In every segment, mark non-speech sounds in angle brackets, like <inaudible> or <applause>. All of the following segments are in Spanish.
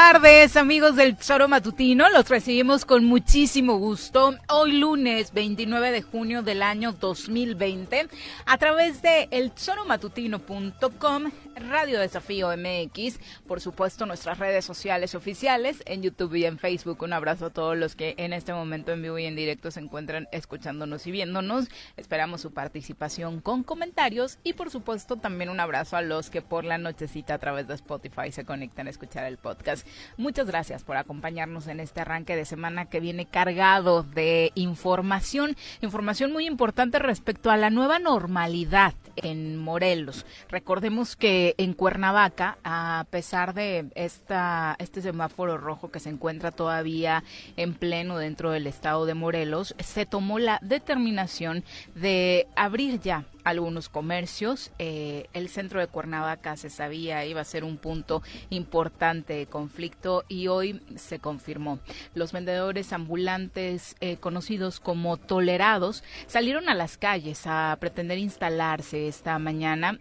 Tardes, amigos del Choro. Los recibimos con muchísimo gusto hoy lunes 29 de junio del año 2020 a través de elchoromatutino.com, Radio Desafío MX, por supuesto nuestras redes sociales oficiales en YouTube y en Facebook. Un abrazo a todos los que en este momento en vivo y en directo se encuentran escuchándonos y viéndonos. Esperamos su participación con comentarios y por supuesto también un abrazo a los que por la nochecita a través de Spotify se conectan a escuchar el podcast. Muchas gracias por acompañarnos en este arranque de semana que viene cargado de información, información muy importante respecto a la nueva normalidad en Morelos. Recordemos que en Cuernavaca, a pesar de esta este semáforo rojo que se encuentra todavía en pleno dentro del estado de Morelos, se tomó la determinación de abrir ya algunos comercios. Eh, el centro de Cuernavaca se sabía iba a ser un punto importante de conflicto y hoy se confirmó. Los vendedores ambulantes eh, conocidos como tolerados salieron a las calles a pretender instalarse esta mañana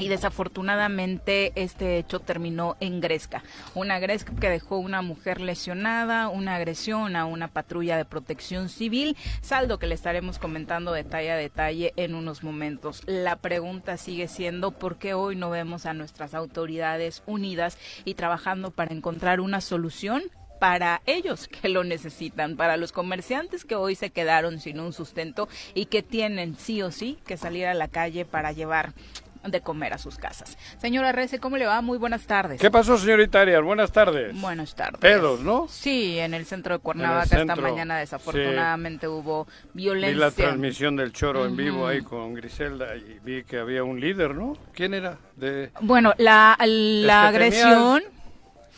y desafortunadamente este hecho terminó en Gresca. Una Gresca que dejó una mujer lesionada, una agresión a una patrulla de protección civil, saldo que le estaremos comentando detalle a detalle en unos momentos. La pregunta sigue siendo por qué hoy no vemos a nuestras autoridades unidas y trabajando para encontrar una solución para ellos que lo necesitan, para los comerciantes que hoy se quedaron sin un sustento y que tienen sí o sí que salir a la calle para llevar de comer a sus casas. Señora Rece, ¿cómo le va? Muy buenas tardes. ¿Qué pasó, señorita Arias? Buenas tardes. Buenas tardes. Pedos, ¿no? Sí, en el centro de Cuernavaca esta mañana desafortunadamente hubo violencia. Vi la transmisión del choro en vivo ahí con Griselda y vi que había un líder, ¿no? ¿Quién era? De... Bueno, la, la agresión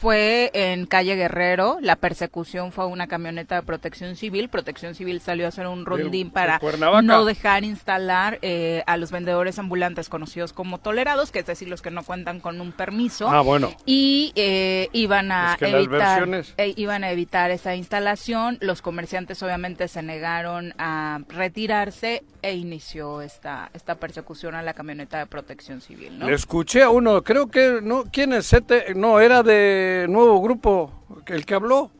fue en calle Guerrero, la persecución fue una camioneta de protección civil, protección civil salió a hacer un rondín para no dejar instalar eh, a los vendedores ambulantes conocidos como tolerados, que es decir, los que no cuentan con un permiso. Ah, bueno. Y eh, iban a evitar eh, iban a evitar esa instalación, los comerciantes obviamente se negaron a retirarse e inició esta esta persecución a la camioneta de protección civil, ¿no? Le escuché a uno, creo que no, ¿quién es? No, era de nuevo grupo, el que habló.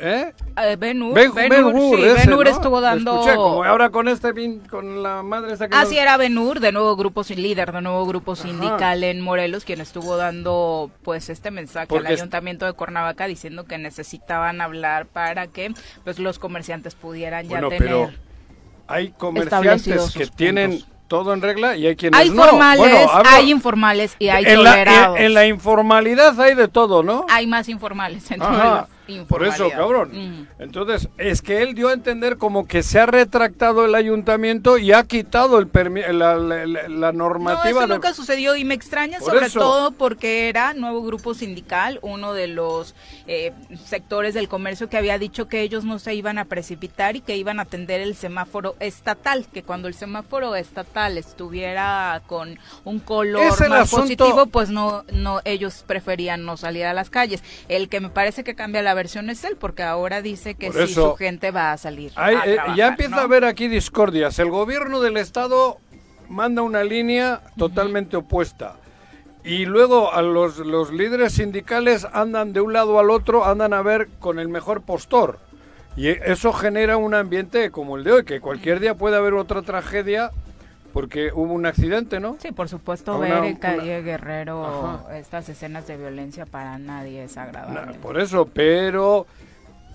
¿Eh? eh Benur, Benur, estuvo dando... como ahora con este, con la madre esa que Así era Benur, de nuevo grupo sin líder, de nuevo grupo sindical en Morelos, quien estuvo dando pues este mensaje al ayuntamiento de Cuernavaca diciendo que necesitaban hablar para que pues los comerciantes pudieran ya tener... Pero hay comerciantes que tienen todo en regla y hay quienes hay formales, hay informales y hay en tolerados. La, en, la informalidad hay de todo, ¿no? Hay más informales <laughs> en Por eso, cabrón. Ujú. Entonces, es que él dio a entender como que se ha retractado el ayuntamiento y ha quitado el la, la- la- la No, normativa. eso de- nunca sucedió y me extraña Por sobre eso. todo porque era nuevo grupo sindical, uno de los eh, sectores del comercio que había dicho que ellos no se iban a precipitar y que iban a atender el semáforo estatal, que cuando el semáforo estatal estuviera con un color más asunto- positivo, pues no, no, ellos preferían no salir a las calles. El que me parece que cambia la versión es él, porque ahora dice que sí, su gente va a salir. Hay- a eh, trabajar, ya empieza ¿no? a haber aquí discordias. El gobierno del estado manda una línea totalmente opuesta. Y luego a los, los líderes sindicales andan de un lado al otro, andan a ver con el mejor postor. Y eso genera un ambiente como el de hoy, que cualquier día puede haber otra tragedia porque hubo un accidente, ¿no? Sí, por supuesto, A ver una- en una- calle Guerrero Ajá. estas escenas de violencia para nadie es agradable. por eso, pero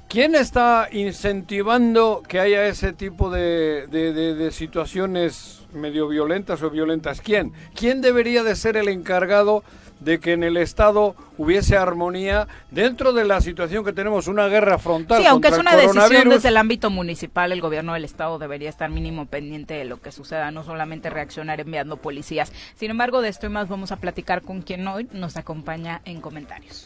¿quién está incentivando que haya ese tipo de, de- de- de situaciones medio violentas o violentas? ¿Quién? ¿Quién debería de ser el encargado de que en el Estado hubiese armonía dentro de la situación que tenemos, una guerra frontal? Sí, aunque es una el decisión desde el ámbito municipal, el gobierno del estado debería estar mínimo pendiente de lo que suceda, no solamente reaccionar enviando policías. Sin embargo, de esto y más vamos a platicar con quien hoy nos acompaña en comentarios.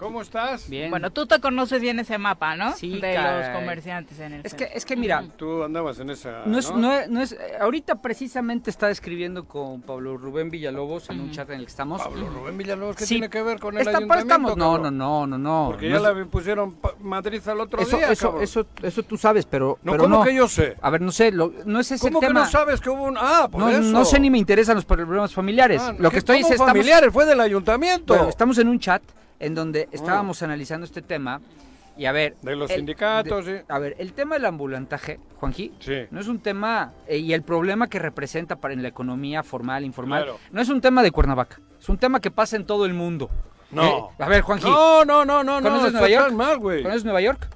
¿cómo estás? Bien. Bueno, tú te conoces bien ese mapa, ¿no? Sí, de caray. los comerciantes en el es que es que mira, Tú andabas en esa... no es, ¿no? no es, no es- ahorita precisamente está escribiendo con Pablo Rubén Villalobos en un chat en el que estamos. Pablo Rubén Villalobos, ¿qué Sí. tiene que ver con el Está- ayuntamiento? estamos, no, no, no, no, no. Porque no ya es- la pusieron Madrid al otro eso, día, eso, cabrón. eso, eso tú sabes, pero No, pero ¿cómo no. que yo sé? A ver, no sé, lo- no es ese ¿Cómo tema. que no sabes que hubo un...? Ah, por no, eso. no sé ni me interesan los problemas familiares. Ah, lo que estoy ¿cómo es estamos, familiares, fue del ayuntamiento. bueno, estamos en un chat en donde estábamos analizando este tema y a ver, De los el- sindicatos, de- sí. A ver, el tema del ambulantaje, Juanji, Sí. no es un tema, eh, y el problema que representa para en la economía formal, informal, Claro. no es un tema de Cuernavaca, es un tema que pasa en todo el mundo. No. Eh, a ver, Juanji, No, no, no, no, no. ¿conoces Nueva estás York? mal. ¿conoces Nueva York?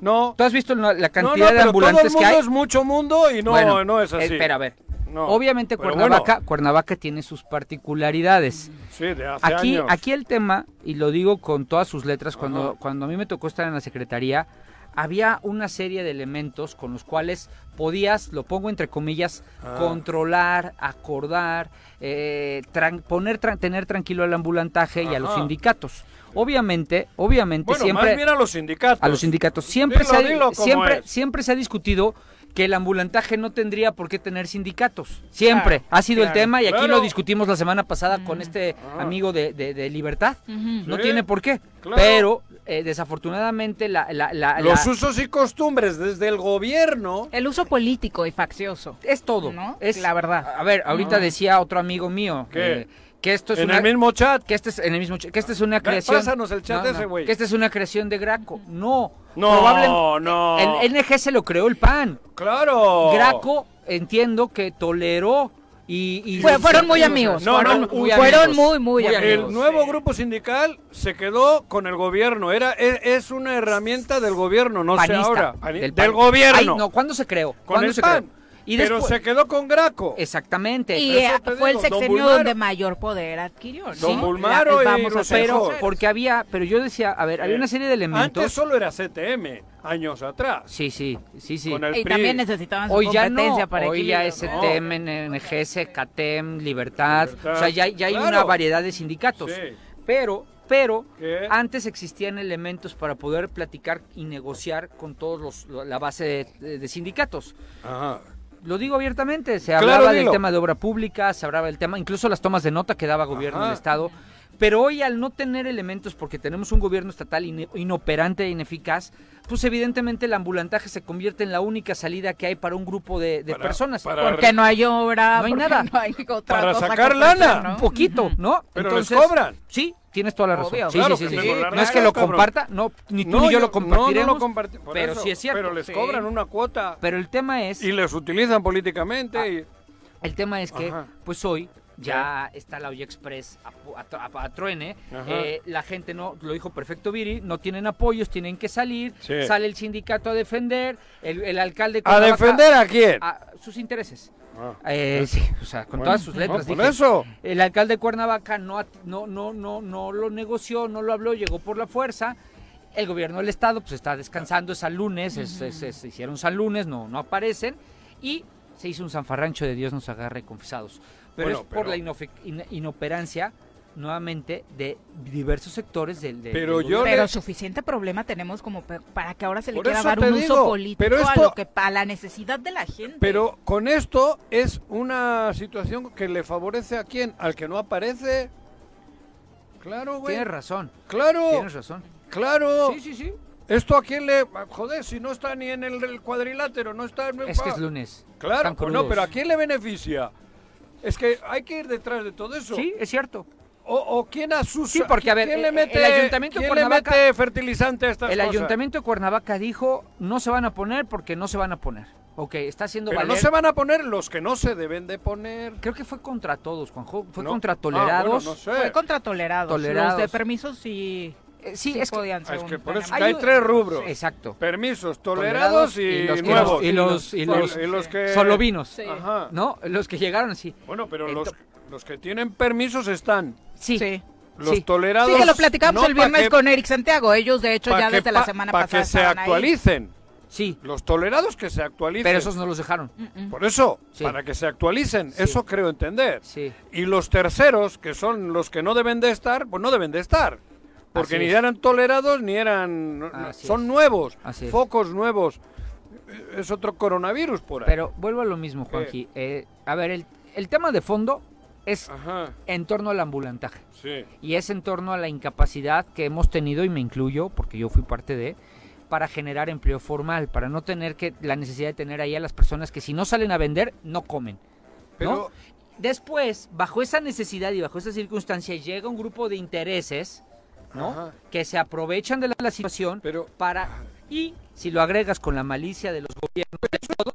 No. ¿Tú has visto la, No, no, cantidad de pero ambulantes todo el que mundo hay? es mucho mundo y no, Bueno, no es así. Espera, a ver. No. Obviamente Cuernavaca, bueno, Cuernavaca tiene sus particularidades. sí, de hace Aquí, años. aquí el tema, y lo digo con todas sus letras, cuando, Ajá. cuando a mí me tocó estar en la secretaría, había una serie de elementos con los cuales podías, lo pongo entre comillas, Ah. controlar, acordar, eh, tran- poner, tener tranquilo al ambulantaje y a los sindicatos. Obviamente, obviamente Bueno, siempre más bien a los sindicatos. a los sindicatos siempre Dilo, se ha, dilo como siempre es. siempre se ha discutido que el ambulantaje no tendría por qué tener sindicatos. Siempre Claro, ha sido el tema y aquí claro. lo discutimos la semana pasada con este Ajá. amigo de, de- de Libertad. No Sí, tiene por qué. claro. Pero eh, desafortunadamente la, la- la- Los la- usos y costumbres desde el gobierno. El uso político y faccioso. es todo. ¿No? Es La verdad. A ver, ahorita decía otro amigo mío ¿Qué? eh, que esto es en una el mismo chat. que este es en el mismo que esta es una creación pásanos el chat ese, güey. que esta es una creación de Graco. No. No, Probable- no. El NG se lo creó el PAN. Claro. Graco entiendo que toleró y, y- Fue- fueron muy amigos. No, fueron, no, muy fueron amigos. muy, amigos. El nuevo Sí. grupo sindical se quedó con el gobierno. Era es, es una herramienta del gobierno, no sé panista, ahora. Pani- del gobierno. Ay, no, ¿cuándo se creó? con ¿Cuándo el se PAN. creó? Y pero después- se quedó con Graco. Exactamente. Y eh, fue el digo, sexenio donde mayor poder adquirió. ¿no? Don Bulmaro La- y vamos a Rosa ser pero porque había, pero yo decía, a ver, había una serie de elementos. Antes solo era CTM, años atrás. Sí, sí, sí, sí. Con el Y PRI. también necesitaban su Hoy ya no, para hoy ya es ¿no? STM, NGS, CATEM, Libertad, Libertad. o sea, ya, ya hay Claro. una variedad de sindicatos. Sí. Pero, pero, ¿Qué? antes existían elementos para poder platicar y negociar con todos los, lo- la base de, de sindicatos. Ajá. Lo digo abiertamente, se Claro, hablaba del tema de obra pública, se hablaba del tema, incluso las tomas de nota que daba gobierno Ajá. del Estado. Pero hoy al no tener elementos, porque tenemos un gobierno estatal inoperante e ineficaz, pues evidentemente el ambulantaje se convierte en la única salida que hay para un grupo de, de Para- personas. para- Porque no hay obra, No hay nada. no hay otra Para cosa sacar lana. ¿no? Un poquito, ¿no? Pero les cobran. Sí, tienes toda la razón. Obvio. Sí, Claro sí, sí, que sí. tengo la No es que lo cabrón. comparta, no, ni tú No, ni yo, yo- lo compartiremos. No, no lo pero eso, sí es cierto. Pero les cobran una cuota Pero el tema es, y les utilizan políticamente. Ah, y- el tema es que, Ajá. pues hoy ya está la olla express a, pu- a, tro- a- a truene, eh, la gente no, lo dijo perfecto Viri, no tienen apoyos, tienen que salir, Sí. sale el sindicato a defender, el, el alcalde... ¿A defender a quién? a sus intereses. Ah. Eh, sí, o sea, con Bueno, todas sus no, letras. por dije. eso. El alcalde de Cuernavaca no, no, no, no, no lo negoció, no lo habló, llegó por la fuerza. El gobierno del estado pues está descansando, es al lunes, es- es- es- se hicieron San lunes, no, no aparecen. Y se hizo un zanfarrancho de Dios nos agarre confesados. Pero Bueno, es por pero- la inoperancia, nuevamente, de diversos sectores del, del- Pero del yo. Pero suficiente problema tenemos como pe- para que ahora se le Por quiera dar un uso político pero a lo que a la necesidad de la gente. Pero con esto es una situación que le favorece a quién? Al que no aparece. Claro, güey. Tienes razón, Claro, tienes razón. claro. Sí, sí, sí. Esto a quién le. Joder, si no está ni en el, el cuadrilátero, no está en. Es que es lunes. Claro, no, pero ¿a quién le beneficia? Es que hay que ir detrás de todo eso. Sí, es cierto. O, o quién asusa. Sí, porque, a ver, ¿quién eh, le el mete, Ayuntamiento de ¿quién le Cuernavaca- mete fertilizante a estas El cosas? ayuntamiento de Cuernavaca dijo no se van a poner porque no se van a poner. Ok, está haciendo Pero no se van a poner los que no se deben de poner. Creo que fue contra todos, Juanjo. Fue ¿no? contra Ah, tolerados. bueno, no sé. Fue contra tolerados. Tolerados. Los de permisos sí, Eh, sí, sí es que- podían Ah, ser es un que por eso que hay Hay- tres rubros. Exacto. Permisos tolerados, Tolerados y, y los que nuevos. y los- y los- y los que... Solo vinos. Sí. Ajá. ¿No? Los que llegaron así. Bueno, pero los, Ento- los que tienen permisos están. Sí. Sí. Los Sí. tolerados... Sí, que lo platicamos no, el viernes que- con Eric Santiago. Ellos, de hecho, ya que desde la semana pa' pasada que se ahí. actualicen. Sí. Los tolerados que se actualicen. Pero esos no los dejaron. Mm, mm. Por eso, Sí. para que se actualicen. Sí. Eso creo entender. Sí. Y los terceros, que son los que no deben de estar, pues no deben de estar. Porque Así ni es. eran tolerados ni eran... Así son es. nuevos, Así es. focos nuevos. Es otro coronavirus por ahí. Pero vuelvo a lo mismo, Juanji. Eh, a ver, el, el tema de fondo es Ajá, en torno al ambulantaje. sí. y es en torno a la incapacidad que hemos tenido, y me incluyo, porque yo fui parte de, para generar empleo formal, para no tener que la necesidad de tener ahí a las personas que si no salen a vender, no comen. Pero... Después, bajo esa necesidad y bajo esa circunstancia, llega un grupo de intereses, ¿no? Ajá. Que se aprovechan de la, la situación Pero... para... Y si lo agregas con la malicia de los gobiernos de todos,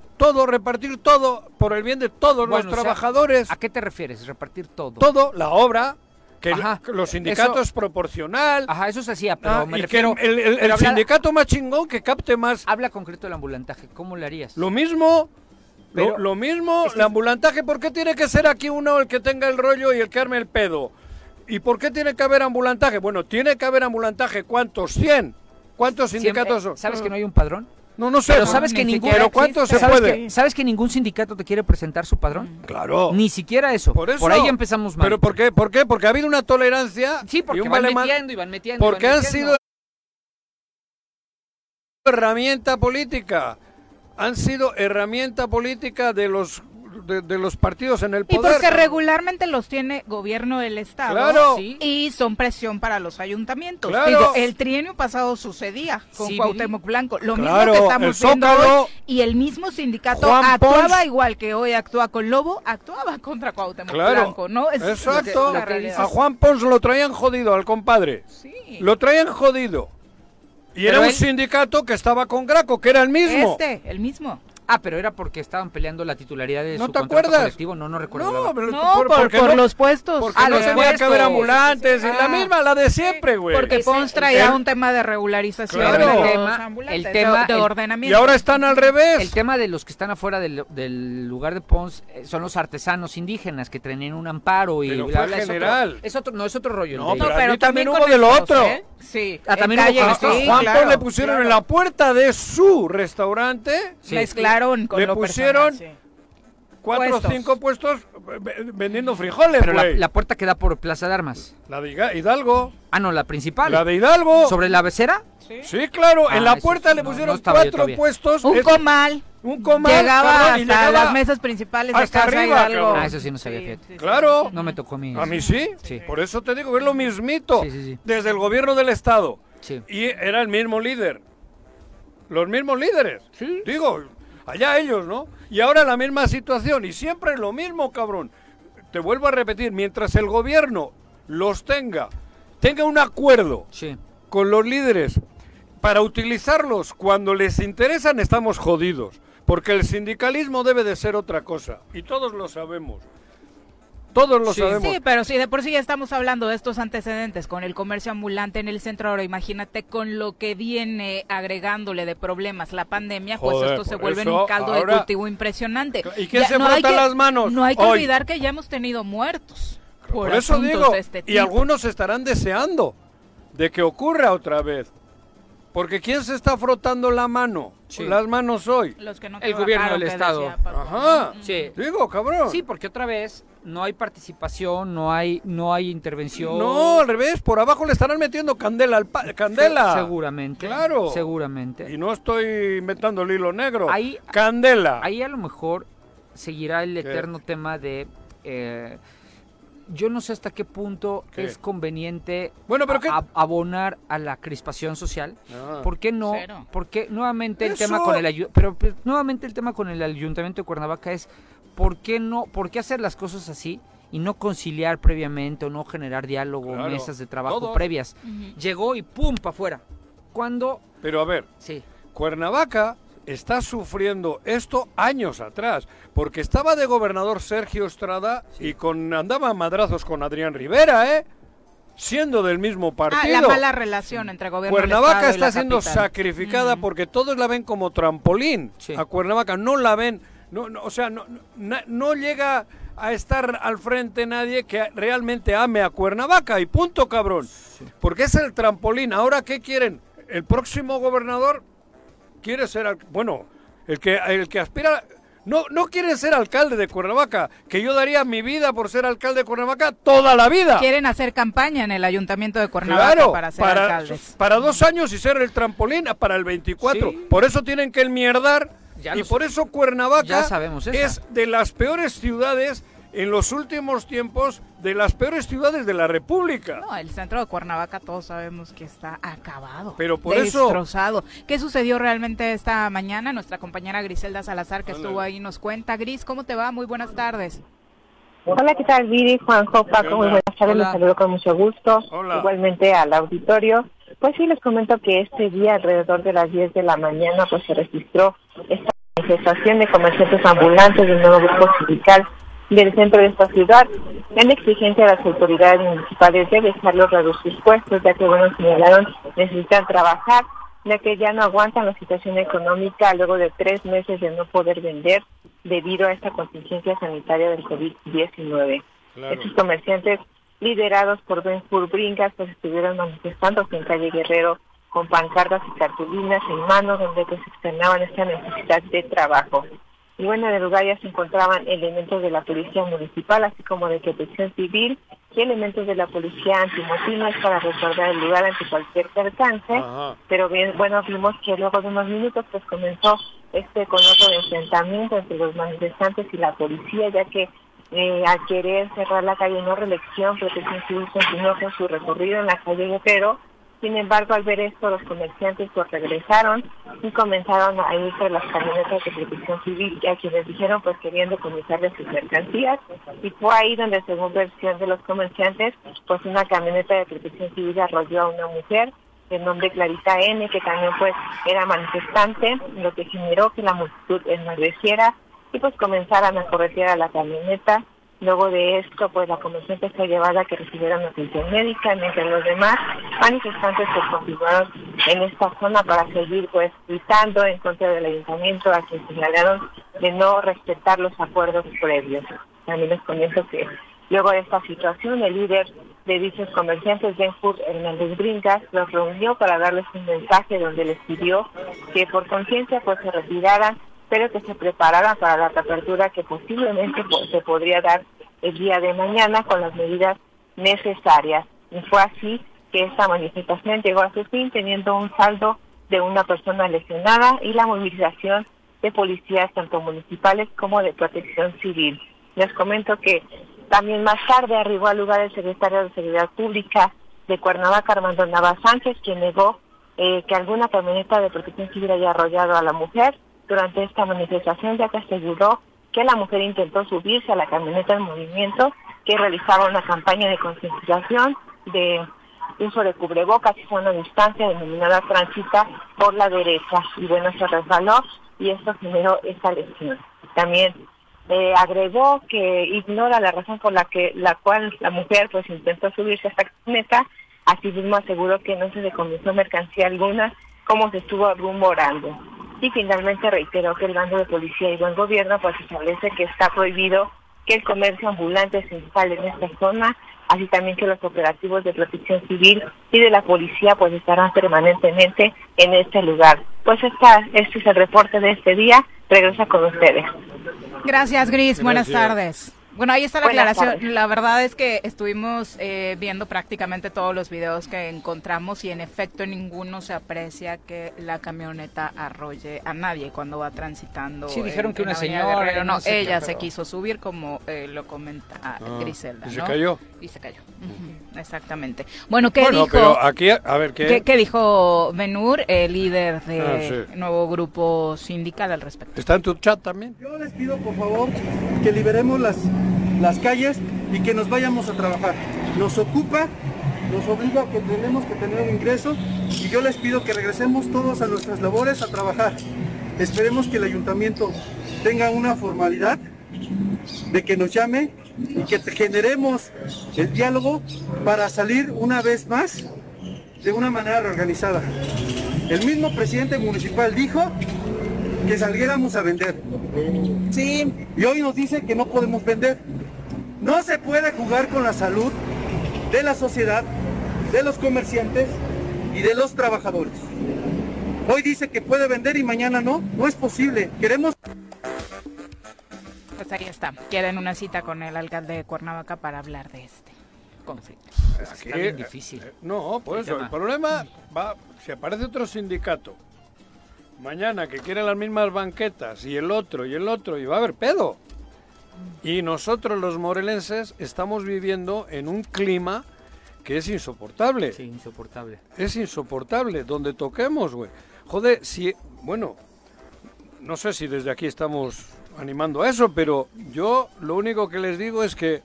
todo, repartir todo por el bien de todos Bueno, los o sea, trabajadores ¿A qué te refieres? Repartir todo. todo, la obra, que Ajá, los sindicatos eso- es proporcional. Ajá, eso se hacía, pero ah, me y refiero... que el, el- el pero habla- sindicato más chingón que capte más. Habla concreto del ambulantaje, ¿cómo lo harías? Lo mismo, lo, Pero- lo mismo, el ambulantaje, ¿por qué tiene que ser aquí uno el que tenga el rollo y el que arme el pedo? ¿Y por qué tiene que haber ambulantaje? Bueno, tiene que haber ambulantaje, ¿cuántos? ¿100? ¿Cuántos sindicatos? ¿Sabes que no hay un padrón? No, no sé. Pero no, sabes ni que ningún... Pero ¿cuánto se ¿sabes puede? que- ¿Sabes que ningún sindicato te quiere presentar su padrón? Claro. Ni siquiera eso. Por eso. ahí ya empezamos mal. ¿Pero por qué? ¿Por qué? Porque ha habido una tolerancia Sí, y porque un van metiendo y van metiendo. y Porque van han metiendo. sido herramienta política. Han sido herramienta política de los de, de los partidos en el Y poder. porque regularmente los tiene gobierno del Estado. Claro. Sí. Y son presión para los ayuntamientos. Claro. Digo, el trienio pasado sucedía con Sí, Cuauhtémoc Blanco. Lo Claro, mismo que estamos viendo hoy. Y el mismo sindicato Juan actuaba Pons. igual que hoy actúa con Lobo, actuaba contra Cuauhtémoc Claro. Blanco, ¿no? Es- Exacto. Lo que. A Juan Pons lo traían jodido al compadre. Sí. Lo traían jodido. Y Pero era un él- sindicato que estaba con Graco, que era el mismo. Este, el mismo. Ah, pero era porque estaban peleando la titularidad de ¿No su te contrato acuerdas? colectivo. No, no recuerdo. No, pero No, por, porque por no- los puestos. porque Ah, no los tenía que puestos. haber ambulantes y la Ah. misma, la de siempre, güey. Porque Pons traía el- un tema de regularización Claro. El tema- ambulantes, el tema- de, ordenamiento. Y ahora están al revés. El tema de los que están afuera del, del lugar de Pons eh, son los artesanos indígenas que tenían un amparo y Pero bla, bla, es otro- general. Es otro, no, es otro rollo. No, pero pero también hubo de lo con estos, otro. ¿eh? Sí. Ah, también hubo le pusieron en la puerta de su restaurante Sí. Con Le lo pusieron personal, sí. cuatro o cinco puestos v- vendiendo frijoles, Pero la, la puerta que da por Plaza de Armas. La de Hidalgo. Ah, no, la principal. La de Hidalgo. ¿Sobre la becera? Sí, claro. Ah, en la eso puerta sí, le pusieron no cuatro puestos. Un Es- comal. un comal, Llegaba hasta llegaba las mesas principales de Casa arriba, Hidalgo. Ah, eso sí no sabía, fíjate. sí, sí. Claro. No me tocó a mí. A mí sí. Sí. Por eso te digo que es lo mismito. Sí, sí, sí. Desde el gobierno del Estado. Sí. Y era el mismo líder. Los mismos líderes. Digo, allá ellos, ¿no? Y ahora la misma situación. Y siempre lo mismo, cabrón. Te vuelvo a repetir, mientras el gobierno los tenga, tenga un acuerdo Sí. con los líderes para utilizarlos cuando les interesan, estamos jodidos. Porque el sindicalismo debe de ser otra cosa. Y todos lo sabemos. Todos lo Sí. sabemos. Sí, pero si de por sí ya estamos hablando de estos antecedentes con el comercio ambulante en el centro, ahora imagínate con lo que viene agregándole de problemas la pandemia, pues esto se vuelve eso un caldo de cultivo impresionante. ¿Y quién se hay que- las manos? No hay que Hoy. olvidar que ya hemos tenido muertos. Por, Por eso digo, este y algunos estarán deseando de que ocurra otra vez. Porque ¿quién se está frotando la mano? Sí. Las manos hoy. Los que no El gobierno del Estado. Ajá. Sí. Digo, cabrón. Sí, porque otra vez no hay participación, no hay, no hay intervención. No, al revés, por abajo le estarán metiendo candela al pa- candela. Seguramente. Claro. Seguramente. Y no estoy inventando el hilo negro. Ahí- candela. Ahí a lo mejor seguirá el ¿Qué? eterno tema de... eh, yo no sé hasta qué punto ¿Qué? es conveniente Bueno, pero a- ¿qué? a- abonar a la crispación social. Ah. ¿Por qué no? Cero. Porque nuevamente el Eso- tema con el ayu- pero, pero nuevamente el tema con el ayuntamiento de Cuernavaca es ¿por qué no? ¿Por qué hacer las cosas así y no conciliar previamente o no generar diálogo, Claro, mesas de trabajo previas? Llegó y pum para afuera. Cuando Pero a ver, sí, Cuernavaca está sufriendo esto años atrás, porque estaba de gobernador Sergio Estrada y con andaba a madrazos con Adrián Rivera, ¿eh? Siendo del mismo Ah, partido. la mala relación entre gobierno Cuernavaca y está la siendo capital. sacrificada porque todos la ven como trampolín. Sí. A Cuernavaca no la ven, no, no, o sea, no, no llega a estar al frente nadie que realmente ame a Cuernavaca y punto, cabrón. Porque es el trampolín. Ahora, ¿qué quieren? El próximo gobernador quiere ser, al- bueno, el que, el que aspira... No, no quiere ser alcalde de Cuernavaca, que yo daría mi vida por ser alcalde de Cuernavaca toda la vida. Quieren hacer campaña en el ayuntamiento de Cuernavaca Claro, para ser para, alcaldes. para dos años y ser el trampolín para el 24. Sí. Por eso tienen que enmierdar Ya y por eso Cuernavaca Ya sabemos esa. es de las peores ciudades en los últimos tiempos, de las peores ciudades de la República. No, el centro de Cuernavaca todos sabemos que está acabado. Pero por eso- destrozado. ¿Qué sucedió realmente esta mañana? Nuestra compañera Griselda Salazar, que estuvo ahí, nos cuenta. Gris, ¿cómo te va? Muy buenas tardes. Hola, ¿qué tal, Viri, Juanjo, Paco? Muy buenas tardes, Hola. les saludo con mucho gusto. Hola. Igualmente al auditorio. Pues sí, les comento que este día, alrededor de las 10 de la mañana, pues se registró esta manifestación de comerciantes ambulantes del nuevo grupo sindical del centro de esta ciudad, en exigencia a las autoridades municipales de dejarlos reducir sus puestos, ya que, bueno, señalaron, necesitan trabajar, ya que ya no aguantan la situación económica luego de tres meses de no poder vender debido a esta contingencia sanitaria del COVID-19. Claro. Estos comerciantes, liderados por Ben Bringas, pues estuvieron manifestándose en calle Guerrero con pancartas y cartulinas en mano donde pues externaban esta necesidad de trabajo. Y bueno, en el lugar ya se encontraban elementos de la policía municipal, así como de protección civil y elementos de la policía antimotinos para resguardar el lugar ante cualquier percance. Ajá. Pero bien, bueno, vimos que luego de unos minutos pues comenzó este conoco de enfrentamiento entre los manifestantes y la policía, ya que eh, al querer cerrar la calle no reelección, Protección Civil continuó con su recorrido en la calle Guerrero. Sin embargo, al ver esto, los comerciantes pues regresaron y comenzaron a ir por las camionetas de protección civil, a quienes dijeron pues querían decomisarles sus mercancías. Y fue ahí donde, según versión de los comerciantes, pues una camioneta de protección civil arrolló a una mujer de nombre Clarita N, que también pues era manifestante, lo que generó que la multitud enardeciera y pues comenzaran a corretear a la camioneta. Luego de esto, pues la comerciante fue llevada a que recibieran atención médica, mientras los demás manifestantes pues continuaron en esta zona para seguir pues gritando en contra del ayuntamiento a quien señalaron de no respetar los acuerdos previos. También les comento que luego de esta situación, el líder de dichos comerciantes, Ben Hur Hernández Bringas, los reunió para darles un mensaje donde les pidió que por conciencia pues se retiraran pero que se prepararan para la reapertura que posiblemente se podría dar el día de mañana con las medidas necesarias. Y fue así que esta manifestación llegó a su fin teniendo un saldo de una persona lesionada y la movilización de policías tanto municipales como de protección civil. Les comento que también más tarde arribó al lugar el secretario de Seguridad Pública de Cuernavaca, Armando Nava Sánchez, quien negó eh, que alguna camioneta de protección civil haya arrollado a la mujer durante esta manifestación, ya que aseguró que la mujer intentó subirse a la camioneta en movimiento que realizaba una campaña de concientización de uso de cubrebocas y una distancia denominada transita por la derecha. Y bueno, se resbaló y esto generó esta lesión. También eh, agregó que ignora la razón por la que la cual la mujer pues intentó subirse a esta camioneta. Asimismo aseguró que no se decomisó mercancía alguna como se estuvo rumorando. Y finalmente reiteró que el bando de policía y buen gobierno pues establece que está prohibido que el comercio ambulante se instale en esta zona así también que los operativos de protección civil y de la policía pues estarán permanentemente en este lugar. Pues esta, este es el reporte de este día. Regresa con ustedes. Gracias, Gris. Buenas tardes. Bueno, ahí está la aclaración. La verdad es que estuvimos eh, viendo prácticamente todos los videos que encontramos y en efecto ninguno se aprecia que la camioneta arrolle a nadie cuando va transitando. Sí, dijeron que una señora. Pero no, ella se quiso subir como eh, lo comenta ah, Griselda. Y se cayó. Y se cayó. Exactamente. Bueno, ¿qué dijo? aquí, a ver, ¿qué? ¿qué, dijo Benur, el líder de ah, nuevo grupo sindical al respecto? ¿Está en tu chat también? Yo les pido, por favor, que liberemos las las calles y que nos vayamos a trabajar. Nos ocupa, nos obliga a que tenemos que tener un ingreso y yo les pido que regresemos todos a nuestras labores a trabajar. Esperemos que el ayuntamiento tenga una formalidad de que nos llame y que generemos el diálogo para salir una vez más de una manera reorganizada. El mismo presidente municipal dijo que saliéramos a vender. Sí. Y hoy nos dice que no podemos vender. No se puede jugar con la salud de la sociedad, de los comerciantes y de los trabajadores. Hoy dice que puede vender y mañana no. No es posible. Queremos... Pues ahí está. Quieren una cita con el alcalde de Cuernavaca para hablar de este conflicto. está bien difícil. Eh, no, por eso. El problema va, si aparece otro sindicato mañana que quiere las mismas banquetas y el otro y el otro y va a haber pedo. Y nosotros los morelenses estamos viviendo en un clima que es insoportable. Sí, insoportable. Es insoportable, donde toquemos, güey. Joder, si, bueno, no sé si desde aquí estamos animando a eso, pero yo lo único que les digo es que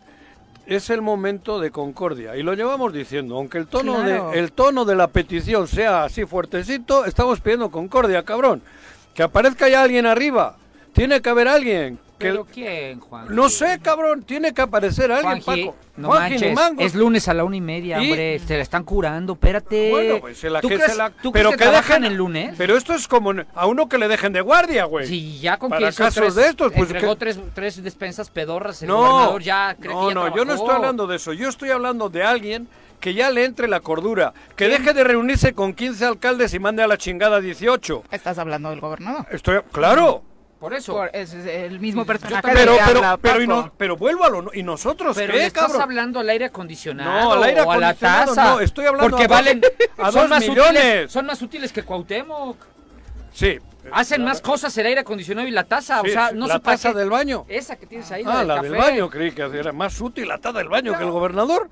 es el momento de concordia y lo llevamos diciendo, aunque el tono de el tono de la petición sea así fuertecito, estamos pidiendo concordia, cabrón. Que aparezca ya alguien arriba. Tiene que haber alguien ¿Pero quién, Juan? No sé, cabrón, tiene que aparecer alguien, Paco. No manches, es lunes a la una y media, hombre, se la están curando, espérate. Bueno, pues se la ¿Tú que se la... pero que, dejen el lunes? Pero esto es como a uno que le dejen de guardia, güey. Sí, ya con Para que casos de estos, pues entregó tres, tres, despensas pedorras, el no, gobernador ya cree No, que ya no, yo no estoy hablando de eso, yo estoy hablando de alguien que ya le entre la cordura, que deje de reunirse con 15 alcaldes y mande a la chingada 18. ¿Estás hablando del gobernador? Estoy, claro. Por eso. es el mismo personaje. Pero, pero, pero, pero, vuelvo a lo. ¿Y nosotros pero qué, estás hablando al aire acondicionado. No, al aire acondicionado. No, estoy hablando Porque valen. <laughs> A son más millones. Útiles, son más útiles que Cuauhtémoc. Sí. Hacen más cosas el aire acondicionado y la taza. o sea, no la taza del baño. Esa que tienes ahí. Ah, la, del, baño. Creí que era más útil la taza del baño que el gobernador.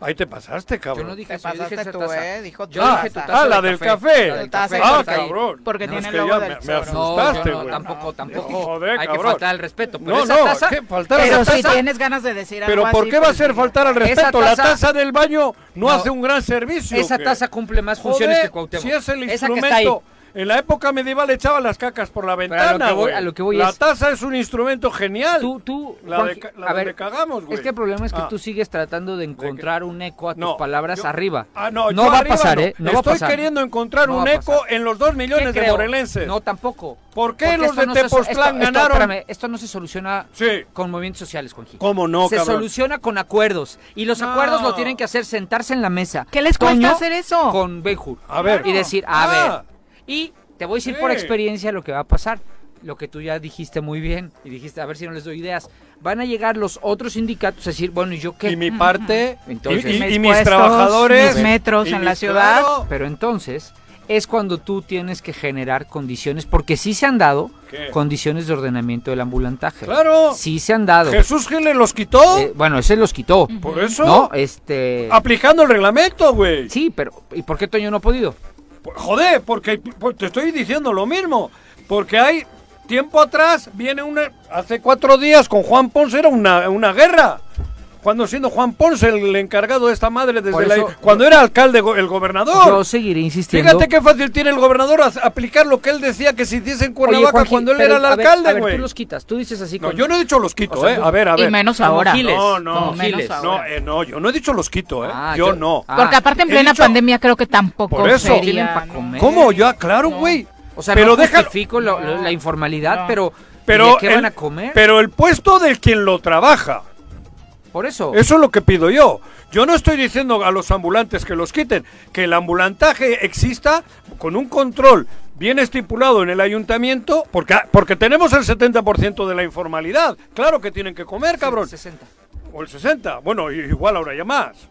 Ahí te pasaste, cabrón. Yo no dije te pasaste tú, eh. Dijo Yo dije tu taza. Ah, la del café. Ah, cabrón. Porque tiene el logo me, me asustaste, güey. No, tampoco, tampoco. Joder, Hay que faltar al respeto. Pero no, no, taza, ¿qué? Faltar pero si tienes ganas de decir algo Pero ¿por qué va a ser faltar al respeto? La taza del baño no hace un gran servicio. Esa taza cumple más funciones que Cuauhtémoc. Si es el instrumento en la época medieval echaban las cacas por la ventana. A lo que voy, la taza es un instrumento genial. Tú, tú, la, de, a ver, cagamos, güey. Es que el problema es que ah. tú sigues tratando de encontrar un eco a tus palabras arriba. Ah, no, no va a pasar, ¿eh? No Estoy va a pasar. queriendo encontrar un eco en los dos millones de morelenses. No, tampoco. ¿Por qué los de Tepoztlán ganaron? Espérame, esto no se soluciona con movimientos sociales, Juanji. ¿Cómo no, Se soluciona con acuerdos. Y los acuerdos lo tienen que hacer sentarse en la mesa. ¿Qué les cuesta hacer eso? Con Benjur. A ver. Y decir, a ver. Y te voy a decir por experiencia lo que va a pasar. lo que tú ya dijiste muy bien y dijiste, a ver si no les doy ideas. Van a llegar los otros sindicatos a decir, bueno, ¿y yo qué? Y mi parte, Entonces- y, y- y Mis mis puestos, trabajadores, mis metros y en la mis- ciudad. claro. Pero entonces es cuando tú tienes que generar condiciones, porque sí se han dado ¿Qué? condiciones de ordenamiento del ambulantaje. Claro. Sí se han dado. Jesús Gil le los quitó. Eh, bueno, ese los quitó. por eso, No, este... aplicando el reglamento, güey. Sí, pero ¿y por qué Toño no ha podido? Pues, Joder, porque pues, te estoy diciendo lo mismo. Porque hay tiempo atrás, viene una. Hace cuatro días con Juan Ponce era una, una guerra. Cuando siendo Juan Ponce el encargado de esta madre desde la- cuando era alcalde go- el gobernador. Yo seguiré insistiendo. Fíjate qué fácil tiene el gobernador a- aplicar lo que él decía que si hiciese en Cuernavaca Juanji, cuando él pero, era el a ver, alcalde, a ver, güey. tú los quitas, tú dices así. No, con- yo no he dicho los quito, O sea, eh. tú- A ver, a ver. Y menos ahora. Giles. No, no, como menos Giles. ahora. No, eh, no, yo no he dicho los quito, eh. Ah, yo yo- no. Ah. Porque aparte en plena dicho- pandemia creo que tampoco Por eso. sería, Tienen pa' ¿no? comer. ¿Cómo? Ya, claro, güey. O sea, pero no justifico la informalidad, pero, Pero ¿de qué el- van a comer? Pero el puesto del quien lo trabaja. Por eso. Eso es lo que pido yo. Yo no estoy diciendo a los ambulantes que los quiten, que el ambulantaje exista con un control bien estipulado en el ayuntamiento, porque, porque tenemos el 70% de la informalidad. Claro que tienen que comer, cabrón. 60. O el 60. Bueno, igual ahora ya más.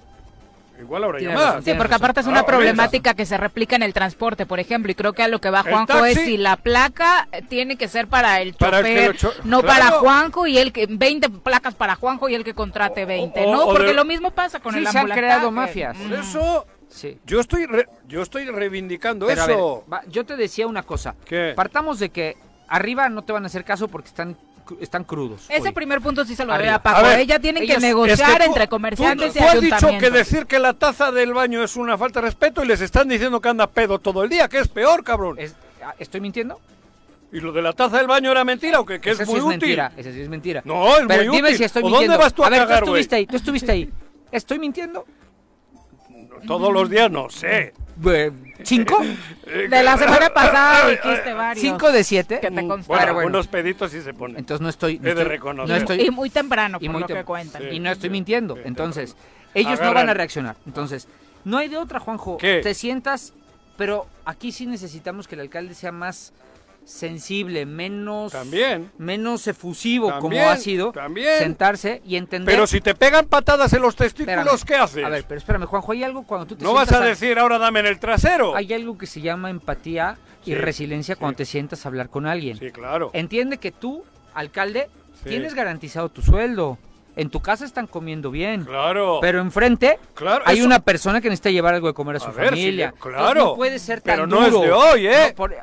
Igual ahora ya Tienes más. razón, Sí, porque razón. aparte es Ah, una problemática que se replica en el transporte, por ejemplo, y creo que a lo que va El Juanjo es taxi- si la placa eh, tiene que ser para el Para el que chofer, lo cho- no Claro. para Juanjo y el que 20 placas para Juanjo y el que contrate 20, o- ¿no? o Porque de- lo mismo pasa con Sí, el se han ambulantaje. creado mafias. Por eso Sí. yo estoy re- yo estoy reivindicando Pero a ver, eso. va, yo te decía una cosa. ¿Qué? Partamos de que arriba no te van a hacer caso porque están, están crudos. Ese hoy. primer punto sí se lo doy a Paco. A ver, Ella tienen que negociar Es que tú- entre comerciantes tú, y tú has dicho que decir que la taza del baño es una falta de respeto y les están diciendo que anda pedo todo el día, que es peor, cabrón. Es- ah, ¿Estoy mintiendo? ¿Y lo de la taza del baño era mentira o qué? Que Ese es sí muy es útil. mentira. Ese sí es mentira. No, es Pero muy dime útil. si estoy ¿O mintiendo. dónde vas tú a, ver, cagar, tú estuviste ahí, tú estuviste ahí. ¿Estoy mintiendo? Todos los días no sé. <laughs> Eh, ¿Cinco? De la semana pasada <laughs> dijiste varios. ¿Cinco de siete? Que te Mm, consta. Bueno, unos peditos sí se ponen. Entonces no estoy... no He de estoy- reconocer. No estoy, Y muy temprano, y por muy lo que cuentan. Sí. y no estoy mintiendo. sí, Entonces, ellos no van a reaccionar. Entonces, no hay de otra, Juanjo. ¿Qué? Te sientas, pero aquí sí necesitamos que el alcalde sea más sensible, menos También. menos efusivo También, como ha sido, también. sentarse y entender. Pero si te pegan patadas en los testículos, Espérame. ¿qué haces? A ver, pero espérame, Juanjo, hay algo cuando tú te no vas a decir ahora dame en el trasero. Hay algo que se llama empatía y Sí, resiliencia cuando te sientas a hablar con alguien. Sí, claro. Entiende que tú, alcalde, Sí. tienes garantizado tu sueldo. En tu casa están comiendo bien. Claro. Pero enfrente Claro, hay eso- una persona que necesita llevar algo de comer a su familia. claro. Entonces, no puede ser tan Pero no es de hoy, ¿eh? No, por-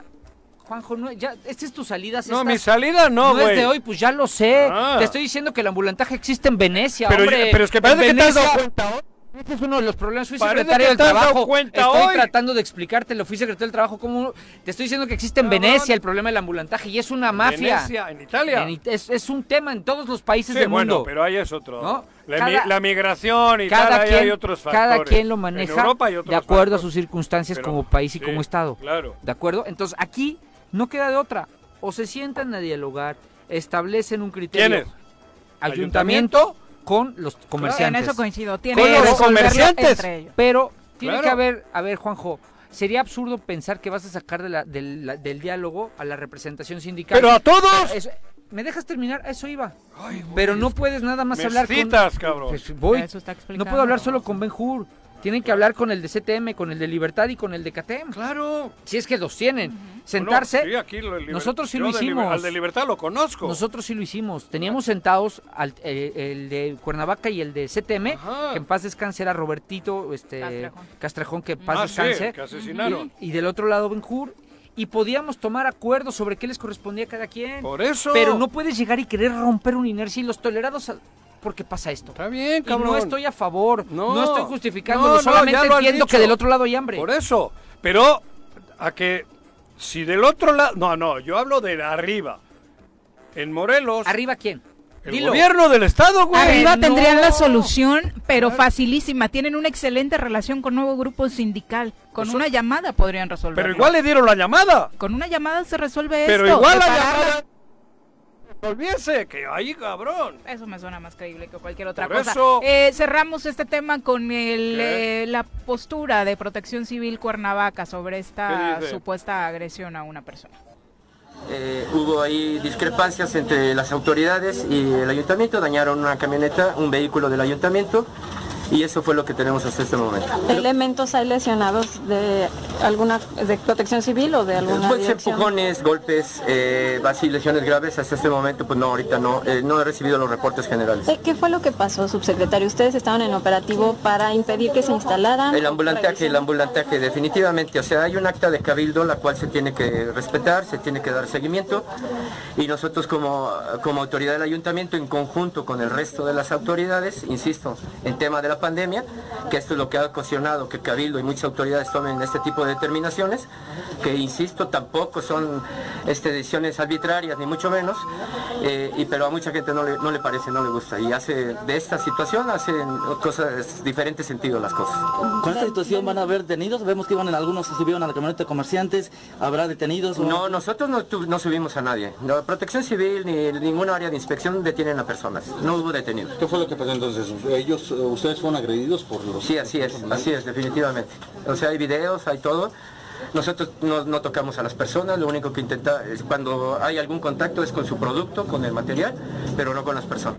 Juanjo, no, ya, esta es tu salida. No, estás- mi salida no, no es güey. de hoy, pues ya lo sé. Ah. Te estoy diciendo que el ambulantaje existe en Venecia, Pero, hombre. pero es que parece que te has dado Venecia- cuenta hoy. Este es uno de los problemas. Fui Parece secretario del trabajo. cuenta Estoy hoy. tratando de explicártelo. Fui secretario del trabajo. ¿Cómo? Te estoy diciendo que existe en Cabrón. Venecia el problema del ambulantaje y es una mafia. Venecia, en Italia. En es, es un tema en todos los países Sí, del bueno, mundo. pero ahí es otro. ¿No? La, Cada- mi- la migración y cada tal, quien, hay otros factores. cada quien lo maneja de acuerdo a sus circunstancias Pero- como país y sí, como Estado. Claro. ¿De acuerdo? Entonces aquí no queda de otra. O se sientan a dialogar, establecen un criterio. ¿Quiénes? Ayuntamiento con los En comerciantes. eso coincido. Tiene Con los comerciantes. entre ellos. Pero tiene Claro. que haber, a ver, Juanjo, sería absurdo pensar que vas a sacar de la- del, la- del diálogo a la representación sindical. Pero a todos. Eso- ¿Me dejas terminar? A eso iba. Ay, Pero no puedes nada más me hablar citas, con... cabrón. Pues voy. Eso está No puedo hablar solo con Ben Hur. Tienen que hablar con el de CTM, con el de Libertad y con el de CATEM. Claro. Si es que los tienen. Sentarse. Bueno, sí, aquí lo de Liber- Nosotros sí yo lo de Liber- hicimos. al de Libertad lo conozco. Nosotros sí lo hicimos. Teníamos sentados al, eh, el de Cuernavaca y el de CTM, Ajá. que en paz descanse era Robertito este, Castrejón. Castrejón, que en paz Ah, sí, descanse. que asesinaron. Y del otro lado Benjur. Y podíamos tomar acuerdos sobre qué les correspondía a cada quien. Por eso. Pero no puedes llegar y querer romper una inercia y los tolerados a- porque pasa esto. Está bien, Y cabrón. no estoy a favor, no, No, estoy no, justificándolo, no, solamente has entiendo que del otro lado hay hambre. Por eso. Pero a que si del otro lado. No, no, yo hablo de arriba. En Morelos. ¿Arriba quién? el Dilo. gobierno del estado, güey. Arriba no. tendrían la solución, pero facilísima. Tienen una excelente relación con nuevo grupo sindical. Con Eso- una llamada podrían resolverlo. Pero igual le dieron la llamada. Con una llamada se resuelve Pero esto. igual la llamada. Volviese, que ahí, cabrón. Eso me suena más creíble que cualquier otra Por cosa. eso- Eh, cerramos este tema con el, eh, la postura de Protección Civil Cuernavaca sobre esta supuesta agresión a una persona. Eh, hubo ahí discrepancias entre las autoridades y el ayuntamiento, dañaron una camioneta, un vehículo del ayuntamiento y eso fue lo que tenemos hasta este momento. ¿Elementos hay lesionados de alguna de protección civil o de alguna ser dirección? empujones, golpes, eh, así lesiones graves, hasta este momento pues no, ahorita no, eh, no he recibido los reportes generales. Eh, ¿Qué fue lo que pasó, subsecretario? Ustedes estaban en operativo para impedir que se instalaran. El ambulantaje, el ambulantaje definitivamente, o sea, hay un acta de cabildo la cual se tiene que respetar, se tiene que dar seguimiento y nosotros como, como autoridad del ayuntamiento en conjunto con el resto de las autoridades, insisto, en tema de la pandemia, que esto es lo que ha ocasionado que cabildo y muchas autoridades tomen este tipo de determinaciones, que insisto, tampoco son este, decisiones arbitrarias ni mucho menos, eh, y, pero a mucha gente no le, no le parece, no le gusta y hace de esta situación hacen cosas diferentes sentido las cosas. Con esta situación van a haber detenidos, vemos que iban en algunos se subieron a la camioneta de comerciantes, habrá detenidos. o- No, nosotros no, tu- no subimos a nadie. La protección civil ni ninguna área de inspección detienen a personas. No hubo detenidos. ¿Qué fue lo que pasó entonces? Ellos, eh, ustedes fueron agredidos por los... Sí, así es, así es, definitivamente. O sea, hay videos, hay todo. Nosotros no, no tocamos a las personas, lo único que intenta es cuando hay algún contacto es con su producto, con el material, pero no con las personas.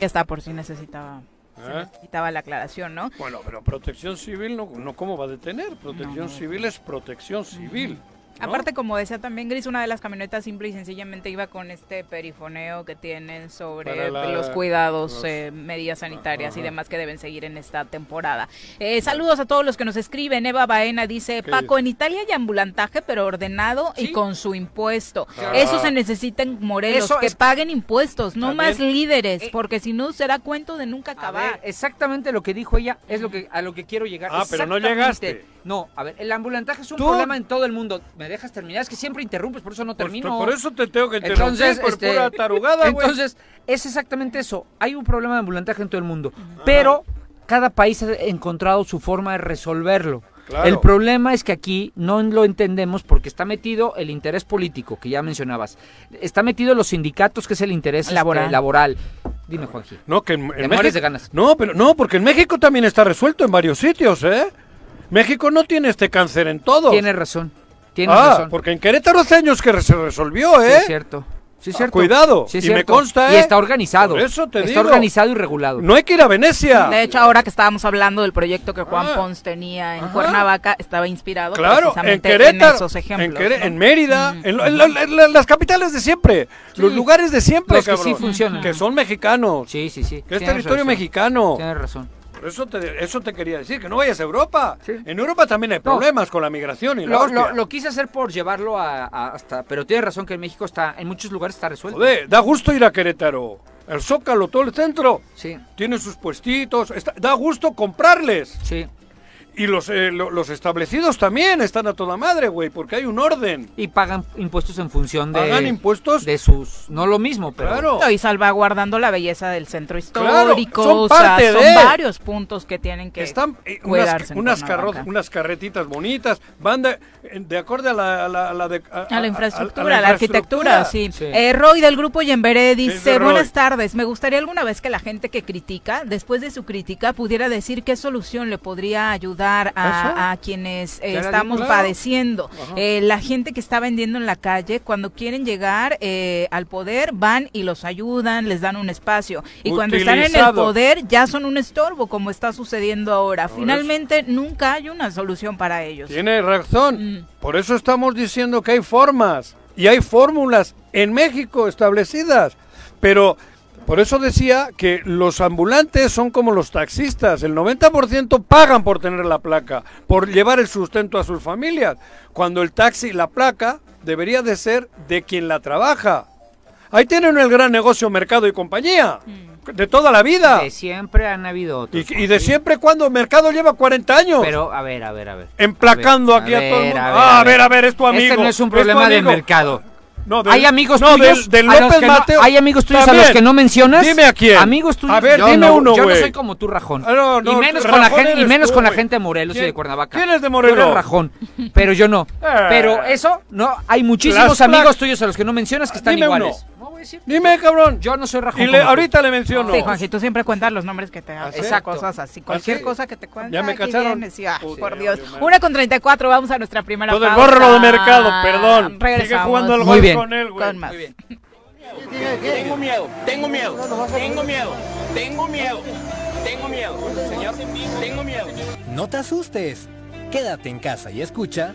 Ya está, por si necesitaba, se ¿Eh? necesitaba la aclaración, ¿no? Bueno, pero protección civil no, no ¿cómo va a detener? Protección No, no. civil es protección civil. ¿No? Aparte, como decía también Gris, una de las camionetas simple y sencillamente iba con este perifoneo que tienen sobre la- los cuidados, los- eh, medidas sanitarias y demás que deben seguir en esta temporada. Eh, saludos a todos los que nos escriben. Eva Baena dice, ¿Qué Paco, en Italia hay ambulantaje, pero ordenado y con su impuesto. Ah. Eso se necesita en Morelos, Eso que es- paguen impuestos, no También- más líderes, Eh, porque si no será cuento de nunca acabar. ver, exactamente lo que dijo ella es lo que a lo que quiero llegar. Ah, pero no llegaste. No, a ver, el ambulantaje es un Tú- problema en todo el mundo. ¿Me dejas terminar? Es que siempre interrumpes, por eso no Pues, termino. por eso te tengo que interrumpir Entonces, por este, pura tarugada, güey. Entonces, es exactamente eso. Hay un problema de ambulantaje en todo el mundo, pero cada país ha encontrado su forma de resolverlo. Claro. El problema es que aquí no lo entendemos porque está metido el interés político, que ya mencionabas. Está metido los sindicatos, que es el interés este, Laboral. laboral. Dime, Juanji. No, que en, en México- de ganas. No, pero no, porque en México también está resuelto en varios sitios, ¿eh? México no tiene este cáncer en todos. Tienes razón. Tienes ah, razón. porque en Querétaro hace años que se resolvió, Sí, ¿eh? es cierto. Sí, es Ah, cierto. cuidado. Sí, es Y me consta, Y ¿eh? está organizado. Por eso te está digo. organizado y regulado. No hay que ir a Venecia. De hecho, ahora que estábamos hablando del proyecto que Juan Ah. Pons tenía en Ajá. Cuernavaca, estaba inspirado Claro, en precisamente Querétaro, en esos ejemplos. en, Quere- ¿no? en Mérida, Ujú, en, lo- en en las capitales de siempre, los lugares de siempre, Los que sí funcionan. que son mexicanos, Sí, sí, sí. que es territorio razón. mexicano. Tienes razón. Eso te, eso te quería decir, que no vayas a Europa. Sí. En Europa también hay No. problemas con la migración y la Lo, lo- lo quise hacer por llevarlo a, a- hasta... Pero tienes razón que en México está... En muchos lugares está resuelto. Joder, da gusto ir a Querétaro. El Zócalo, todo el centro. Sí, Tiene sus puestitos. está- da gusto comprarles. sí. Y los, eh, lo- los establecidos también están a toda madre, güey, porque hay un orden. Y pagan impuestos en función de... Pagan impuestos. De sus... No lo mismo, pero... Claro. No, y salvaguardando la belleza del centro Claro, histórico. son o sea, parte son de- varios puntos que tienen que Están eh, unas, unas, carro- unas carretitas bonitas, van de, de acorde a la, a la- a la de- a- A la a- infraestructura, a a la arquitectura, sí. Sí. Eh, Roy del grupo Yemberé dice, de buenas tardes, me gustaría alguna vez que la gente que critica, después de su crítica, pudiera decir qué solución le podría ayudar a, a quienes eh, estamos claro. padeciendo. Eh, la gente que está vendiendo en la calle, cuando quieren llegar eh, al poder, van y los ayudan, les dan un espacio. Y cuando están en el poder, ya son un estorbo, como está sucediendo ahora. Por Finalmente, nunca hay una solución para ellos. Tiene razón. Mm. Por eso estamos diciendo que hay formas y hay fórmulas en México establecidas. Pero por eso decía que los ambulantes son como los taxistas. El 90% pagan por tener la placa, por llevar el sustento a sus familias. Cuando el taxi, la placa, debería de ser de quien la trabaja. Ahí tienen el gran negocio Mercado y compañía. De toda la vida. De siempre han habido otros. Y, y de siempre cuando Mercado lleva 40 años. Pero, a ver, a ver, a ver. Emplacando A ver, aquí a, todo el mundo. a ver, ah, a a ver, a ver, es tu amigo. Este no es un problema de amigo. mercado. No, del- hay amigos no, tuyos. Del, del López que no- Mateo. hay amigos tuyos a los También. que no mencionas. Dime a quién. Amigos tuyos. A ver, yo dime no, uno, Yo no güey. soy como tú, Rajón. Ah, no, no, y menos con la Rajón gente, y menos tú, con la güey. gente de Morelos y ¿Quién- de Cuernavaca. quién es de Tú eres Morelos? Rajón, pero yo no. Eh. Pero eso, no, hay muchísimos Las amigos tuyos a los que no mencionas que están Dime iguales. uno. Voy a decir. Dime, cabrón. Yo no soy rajón. Y le- ahorita le menciono. Sí, Juanji, tú siempre cuentas los nombres que te dan. ¿Ah, cosas así. Cualquier sí? cosa que te cuentan. Ya me cacharon. vienes y, ah, por Dios. Una con 34, vamos a nuestra primera Todo el pausa. gorro de mercado, perdón. Regresamos. Sigue jugando al Muy bien. con él, güey. Con más. Tengo miedo, tengo miedo, tengo miedo, tengo miedo, tengo miedo, señor, tengo miedo. No te asustes. Quédate en casa y escucha.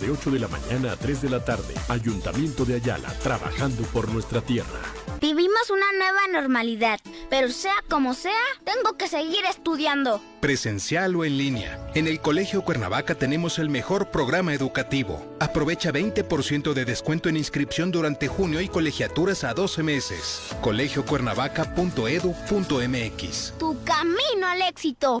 de 8 de la mañana a 3 de la tarde. Ayuntamiento de Ayala, trabajando por nuestra tierra. Vivimos una nueva normalidad, pero sea como sea, tengo que seguir estudiando. Presencial o en línea. En el Colegio Cuernavaca tenemos el mejor programa educativo. Aprovecha 20% de descuento en inscripción durante junio y colegiaturas a 12 meses. colegiocuernavaca.edu.mx. Tu camino al éxito.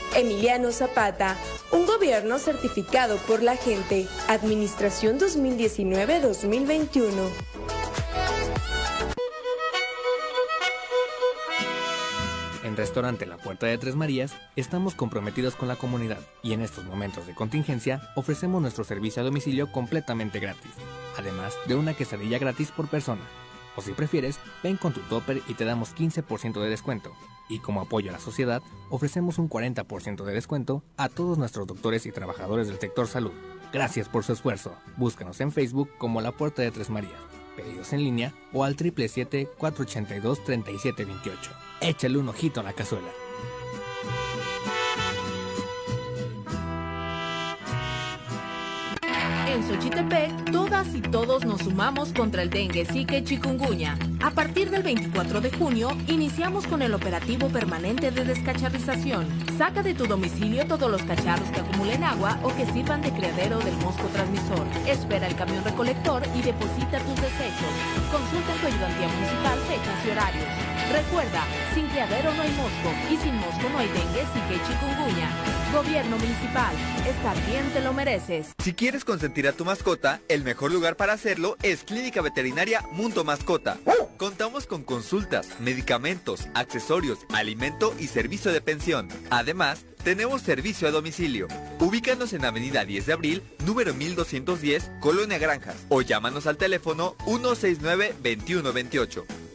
Emiliano Zapata, un gobierno certificado por la gente. Administración 2019-2021. En Restaurante La Puerta de Tres Marías estamos comprometidos con la comunidad y en estos momentos de contingencia ofrecemos nuestro servicio a domicilio completamente gratis, además de una quesadilla gratis por persona. O si prefieres, ven con tu topper y te damos 15% de descuento. Y como apoyo a la sociedad, ofrecemos un 40% de descuento a todos nuestros doctores y trabajadores del sector salud. Gracias por su esfuerzo. Búscanos en Facebook como La Puerta de Tres Marías. Pedidos en línea o al 777-482-3728. Échale un ojito a la cazuela. En Xochitepec, todas y todos nos sumamos contra el dengue, zika chikungunya. A partir del 24 de junio, iniciamos con el operativo permanente de descacharrización. Saca de tu domicilio todos los cacharros que acumulen agua o que sirvan de criadero del mosco transmisor. Espera el camión recolector y deposita tus desechos. Consulta en tu ayudantía municipal fechas y horarios. Recuerda, sin criadero no hay mosco y sin mosco no hay dengue, y chikungunya. Gobierno municipal, estar bien te lo mereces. Si quieres consentir a tu mascota, el mejor lugar para hacerlo es Clínica Veterinaria Mundo Mascota. Contamos con consultas, medicamentos, accesorios, alimento y servicio de pensión. Además, tenemos servicio a domicilio. Ubícanos en Avenida 10 de Abril, número 1210, Colonia Granjas, o llámanos al teléfono 169-2128.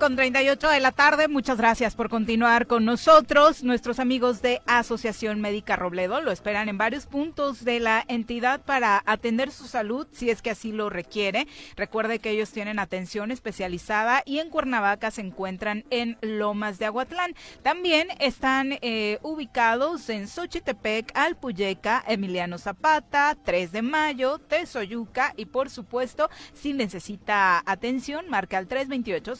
Con 38 de la tarde. Muchas gracias por continuar con nosotros. Nuestros amigos de Asociación Médica Robledo lo esperan en varios puntos de la entidad para atender su salud si es que así lo requiere. Recuerde que ellos tienen atención especializada y en Cuernavaca se encuentran en Lomas de Aguatlán. También están eh, ubicados en Xochitepec, Alpuyeca, Emiliano Zapata, 3 de Mayo, Tezoyuca y por supuesto, si necesita atención, marca al 328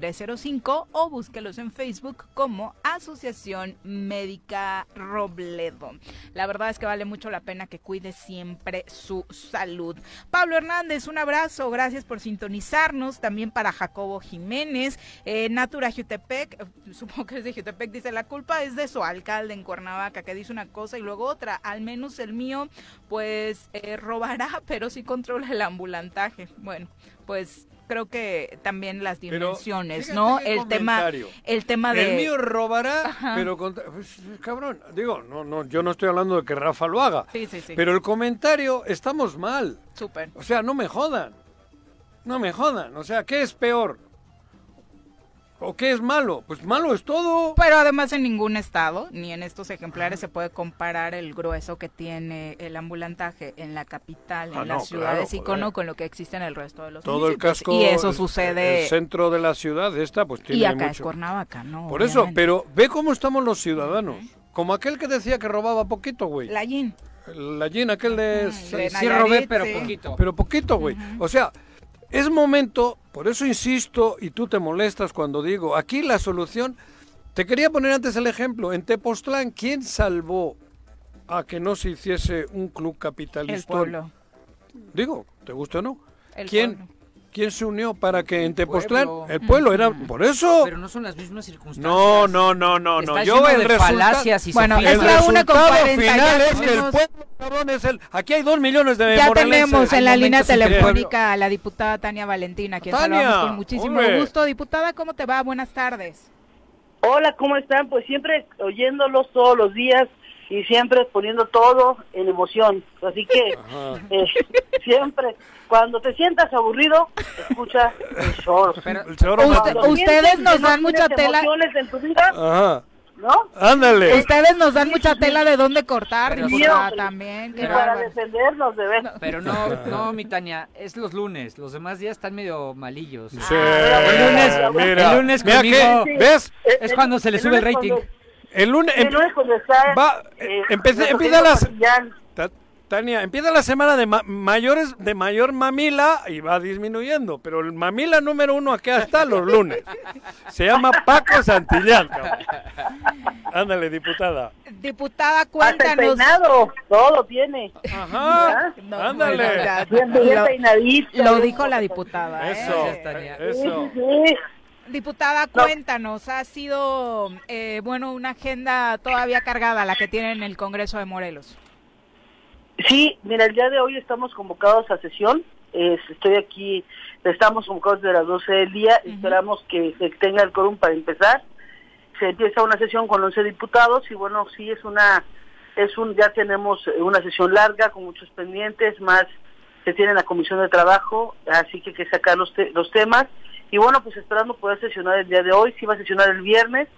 7305 o búsquelos en Facebook como Asociación Médica Robledo. La verdad es que vale mucho la pena que cuide siempre su salud. Pablo Hernández, un abrazo, gracias por sintonizarnos. También para Jacobo Jiménez, eh, Natura Jutepec, eh, supongo que es de Jutepec, dice la culpa es de su alcalde en Cuernavaca que dice una cosa y luego otra. Al menos el mío, pues eh, robará, <laughs> pero sí controla el ambulantaje. Bueno, pues creo que también las dimensiones, ¿no? El tema, el tema de El mío robará, Ajá. pero contra- pues, cabrón, digo, no, no, yo no estoy hablando de que Rafa lo haga. Sí, sí, sí. Pero el comentario, estamos mal. Súper. O sea, no me jodan. No me jodan. O sea, ¿qué es peor? ¿O qué es malo? Pues malo es todo. Pero además en ningún estado, ni en estos ejemplares, se puede comparar el grueso que tiene el ambulantaje en la capital, en Ah, las no, ciudades claro, icono, con lo que existe en el resto de los Todo el casco. Y eso sucede. El centro de la ciudad, esta, pues tiene y acá es. Cuernavaca, ¿no? Por eso, pero ve cómo estamos los ciudadanos. Como aquel que decía que robaba poquito, güey. La Yin. La Gin, aquel de... de sí, Nayarit, robé, pero sí. poquito. Pero poquito, güey. O sea, es momento, por eso insisto, y tú te molestas cuando digo, aquí la solución... Te quería poner antes el ejemplo. En Tepoztlán, ¿quién salvó a que no se hiciese un club capitalista? El pueblo. Digo, ¿te gusta o no? El ¿Quién, pueblo. ¿Quién se unió para que en Tepoztlán... pueblo. El pueblo era... Por eso... Pero no son las mismas circunstancias. No, no, no, no, no. Está Yo el de resultado, falacias y Bueno, es la una con resultado 40, ya final es que el pueblo, cabrón, es el. Aquí hay dos millones de Ya tenemos en Hay la línea en telefónica a la diputada Tania Valentina, a quien Tania, saludamos con muchísimo hombre. gusto. Diputada, ¿cómo te va? Buenas tardes. Hola, ¿cómo están? Pues siempre oyéndolos todos los días y siempre poniendo todo en emoción. Así que <laughs> eh, siempre, cuando te sientas aburrido, escucha el choro. El choro Usted- ustedes nos no dan mucha tela. emociones en tu vida, Ajá. ¿no? Ándale. Ustedes nos dan mucha tela de dónde cortar, Pero sí. también. para bárbaro. defendernos de ver. Pero no, no, mi Tania, es los lunes. Los demás días están medio malillos. Sí, el lunes, mira, el lunes mira conmigo que- ¿ves? es cuando se le sube el rating. cuando- El lunes. El em- lunes cuando está, va, eh, nuestro empieza las. Tania, empieza la semana de ma- mayores, de mayor mamila y va disminuyendo, pero el mamila número uno acá está los lunes. Se llama Paco Santillán. cabrón. Ándale, diputada. Diputada, Hasta el cuéntanos. peinado, todo tiene. Ajá. Ándale. Bien, bien lo- dijo la diputada. ¿eh? Eso, Gracias, Tania. eso. Sí. Diputada, cuéntanos, ha sido, eh, bueno, una agenda todavía cargada la que tiene en el Congreso de Morelos. Sí, mira, el día de hoy estamos convocados a sesión. Eh, estoy aquí, estamos convocados desde las 12 del día. Esperamos que se tenga el quórum para empezar. Se empieza una sesión con 11 diputados y bueno, sí es una, es un, ya tenemos eh, una sesión larga con muchos pendientes, más se tiene la comisión de trabajo, así que hay que sacar los, te- los temas. Y bueno, pues esperando poder sesionar el día de hoy, sí va a sesionar el viernes.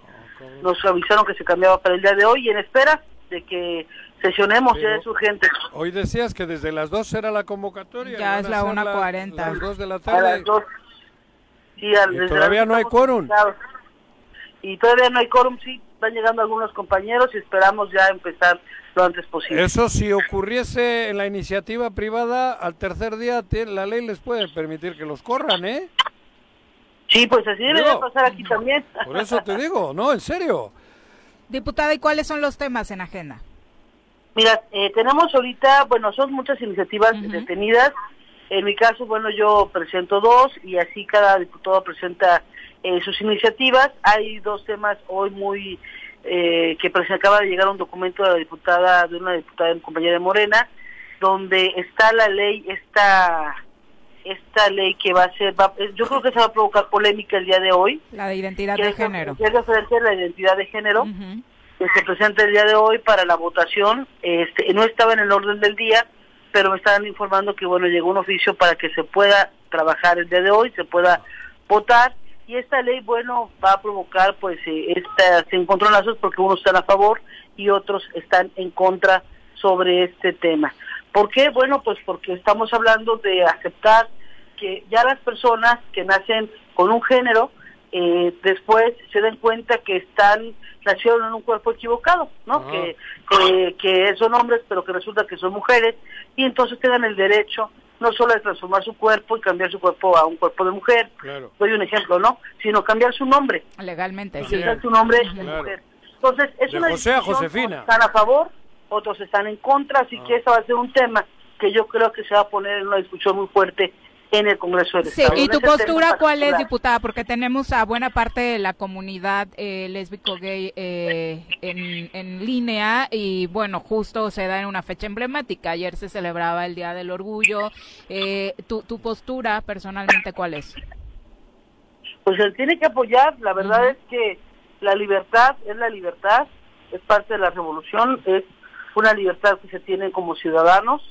Nos avisaron que se cambiaba para el día de hoy y en espera de que sesionemos, ya Pero- es urgente. Hoy decías que desde las 2 era la convocatoria. Ya es a la ser 1:40. Las 2 de la A tarde. las dos. Sí, al- Y desde todavía las no hay quórum. Y todavía no hay quórum, sí. Van llegando algunos compañeros y esperamos ya empezar lo antes posible. Eso si ocurriese en la iniciativa privada, al tercer día la ley les puede permitir que los corran, ¿eh? Sí, pues así debe de pasar aquí también. Por eso te digo, no, en serio. Diputada, ¿y cuáles son los temas en agenda? Mira, eh, tenemos ahorita, bueno, son muchas iniciativas detenidas. En mi caso, bueno, yo presento dos y así cada diputado presenta eh, sus iniciativas. Hay dos temas hoy muy eh, que prese- acaba de llegar un documento de la diputada, de una diputada de compañera de Morena, donde está la ley, esta esta ley que va a ser, va- yo creo que se va a provocar polémica el día de hoy. La de identidad de es- género. que es referente a la identidad de género que se presenta el día de hoy para la votación. Este, no estaba en el orden del día, pero me estaban informando que bueno llegó un oficio para que se pueda trabajar el día de hoy, se pueda votar y esta ley, bueno, va a provocar pues eh, estas encontronazos porque unos están a favor y otros están en contra sobre este tema. ¿Por qué? Bueno, pues porque estamos hablando de aceptar que ya las personas que nacen con un género, eh, después se den cuenta que están nacieron en un cuerpo equivocado, ¿no? Que, que, que son hombres pero que resulta que son mujeres y entonces tengan el derecho no solo de transformar su cuerpo y cambiar su cuerpo a un cuerpo de mujer, doy un ejemplo, ¿no? Sino cambiar su nombre. Legalmente, sí. Cambiar su nombre de Claro. mujer. Entonces, es De una José a Josefina. están a favor, otros están en contra, así Ah. que ese va a ser un tema que yo creo que se va a poner en una discusión muy fuerte en el Congreso del Sí, Estado. ¿y tu postura cuál es, diputada? Porque tenemos a buena parte de la comunidad eh, lésbico-gay eh, en, en línea y bueno, justo se da en una fecha emblemática. Ayer se celebraba el Día del Orgullo. Eh, tu, ¿Tu postura personalmente cuál es? Pues él tiene que apoyar, la verdad es que la libertad es la libertad, es parte de la revolución, es una libertad que se tiene como ciudadanos,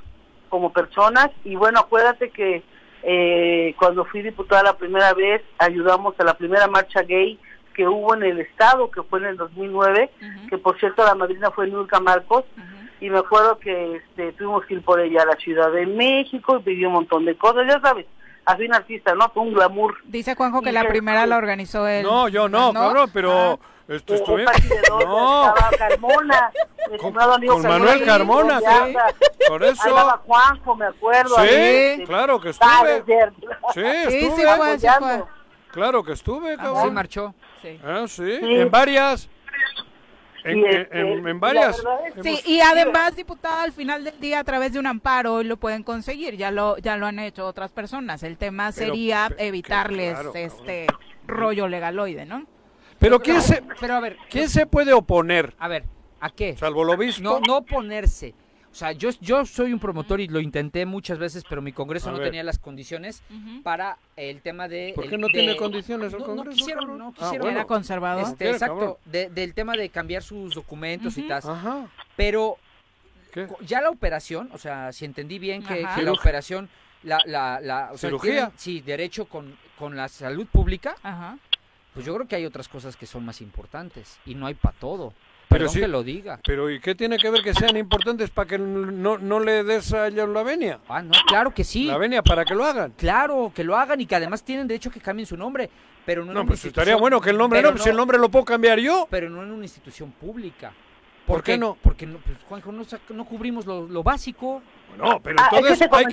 como personas, y bueno, acuérdate que eh, cuando fui diputada la primera vez, ayudamos a la primera marcha gay que hubo en el estado, que fue en el 2009, que por cierto la madrina fue Nulca Marcos, y me acuerdo que este, tuvimos que ir por ella a la Ciudad de México y pidió un montón de cosas, ya sabes, a fin artista, ¿no? Fue un glamour. Dice Juanjo que Y la que- primera la organizó él. No, yo no, cabrón, pero esto Eh, de Doria, No, Carmona, amigo con Manuel Carmona, sí. Por eso- Ahí estaba Juanjo, me acuerdo. Sí, ahí, claro que Ah, estuve. Sí, Sí, estuve. sí fue, sí fue. Claro que estuve, cabrón. Sí, marchó. Ah, sí, Sí. en varias. En, en- este, en- varias. es- Sí, y además, diputada, al final del día, a través de un amparo, hoy lo pueden conseguir. Ya lo ya lo han hecho otras personas. El tema Pero, sería pe- evitarles claro, este rollo legaloide, ¿no? Pero ¿quién se, Pero a ver, ¿quién se puede oponer? a ver, ¿a qué? Salvo lo visto. No, no oponerse. O sea, yo, yo soy un promotor y lo intenté muchas veces, pero mi Congreso A no ver. tenía las condiciones para el tema de... ¿Por qué el- no de- tiene condiciones el no, no quisieron, no Ah, quisieron. bueno. Era conservador. Este, quiere, exacto, de- del tema de cambiar sus documentos y tal. Ajá. Pero ya la operación, o sea, si entendí bien que, la operación, la, la, la, o sea, Cirugía. tienen, sí, derecho con, con la salud pública, Ajá. Pues yo creo que hay otras cosas que son más importantes y no hay para todo. Pero Perdón sí- que lo diga. Pero ¿y qué tiene que ver que sean importantes para que no, no le des a ellos la venia? Ah, no, claro que sí. La venia para que lo hagan. Claro, que lo hagan y que además tienen derecho a que cambien su nombre, pero no, en No, una pues estaría bueno que el nombre no, pues si el nombre lo puedo cambiar yo. Pero no en una institución pública. ¿Por qué no? Porque no, pues, Juanjo, no, no cubrimos lo, lo básico. No, pero Ah, es que entonces te hay,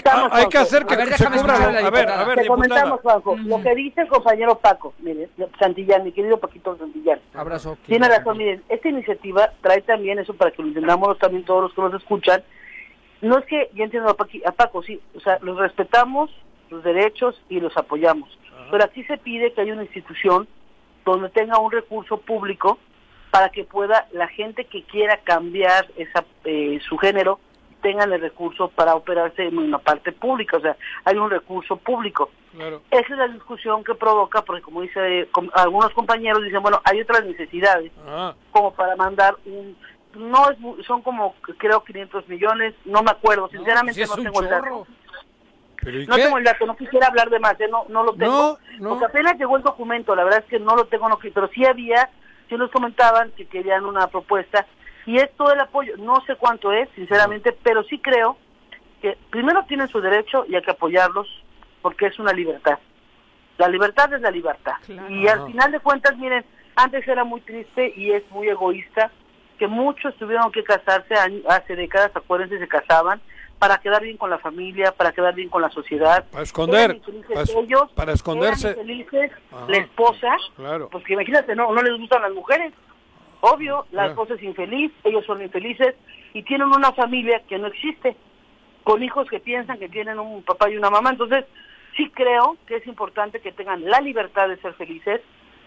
que hacer que A ver, se cubra. a ver, a ver, Te diputada. comentamos, Juanjo, lo que dice el compañero Paco, mire, Santillán, mi querido Paquito Santillán. Abrazo. Tiene razón, miren, esta iniciativa trae también eso para que lo entendamos también todos los que nos escuchan. No es que, yo entiendo a, Paqui- a Paco, sí, o sea, los respetamos, los derechos y los apoyamos. Pero aquí se pide que haya una institución donde tenga un recurso público para que pueda la gente que quiera cambiar esa eh, su género tengan el recurso para operarse en una parte pública, o sea, hay un recurso público. Claro. Esa es la discusión que provoca, porque como dice com- algunos compañeros dicen, bueno, hay otras necesidades Ah, como para mandar un no es mu- son como creo 500 millones, no me acuerdo, sinceramente pues no, es un tengo el dato. chorro. ¿Pero y No qué? tengo el dato, no quisiera hablar de más, ¿eh? no, no lo tengo. No, no. Porque apenas llegó el documento, la verdad es que no lo tengo, no, pero sí había, sí nos comentaban que querían una propuesta y es todo el apoyo, no sé cuánto es, sinceramente, pero sí creo que primero tienen su derecho y hay que apoyarlos porque es una libertad. La libertad es la libertad. Y al final de cuentas, miren, antes era muy triste y es muy egoísta que muchos tuvieron que casarse hace décadas, acuérdense, se casaban para quedar bien con la familia, para quedar bien con la sociedad. Para esconder, para ellos, para esconderse. eran infelices, Ajá. la esposa, Claro. porque imagínate, no, no les gustan las mujeres. Obvio, la Claro. esposa es infeliz, ellos son infelices y tienen una familia que no existe, con hijos que piensan que tienen un papá y una mamá. Entonces, sí creo que es importante que tengan la libertad de ser felices,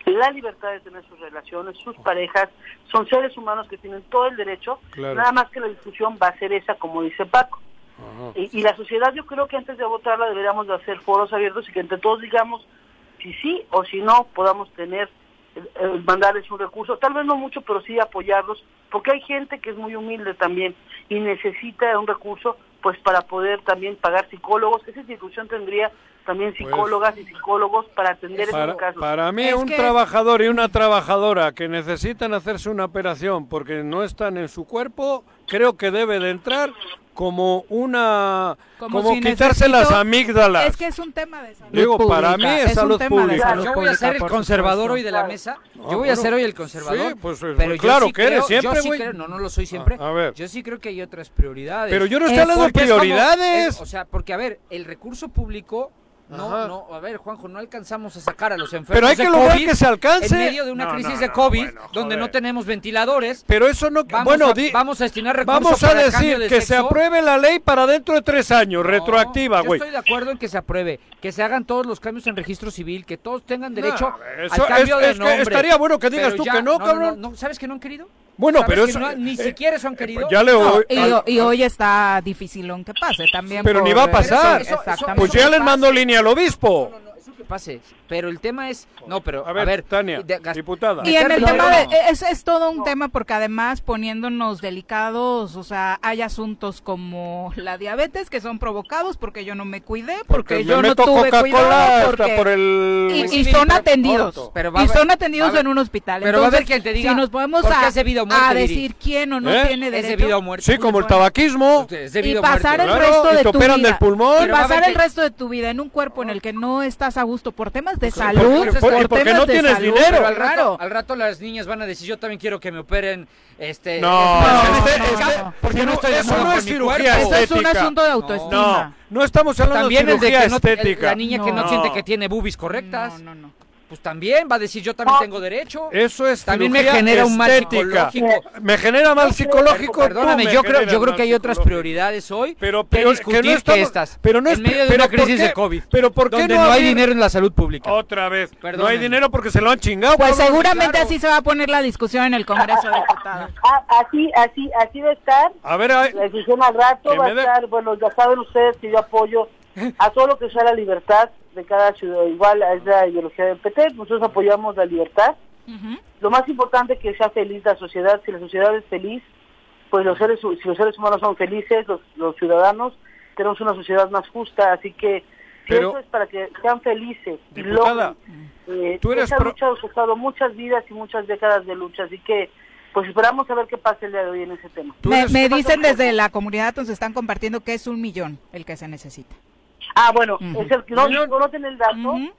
la libertad de tener sus relaciones, sus parejas, son seres humanos que tienen todo el derecho, Claro. nada más que la discusión va a ser esa, como dice Paco. Ajá. Y, y la sociedad yo creo que antes de votarla deberíamos de hacer foros abiertos y que entre todos digamos si sí o si no podamos tener, mandarles un recurso, tal vez no mucho, pero sí apoyarlos, porque hay gente que es muy humilde también y necesita un recurso pues para poder también pagar psicólogos. Esa institución tendría también psicólogas y psicólogos para atender Para, esos casos. para mí, Es un que- trabajador y una trabajadora que necesitan hacerse una operación porque no están en su cuerpo, creo que debe de entrar como una... Como, si quitarse necesito- las amígdalas. Es que es un tema de salud Digo, para mí pública, es un salud tema de pública. salud Yo voy a ser el conservador hoy de la mesa. Ah, Yo voy a bueno, ser hoy el conservador. sí, pues, pues, pero yo claro sí que eres creo- siempre, yo sí güey. creo- no, no lo soy siempre. Ah, a ver. Yo sí creo que hay otras prioridades. Pero yo no estoy hablando de es como- prioridades. es- o sea, porque a ver, el recurso público no, Ajá. no, a ver, Juanjo, no alcanzamos a sacar a los enfermos Pero hay de que lograr COVID que se alcance. En medio de una No, crisis no, de no, COVID, bueno, donde no tenemos ventiladores. Pero eso no... Vamos bueno, a, di- vamos a destinar recursos vamos a para decir de que se apruebe la ley para dentro de tres años, retroactiva, Yo güey. estoy de acuerdo en que se apruebe, que se hagan todos los cambios en registro civil, que todos tengan derecho No, eso al cambio es- de es que nombre. estaría bueno que digas Pero tú ya- que no, cabrón. no, ¿Sabes que no han querido? Bueno, ¿Sabes pero eso- no- ni eh, siquiera eso han querido. ya le No, oí- y, al- ho- y hoy está dificilón que pase también. Pero por- ni va a pasar. Eso-. Pues ya les mando línea al obispo. que pase, pero el tema es no, pero A ver, Tania, diputada. Y en el Meterlo- tema no, de, no. es, es todo un tema porque además poniéndonos delicados, o sea, hay asuntos como la diabetes que son provocados porque yo no me cuidé, porque, me yo no meto tuve Coca-Cola cuidado, hasta porque... por el- y, y son pero atendidos, corto. Pero va a y son atendidos a haber- en un hospital. pero va a Entonces, quien te diga, si nos podemos ¿por qué a, es debido a muerte, a decir quién o no ¿Eh? tiene Es derecho, debido a muerte. Sí, como el tabaquismo. Es y debido a pasar muerte. el resto y de te tu operan vida del pulmón. y a pasar el resto de tu vida en un cuerpo en el que no estás a gusto por temas de salud, porque- por porque temas no de tienes salud, dinero. Al rato, claro. al rato las niñas van a decir, yo también quiero que me operen este No, este- este- este- este- porque no estoy de eso no es mi cirugía cuerpo. Eso es un estética. asunto de autoestima. No, no estamos hablando También de el de cirugía que no, el- estética. la niña que no, No. siente que tiene boobies correctas. Pues también va a decir, yo también tengo derecho. Eso es También me genera un mal psicológico. Me genera mal psicológico. Perdóname, yo creo, yo creo que hay otras prioridades hoy Pero que discutir que no estamos- estas. pero no es en medio de pero una ¿por crisis qué- de COVID. pero ¿por qué donde no no, hay dinero en la salud pública. Otra vez. No hay dinero porque se lo han chingado. Pues seguramente Claro. así se va a poner la discusión en el Congreso de Diputados. Ah, así, así, así va a estar. A ver, ay, La decisión al rato va a estar, bueno, ya saben ustedes que yo apoyo a todo lo que sea la libertad de cada ciudadano, igual es la ideología del PT, nosotros apoyamos la libertad. Lo más importante es que sea feliz la sociedad, si la sociedad es feliz, pues los seres, hu- si los seres humanos son felices, los, los ciudadanos, tenemos una sociedad más justa, así que si Pero- eso es para que sean felices y logren, eh, tú eres esa pro- lucha ha costado muchas vidas y muchas décadas de lucha, así que pues esperamos a ver qué pasa el día de hoy en ese tema. Me, me ¿Qué pasa dicen desde la comunidad, nos están compartiendo que es un millón el que se necesita. Ah, bueno, es el que no, no tiene el dato.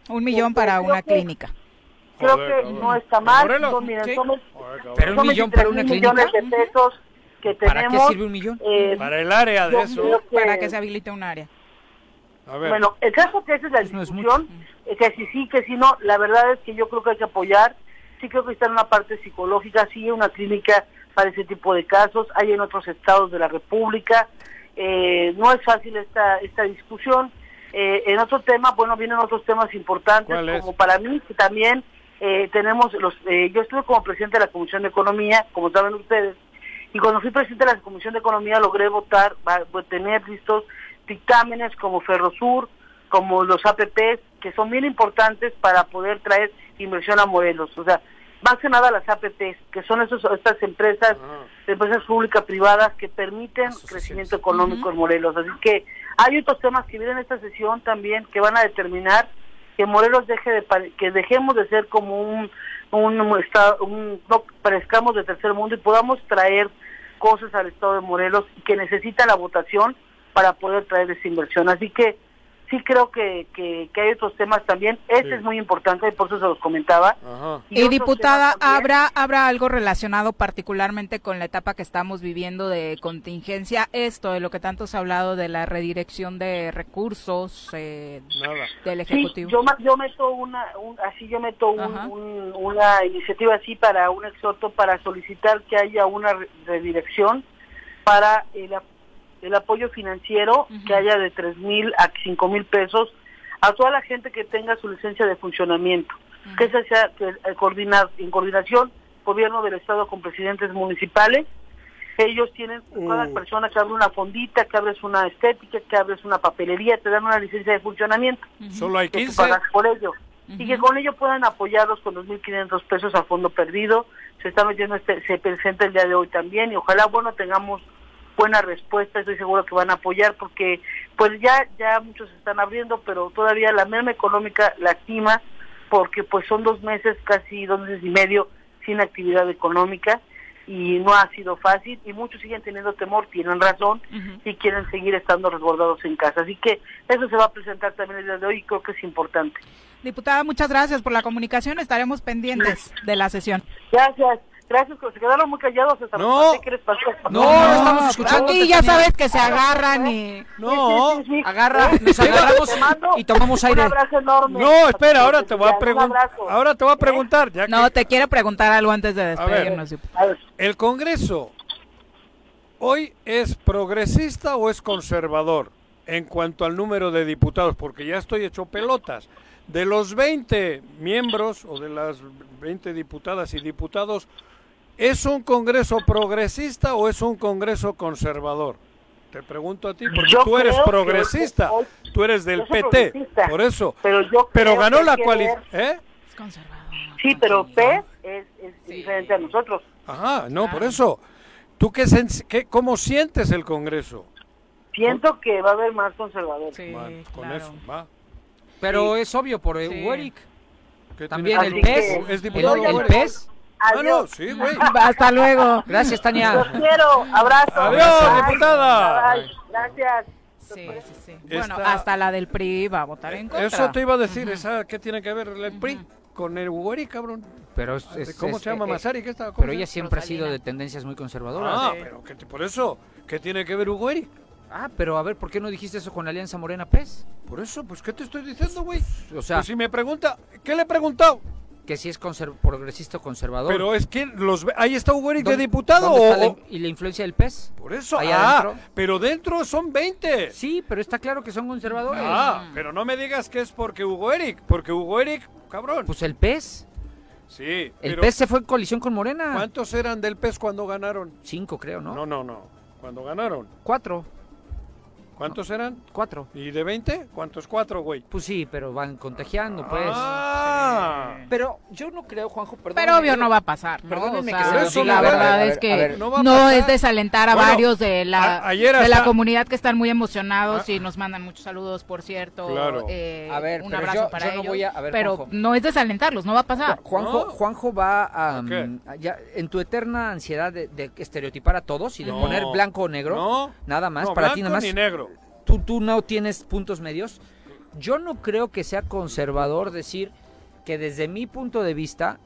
Un millón para una que- clínica. Creo Joder, que no está mal. Morelos, son, miren, sí. somos- Pero un millón 23 para una clínica. millones de pesos que ¿Para qué tenemos. sirve un millón? eh, Para el área de eso. que- Para que se habilite un área. A ver. Bueno, el caso que esa es la no es discusión, eh, que si sí, que si no, la verdad es que yo creo que hay que apoyar, sí creo que está en una parte psicológica, sí hay una clínica para ese tipo de casos, hay en otros estados de la República, eh, no es fácil esta, esta discusión. Eh, en otro tema, bueno, vienen otros temas importantes, como para mí, que también eh, tenemos los, eh, yo estuve como presidente de la Comisión de Economía, como saben ustedes, y cuando fui presidente de la Comisión de Economía logré votar, tener listos dictámenes como Ferrosur, como los APPs, que son bien importantes para poder traer inversión a Morelos. O sea, más que nada las APPs, que son esos, estas empresas, empresas públicas privadas que permiten crecimiento económico en Morelos. Así que hay otros temas que vienen en esta sesión también que van a determinar que Morelos deje de que dejemos de ser como un un estado un no parezcamos de tercer mundo y podamos traer cosas al estado de Morelos que necesita la votación para poder traer esa inversión. Así que sí creo que, que, que hay otros temas también. Este Sí. es muy importante y por eso se los comentaba. Ajá. Y diputada. ¿habrá, ¿habrá algo relacionado particularmente con la etapa que estamos viviendo de contingencia? Esto de lo que tanto se ha hablado de la redirección de recursos eh, Nada. del Sí, Ejecutivo. yo, ma- yo meto una, un- así yo meto un- Ajá. un- una iniciativa así para un exhorto para solicitar que haya una re- redirección para el, ap- el apoyo financiero que haya de tres mil a cinco mil pesos a toda la gente que tenga su licencia de funcionamiento, que esa sea que, eh, coordinar, en coordinación gobierno del estado con presidentes municipales ellos tienen, cada Mm. persona que abre una fondita, que abres una estética, que abres una papelería, te dan una licencia de funcionamiento Solo hay que tú 15. pagas por ello. Y que con ello puedan apoyarlos con 2.500 pesos a fondo perdido. Se está metiendo, este, se presenta el día de hoy también y ojalá, bueno, tengamos buena respuesta, estoy seguro que van a apoyar porque pues ya ya muchos están abriendo, pero todavía la merma económica lastima porque pues son dos meses, casi dos meses y medio sin actividad económica y no ha sido fácil y muchos siguen teniendo temor, tienen razón y quieren seguir estando resguardados en casa. Así que eso se va a presentar también el día de hoy y creo que es importante. Diputada, muchas gracias por la comunicación. Estaremos pendientes de la sesión. Gracias. Gracias, que se quedaron muy callados. Hasta No. ¿Qué les pasó? No, no estamos escuchando. Y ya sabes que se agarran y... No, agarra, nos agarramos y tomamos aire. Un abrazo enorme. no, espera, ahora te voy a Un preguntar. Ahora te voy a preguntar, ya que No, te quiero preguntar algo antes de A ver. despedirnos. diputado. el Congreso hoy es progresista o es conservador en cuanto al número de diputados, porque ya estoy hecho pelotas. De los 20 miembros o de las 20 diputadas y diputados, ¿es un Congreso progresista o es un Congreso conservador? Te pregunto a ti, porque Yo tú eres que progresista, hoy- tú eres del PT, por eso. Pero, yo Pero creo ganó que la que coalición, ¿eh? Sí, pero PES es, es diferente a nosotros. Ajá, no, por eso. ¿Tú qué, cómo sientes el Congreso? Siento que va a haber más conservadores. Man, con eso, va. Pero es obvio por eh, Sí. Warwick. ¿Qué También el que? PES. Es El, diputado el. PES. Ah, no, sí, güey. Hasta luego. Gracias, Tania. Los quiero. Abrazo. Adiós, Bye. diputada. Bye. Gracias. Sí, sí, sí. Bueno, hasta la del PRI va a votar en contra. Eso te iba a decir, esa, ¿qué tiene que ver el PRI con el Warwick, cabrón? Pero es, es- ¿Cómo es- se llama eh, Masari? ¿Qué está? Pero ella siempre ha sido de tendencias muy conservadoras. Ah, pero que por eso, ¿qué tiene que ver Ugueri? Ah, pero a ver, ¿por qué no dijiste eso con la Alianza Morena PES? Por eso, pues, ¿qué te estoy diciendo, güey? O sea, Pues si me pregunta, ¿qué le he preguntado? Que si es progresista o conservador. Pero es que los ahí está Ugueri de ¿Dónde- diputado dónde está o- la o- in- y la influencia del PES? Por eso, ah, adentro. pero dentro son 20. Sí, pero está claro que son conservadores. Ah, pero no me digas que es porque Hugo Eric, porque Hugo Eric, cabrón. Pues el PES. Sí, El pero PES se fue en coalición con Morena. ¿cuántos eran del PES cuando ganaron? Cinco, creo, ¿no? No, no, no. Cuando ganaron. Cuatro. ¿Cuántos eran? Cuatro. ¿Y de 20? ¿Cuántos cuatro, güey? Pues sí, pero van contagiando, pues. Ah. Pero yo no creo, Juanjo, perdón. Pero obvio no va a pasar, ¿no? Perdónenme O que sea, se lo eso diga, la verdad ver, es que ver. no es desalentar a Bueno, varios de la a- ayer de la comunidad que están muy emocionados y nos mandan muchos saludos, por cierto. Claro. eh, A ver, un abrazo yo- para yo no ellos. voy a- a ver, pero Juanjo. no es desalentarlos, no va a pasar. Juanjo, No. Juanjo va a, ¿Qué? mm, ya, en tu eterna ansiedad de, de estereotipar a todos y de No. poner blanco o negro, nada más, para ti nada más. ni negro. Tú, tú no tienes puntos medios. Yo no creo que sea conservador decir que desde mi punto de vista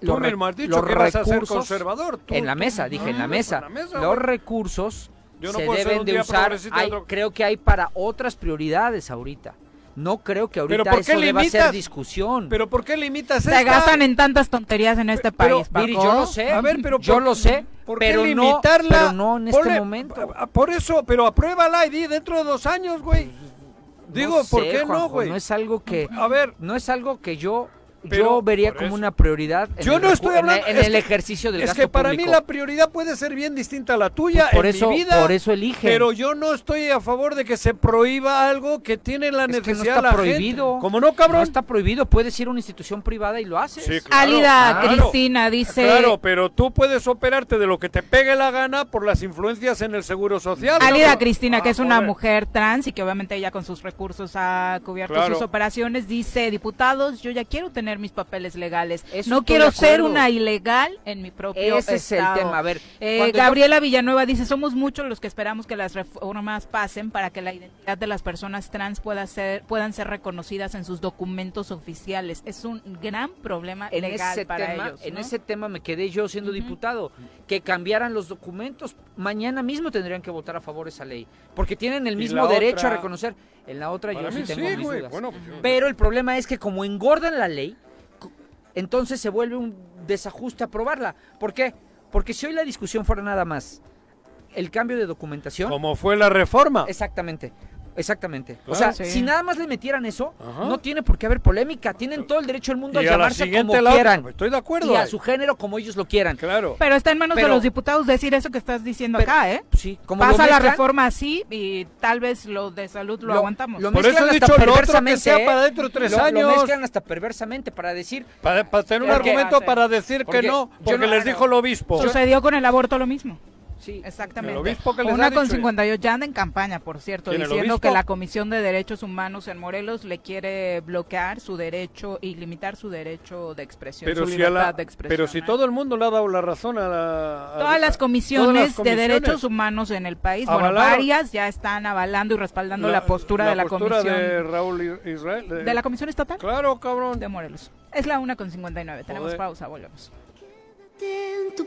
los, re- dicho los que a ser recursos- conservador. Tú- en la mesa, dije en la mesa. en la mesa, los güey. recursos no se deben de usar. hay- creo que hay para otras prioridades ahorita. No creo que Pero ahorita ¿por qué eso deba ser limitas? discusión. ¿Pero por qué limitas Se esta? gastan en tantas tonterías en este Pero, país, Miri, Paco. yo lo sé. A ver, pero yo por- lo sé, ¿Por qué pero no, limitarla? pero no en este momento. Por eso, pero apruébala y di dentro de dos años, güey. Digo, No ¿por qué no, güey? No es algo que A ver, no es algo que yo Pero, yo vería como eso. una prioridad en yo el no recu- estoy en el- hablando... en, es el que- ejercicio del Es gasto que para mí público. la prioridad puede ser bien distinta a la tuya Por en eso- mi vida. por eso eligen. Pero yo no estoy a favor de que se prohíba algo que tiene la Es que no necesidad está la prohibido. gente. Como no, cabrón? No está prohibido, puedes ir a una institución privada y lo haces. Sí, claro, Álida claro. Cristina dice Claro, pero tú puedes operarte de lo que te pegue la gana por las influencias en el seguro social. Álida. Cristina, que Ah, es una joder. mujer trans y que obviamente ella con sus recursos ha cubierto Claro. sus operaciones, dice, diputados, yo ya quiero tener mis papeles legales. Eso no quiero ser una ilegal en mi propio Ese es el estado". tema. A ver, Eh, yo- Gabriela Villanueva dice, somos muchos los que esperamos que las reformas pasen para que la identidad de las personas trans pueda ser, puedan ser reconocidas en sus documentos oficiales. Es un gran problema en legal ese para tema, ellos. en ese tema me quedé yo siendo diputado, que cambiaran los documentos, mañana mismo tendrían que votar a favor de esa ley, porque tienen el mismo derecho otra- a reconocer. En la otra Para yo sí tengo sí, mis dudas. Bueno, pues yo- Pero el problema es que como engordan la ley, entonces se vuelve un desajuste aprobarla. ¿Por qué? Porque si hoy la discusión fuera nada más el cambio de documentación, Como fue la reforma. Exactamente. Exactamente. o sea, Sí. si nada más le metieran eso, Ajá. no tiene por qué haber polémica. Tienen todo el derecho del mundo Y a a la llamarse siguiente como la quieran. Estoy de acuerdo. Y a su género como ellos lo quieran. Claro. Pero está en manos Pero- de los diputados decir eso que estás diciendo Pero- acá, ¿eh? Sí, como Pasa la reforma así y tal vez lo de salud lo, Lo- aguantamos. lo Por eso he hasta dicho lo otro que perversamente, sea ¿eh? para dentro de tres Lo- Lo años. mezclan hasta perversamente para decir... Para, para tener un Porque- argumento para decir que Porque no, yo porque no- les dijo el obispo. Sucedió con el aborto lo mismo. Sí. Exactamente. El obispo que les Una ha con dicho- 58 ya anda en campaña, por cierto, ¿Quién, el diciendo obispo? que la Comisión de Derechos Humanos en Morelos le quiere bloquear su derecho y limitar su derecho de expresión, Pero su si, libertad la- de expresión. pero si todo el mundo le ha dado la razón a la... a- Todas las comisiones, todas las de derechos humanos en el país, bueno, varias ya están avalando y respaldando la, postura de la postura comisión. de Raúl Israel. De, ¿De la comisión estatal? Claro, cabrón. De Morelos. Es la una con 59. Tenemos pausa, volvemos. en tu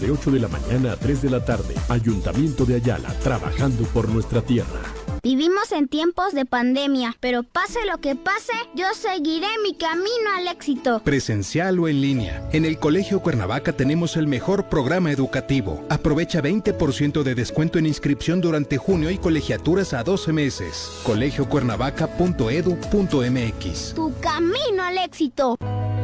de 8 de la mañana a 3 de la tarde. Ayuntamiento de Ayala, trabajando por nuestra tierra. Vivimos en tiempos de pandemia, pero pase lo que pase, yo seguiré mi camino al éxito. Presencial o en línea. En el Colegio Cuernavaca tenemos el mejor programa educativo. Aprovecha 20% de descuento en inscripción durante junio y colegiaturas a 12 meses. colegiocuernavaca.edu.mx. Tu camino al éxito.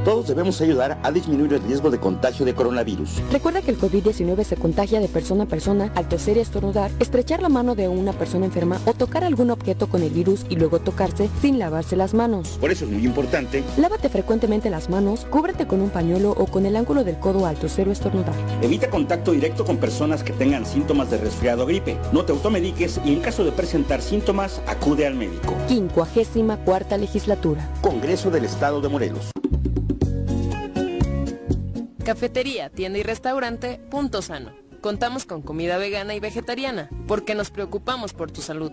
Todos debemos ayudar a disminuir el riesgo de contagio de coronavirus. Recuerda que el COVID-19 se contagia de persona a persona al toser y estornudar, estrechar la mano de una persona enferma o tocar algún objeto con el virus y luego tocarse sin lavarse las manos. Por eso es muy importante, Lávate frecuentemente las manos, cúbrete con un pañuelo o con el ángulo del codo al toser o estornudar. evita contacto directo con personas que tengan síntomas de resfriado o gripe. No te automediques y en caso de presentar síntomas, acude al médico. Quincuagésima cuarta legislatura. Congreso del Estado de Morelos. Cafetería, tienda y restaurante Punto Sano. Contamos con comida vegana y vegetariana, porque nos preocupamos por tu salud.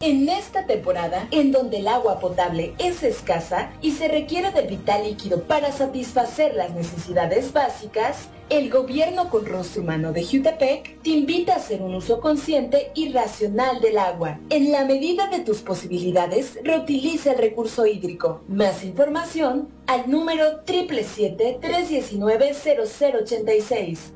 En esta temporada, en donde el agua potable es escasa y se requiere del vital líquido para satisfacer las necesidades básicas, el gobierno con rostro humano de Jutepec te invita a hacer un uso consciente y racional del agua. En la medida de tus posibilidades, reutiliza el recurso hídrico. Más información al número 777-319-0086.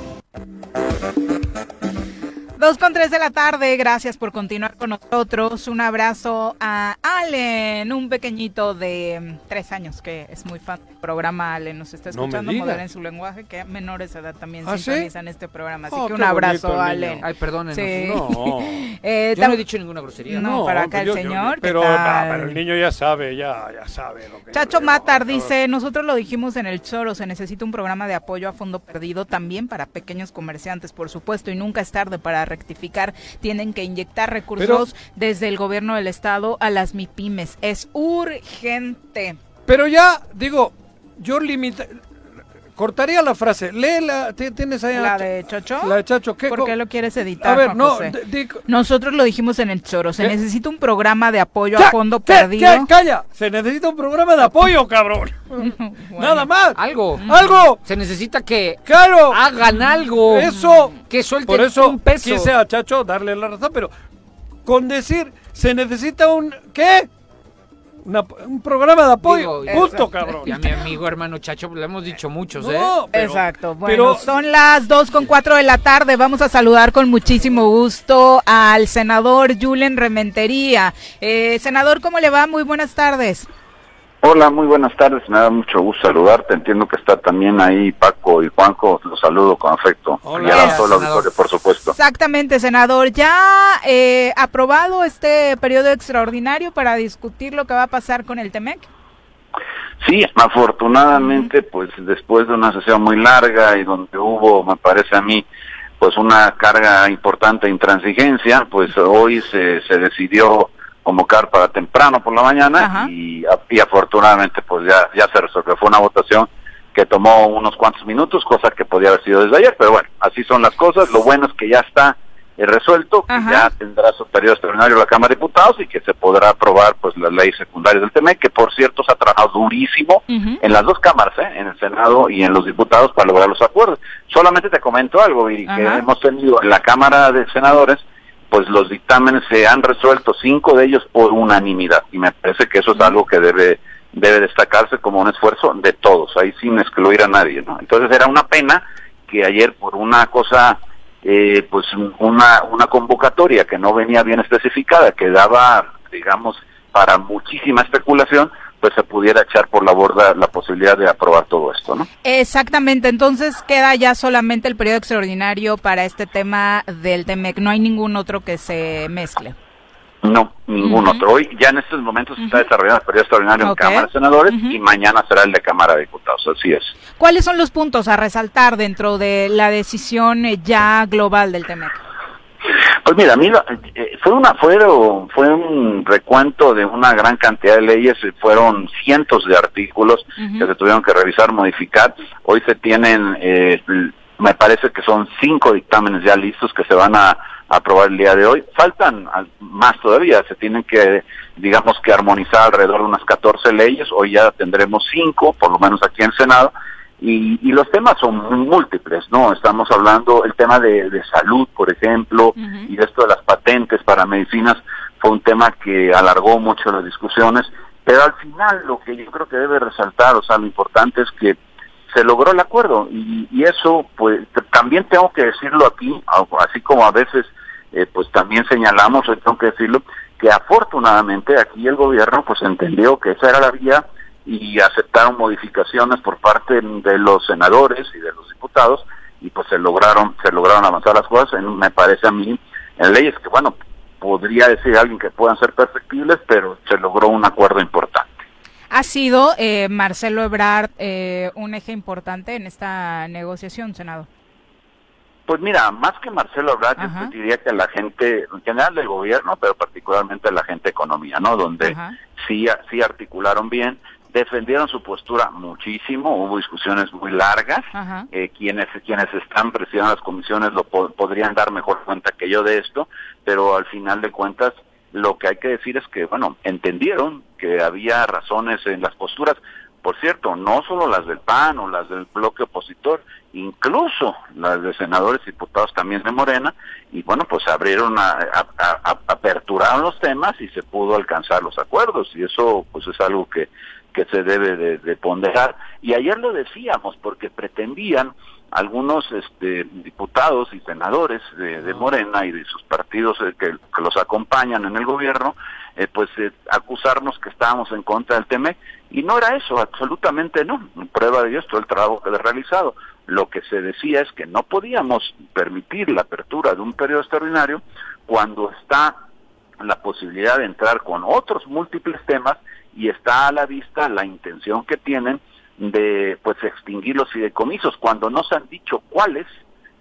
Dos con tres de la tarde, gracias por continuar con nosotros. Un abrazo a Allen, un pequeñito de mm, tres años que es muy fan del programa. Allen nos está No escuchando, modera en su lenguaje, que menores de edad también ¿Ah, sí? sintonizan este programa. Así Oh, que un abrazo, bonito el Allen. niño. Ay, perdónenos. Sí. No. <laughs> Eh, Yo no he dicho ninguna grosería. No, para acá el yo- yo- señor. ¿qué pero, no, pero el niño ya sabe, ya, ya sabe lo que Chacho Matar dice, nosotros lo dijimos en el Choro, se necesita un programa de apoyo a fondo perdido también para pequeños comerciantes, por supuesto, y nunca es tarde para rectificar. Tienen que inyectar recursos desde el gobierno del estado a las MIPIMES. Es urgente. Pero ya, digo, yo limita... Cortaría la frase. Léela. ti- ¿Tienes ahí? ¿La de Chocho? La de Chacho. ¿Qué ¿Por qué lo quieres editar, A ver, Juan no. José? Nosotros lo dijimos en el Choro, se ¿Qué? necesita un programa de apoyo ¿Qué? a fondo ¿Qué? perdido. ¿Qué? Calla. Se necesita un programa de apoyo, cabrón. <laughs> Nada más. Algo. Algo. Se necesita que Claro. hagan algo. Eso. Que suelten Por eso un peso. quise a Chacho darle la razón, pero con decir se necesita un ¿qué? Una- un programa de apoyo. Digo, Punto, exacto. cabrón. Y a mi amigo hermano Chacho lo hemos dicho muchos, ¿eh? No, pero- Exacto. Bueno, pero- son las dos con cuatro de la tarde. Vamos a saludar con muchísimo gusto al senador Julen Rementería. Eh, senador, ¿cómo le va? Muy buenas tardes. Hola, muy buenas tardes, me da mucho gusto saludarte. Entiendo que está también ahí Paco y Juanjo, los saludo con afecto. Hola. y a todo el auditorio, por supuesto. Exactamente, senador. ¿Ya eh, aprobado este periodo extraordinario para discutir lo que va a pasar con el TEMEC? Sí, afortunadamente, pues después de una sesión muy larga y donde hubo, me parece a mí, pues una carga importante de intransigencia, pues hoy se, se decidió convocar para temprano por la mañana y, y afortunadamente pues ya, ya se resolvió. Fue una votación que tomó unos cuantos minutos, cosa que podía haber sido desde ayer, pero bueno, así son las cosas. Lo bueno es que ya está eh, resuelto, que ya tendrá su periodo extraordinario la Cámara de Diputados y que se podrá aprobar pues las leyes secundarias del TEMEC, que por cierto se ha trabajado durísimo en las dos cámaras, ¿eh? en el Senado y en los diputados para lograr los acuerdos. Solamente te comento algo, Viri, que Ajá. hemos tenido en la Cámara de Senadores, pues los dictámenes se han resuelto, cinco de ellos por unanimidad, y me parece que eso es algo que debe debe destacarse como un esfuerzo de todos, ahí sin excluir a nadie, ¿no? Entonces era una pena que ayer por una cosa, eh, pues una, una convocatoria que no venía bien especificada, que daba, digamos, para muchísima especulación, pues se pudiera echar por la borda la posibilidad de aprobar todo esto, ¿no? Exactamente, entonces queda ya solamente el periodo extraordinario para este tema del TEMEC. No hay ningún otro que se mezcle. No, ningún otro. Hoy ya en estos momentos se está desarrollando el periodo extraordinario en Cámara de Senadores y mañana será el de Cámara de Diputados, así es. ¿Cuáles son los puntos a resaltar dentro de la decisión eh, ya global del TEMEC? Pues mira, mira, eh, fue una fueron, fue un recuento de una gran cantidad de leyes, eh, fueron cientos de artículos que se tuvieron que revisar, modificar. Hoy se tienen, eh, me parece que son cinco dictámenes ya listos que se van a, a aprobar el día de hoy. Faltan al- más todavía, se tienen que, digamos que armonizar alrededor de unas 14 leyes. Hoy ya tendremos cinco, por lo menos aquí en el Senado. Y, y los temas son múltiples, ¿no? Estamos hablando el tema de, de salud, por ejemplo, y de esto de las patentes para medicinas fue un tema que alargó mucho las discusiones, pero al final lo que yo creo que debe resaltar, o sea, lo importante es que se logró el acuerdo y, y eso, pues también tengo que decirlo aquí, así como a veces, eh, pues también señalamos, hoy tengo que decirlo, que afortunadamente aquí el gobierno pues entendió que esa era la vía y aceptaron modificaciones por parte de los senadores y de los diputados y pues se lograron se lograron avanzar las cosas en, me parece a mí en leyes que bueno podría decir alguien que puedan ser perfectibles pero se logró un acuerdo importante Ha sido eh, Marcelo Ebrard eh, un eje importante en esta negociación, senador. Pues mira, más que Marcelo Ebrard, yo diría que la gente, en general del gobierno, pero particularmente la gente de economía, ¿no? Donde sí, sí articularon bien, defendieron su postura muchísimo, hubo discusiones muy largas, eh, quienes quienes están presionando las comisiones lo po- podrían dar mejor cuenta que yo de esto, pero al final de cuentas lo que hay que decir es que, bueno, entendieron que había razones en las posturas, por cierto, no solo las del PAN o las del bloque opositor, incluso las de senadores y diputados también de Morena, y bueno, pues abrieron, a, a- a- a- aperturaron los temas y se pudo alcanzar los acuerdos, y eso pues es algo que, que se debe de, de ponderar. Y ayer lo decíamos, porque pretendían algunos este, diputados y senadores de, de Morena y de sus partidos eh, que, que los acompañan en el gobierno, eh, pues eh, acusarnos que estábamos en contra del TEMEC. Y no era eso, absolutamente no. Prueba de ello es todo el trabajo que he realizado. Lo que se decía es que no podíamos permitir la apertura de un periodo extraordinario cuando está la posibilidad de entrar con otros múltiples temas y está a la vista la intención que tienen de pues extinguir los fideicomisos cuando no se han dicho cuáles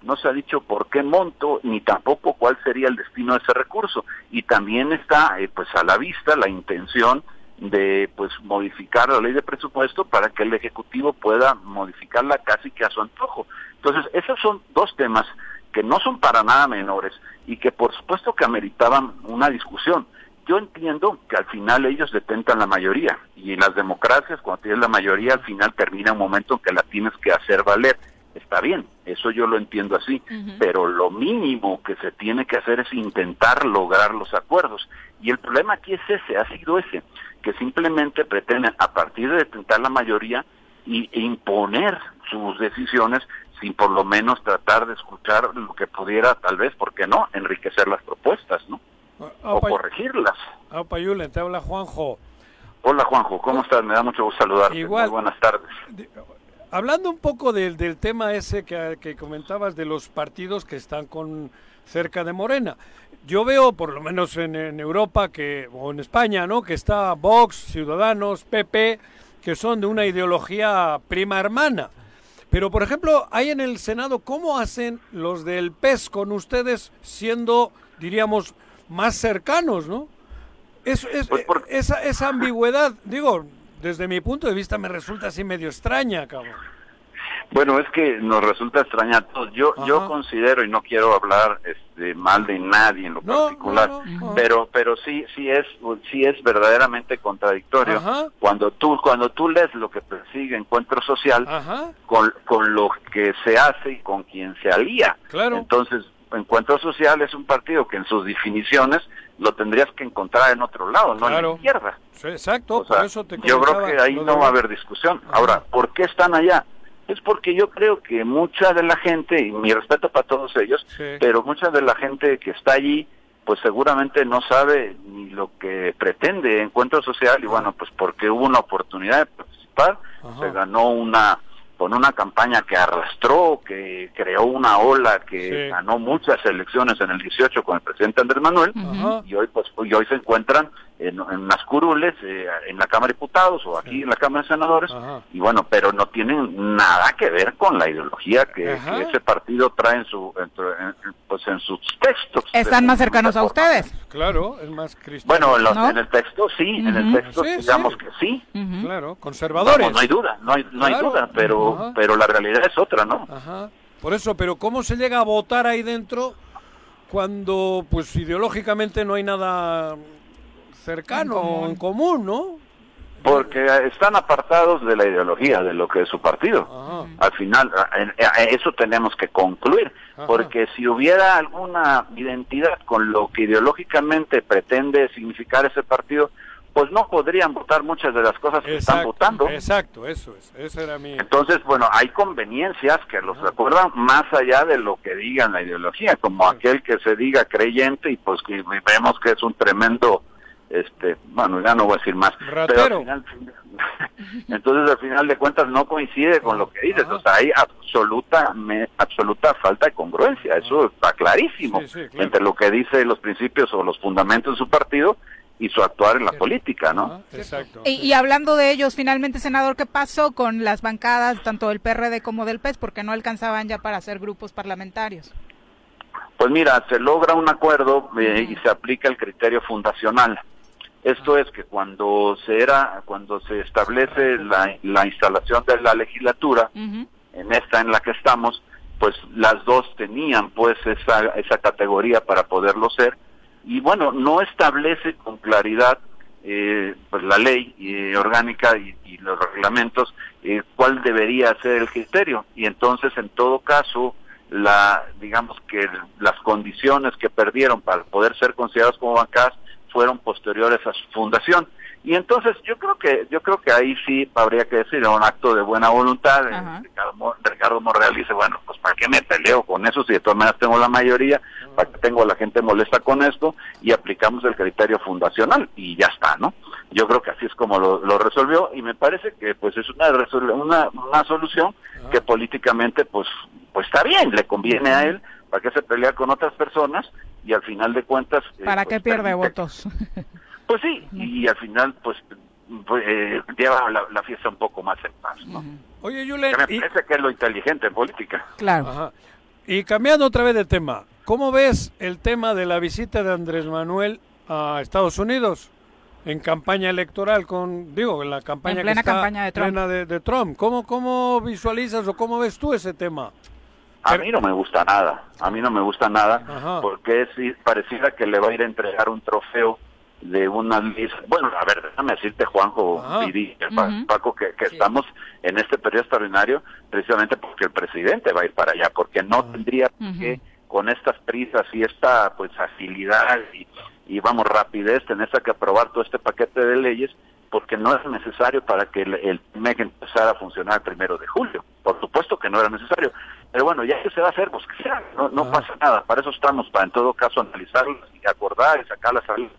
no se ha dicho por qué monto ni tampoco cuál sería el destino de ese recurso. Y también está eh, pues a la vista la intención de pues modificar la ley de presupuesto para que el ejecutivo pueda modificarla casi que a su antojo. Entonces esos son dos temas que no son para nada menores y que por supuesto que ameritaban una discusión yo entiendo que al final ellos detentan la mayoría y las democracias cuando tienes la mayoría al final termina un momento en que la tienes que hacer valer. Está bien, eso yo lo entiendo así, pero lo mínimo que se tiene que hacer es intentar lograr los acuerdos. Y el problema aquí es ese, ha sido ese, que simplemente pretenden a partir de detentar la mayoría y, e imponer sus decisiones sin por lo menos tratar de escuchar lo que pudiera, tal vez, ¿por qué no?, enriquecer las propuestas, ¿no? O corregirlas. Ah, Payule, te habla Juanjo. Hola Juanjo, ¿cómo estás? Me da mucho gusto saludarte. Igual. Muy buenas tardes. Hablando un poco del, del tema ese que, que comentabas de los partidos que están con cerca de Morena. Yo veo, por lo menos en, en Europa que o en España, ¿no? Que está Vox, Ciudadanos, PP, que son de una ideología prima hermana. Pero, por ejemplo, hay en el Senado, ¿cómo hacen los del PES con ustedes siendo, diríamos, más cercanos, ¿no? Es, es, esa, esa ambigüedad, digo, desde mi punto de vista me resulta así medio extraña, cabrón. Bueno, es que nos resulta extraña a todos. Yo, yo considero, y no quiero hablar este, mal de nadie en lo particular, pero, pero sí, sí es, sí es verdaderamente contradictorio cuando tú, cuando tú lees lo que persigue Encuentro Social con, con lo que se hace y con quien se alía. Claro. Entonces, Encuentro Social es un partido que en sus definiciones lo tendrías que encontrar en otro lado, no en la izquierda. Sí, exacto, por eso te Yo creo que ahí no va a haber discusión. Ahora, ¿por qué están allá? Es porque yo creo que mucha de la gente, y mi respeto para todos ellos, pero mucha de la gente que está allí, pues seguramente no sabe ni lo que pretende Encuentro Social, y bueno, pues porque hubo una oportunidad de participar, se ganó una con una campaña que arrastró, que creó una ola, que ganó muchas elecciones en el 18 con el presidente Andrés Manuel, y hoy pues y hoy se encuentran en, en las curules, eh, en la Cámara de Diputados o aquí en la Cámara de Senadores, y bueno, pero no tienen nada que ver con la ideología que, que ese partido trae en su en, pues en sus textos. Están más cercanos a ustedes. Claro, es más cristiano. Bueno, en, el texto sí, en el texto digamos que sí. Claro, conservadores. No, no hay duda, no hay, no hay duda, pero pero la realidad es otra, ¿no? Ajá. Por eso, pero ¿cómo se llega a votar ahí dentro cuando, pues, ideológicamente no hay nada cercano en común, en común ¿no? Porque están apartados de la ideología, de lo que es su partido. Al final, eso tenemos que concluir, porque si hubiera alguna identidad con lo que ideológicamente pretende significar ese partido, pues no podrían votar muchas de las cosas que están votando. Exacto, eso es, eso era mi... Entonces, bueno, hay conveniencias que los recuerdan más allá de lo que digan la ideología, como aquel que se diga creyente y pues que vemos que es un tremendo, este, bueno, ya no voy a decir más, pero al final, <laughs> entonces al final de cuentas no coincide con lo que dices, o sea, hay absoluta, me, absoluta falta de congruencia, eso está clarísimo, entre lo que dice los principios o los fundamentos de su partido y su actuar en la política, ¿no? Exacto. Y, hablando de ellos, finalmente, senador, ¿qué pasó con las bancadas tanto del PRD como del PES? Porque no alcanzaban ya para hacer grupos parlamentarios. Pues mira, se logra un acuerdo eh, y se aplica el criterio fundacional. Esto es que cuando se era, cuando se establece la, la instalación de la legislatura, en esta en la que estamos, pues las dos tenían pues esa, esa categoría para poderlo ser, y bueno, no establece con claridad eh, pues la ley eh, orgánica y, los reglamentos eh, cuál debería ser el criterio. Y entonces en todo caso la digamos que las condiciones que perdieron para poder ser considerados como bancadas fueron posteriores a su fundación Y entonces yo creo que yo creo que ahí sí habría que decir un acto de buena voluntad. Ricardo, Mo- Ricardo Monreal dice, bueno, pues ¿para qué me peleo con eso si de todas maneras tengo la mayoría? ¿Para qué tengo a la gente molesta con esto? Y aplicamos el criterio fundacional y ya está, ¿no? Yo creo que así es como lo, lo resolvió y me parece que pues es una una, una solución que políticamente pues pues está bien, le conviene a él, para que se pelea con otras personas y al final de cuentas eh, ¿Para pues, qué pierde permite- votos? <laughs> pues sí, y al final pues, pues, eh, lleva la, la fiesta un poco más en paz, ¿no? Oye, Julen, Que me parece que es lo inteligente en política. Claro. Ajá. Y cambiando otra vez de tema, ¿cómo ves el tema de la visita de Andrés Manuel a Estados Unidos en campaña electoral con, digo, en la campaña En plena que está campaña de Trump. plena de, de Trump? ¿Cómo, ¿Cómo visualizas o cómo ves tú ese tema? A mí no me gusta nada, a mí no me gusta nada, Ajá. porque es, pareciera que le va a ir a entregar un trofeo de una lista. Bueno, a ver, déjame decirte, Juanjo. Viri, Pa- Ujú. Paco, que, que estamos en este periodo extraordinario precisamente porque el presidente va a ir para allá, porque no tendría por qué con estas prisas y esta pues agilidad y, y vamos rapidez tener que aprobar todo este paquete de leyes porque no es necesario para que el, el MEC empezara a funcionar el primero de julio. Por supuesto que no era necesario. Pero bueno, ya que se va a hacer, pues que sea, no, no pasa nada. Para eso estamos, para en todo caso analizarlas y acordar y sacarlas a luz.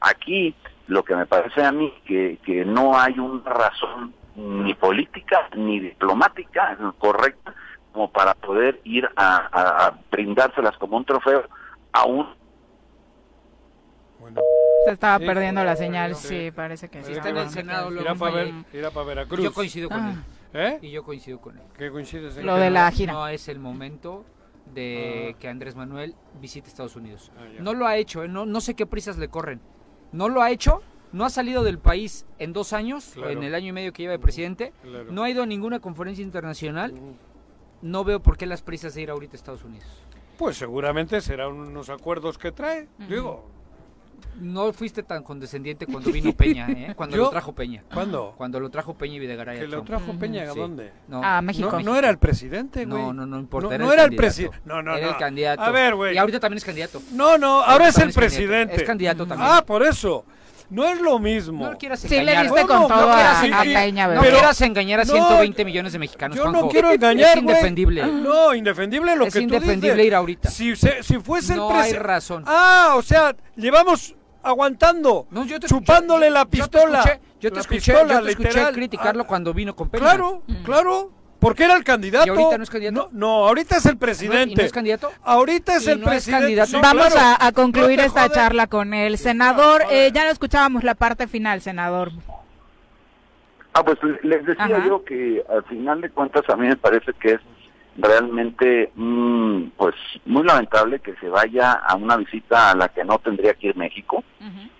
Aquí, lo que me parece a mí, que, que no hay una razón ni política ni diplomática correcta como para poder ir a, a- a brindárselas como un trofeo a un Se estaba Sí, perdiendo la señal, sí. sí, parece que sí. Está en el Senado, luego Irá para, ver, irá para Veracruz. Yo coincido con Ah. él. ¿Eh? Y yo coincido con él. ¿Qué coincides en Lo de la gira. No es el momento de Ah. que Andrés Manuel visite Estados Unidos. Ah, no lo ha hecho, ¿eh? no, no sé qué prisas le corren. No lo ha hecho, no ha salido del país en dos años, Claro. en el año y medio que lleva de presidente, Claro. no ha ido a ninguna conferencia internacional. No veo por qué las prisas de ir ahorita a Estados Unidos. Pues seguramente serán unos acuerdos que trae. Digo, No fuiste tan condescendiente cuando vino <laughs> Peña, ¿eh? Cuando ¿Yo? lo trajo Peña. ¿Cuándo? Cuando lo trajo Peña y Videgaray. ¿Que lo trajo Peña a Sí. dónde? No. A México. No, no era el presidente, güey. No, no, no importa. No, era no el era el candidato. presidente. No, no, Era el candidato. A ver, güey. Y ahorita también es candidato. No, no, ahora Ahorita es el candidato. presidente. Es candidato también. Ah, por eso. No es lo mismo. No quieras Sí le engañar. diste con todo No a, a engañar. Peña, No ¿verdad? Pero- quieras engañar a No, 120 millones de mexicanos, Yo no Juanjo. quiero engañar, Es indefendible. No, indefendible lo Es que tú indefendible dices. ir ahorita. Si, se- si fuese No el hay presidente. razón. Ah, o sea, llevamos aguantando, No, yo te chupándole escuché- la yo te pistola. escuché- Yo te escuché, pistola, yo te escuché criticarlo Ah, cuando vino con Peña. Claro, claro. Porque era el candidato. ¿Y ahorita no es candidato? No, no, ahorita es el presidente. ¿Y no es candidato? Ahorita es ¿Y el no es presidente. Sí, Vamos claro. a, a concluir No esta charla con el senador. Eh, ya no escuchábamos la parte final, senador. Ah, pues les decía Ajá. yo que al final de cuentas a mí me parece que es realmente mm, pues muy lamentable que se vaya a una visita a la que no tendría que ir México.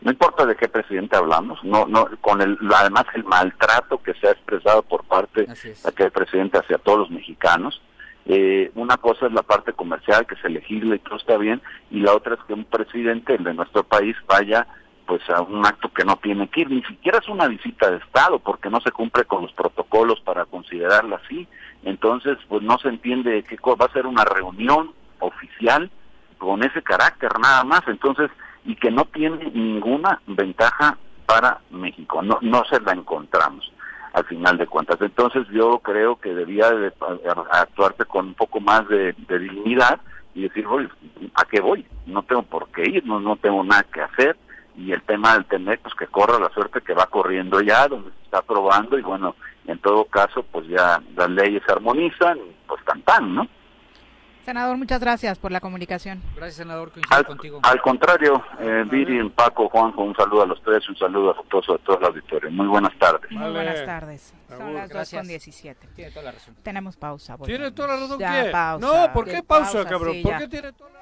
No importa de qué presidente hablamos, no no con el además el maltrato que se ha expresado por parte de aquel presidente hacia todos los mexicanos. Eh, una cosa es la parte comercial que se legisla y todo está bien y la otra es que un presidente de nuestro país vaya pues a un acto que no tiene que ir, ni siquiera es una visita de Estado, porque no se cumple con los protocolos para considerarla así. Entonces, pues no se entiende qué va a ser una reunión oficial con ese carácter nada más, entonces, y que no tiene ninguna ventaja para México, no, no se la encontramos al final de cuentas. Entonces yo creo que debía de a- actuarse con un poco más de, dignidad y decir, oye, ¿a qué voy? No tengo por qué ir, no, no tengo nada que hacer. Y el tema del TEMEC, pues que corra la suerte que va corriendo ya, donde se está aprobando, y bueno, en todo caso, pues ya las leyes se armonizan, y pues tan tan, ¿no? Senador, muchas gracias por la comunicación. Gracias, senador, coincido Al, contigo. al contrario, eh, Viri, Paco, Juanjo, un saludo a los tres, un saludo afectuoso a todo el auditorio. Muy buenas tardes. Muy Vale. buenas tardes. Son las 2 Gracias. con 17. Tiene toda la razón. Tenemos pausa. ¿Tiene volvemos. toda la razón Ya, qué? pausa. No, ¿por qué De pausa, cabrón? sí, ¿Por qué tiene toda la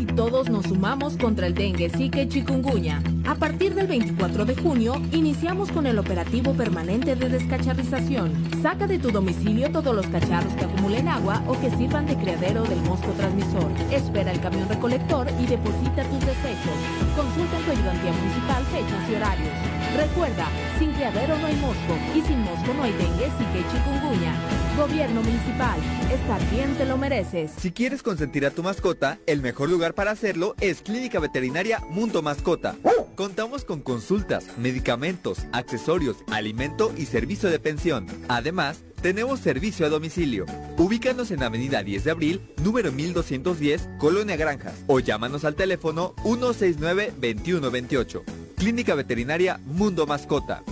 Y todos nos sumamos contra el dengue, zika y chikungunya. A partir del 24 de junio, iniciamos con el operativo permanente de descacharrización. Saca de tu domicilio todos los cacharros que acumulen agua o que sirvan de criadero del mosco transmisor. Espera el camión recolector y deposita tus desechos. Consulta en tu ayudantía municipal fechas y horarios. Recuerda, sin criadero no hay mosco y sin mosco no hay dengue, y chikungunya. Gobierno municipal, estar bien te lo mereces. Si quieres consentir a tu mascota, el mejor lugar para hacerlo es Clínica Veterinaria Mundo Mascota. Contamos con consultas, medicamentos, accesorios, alimento y servicio de pensión. Además, tenemos servicio a domicilio. Ubícanos en Avenida 10 de Abril, número 1210, Colonia Granjas, o llámanos al teléfono 169-2128. Clínica Veterinaria Mundo Mascota.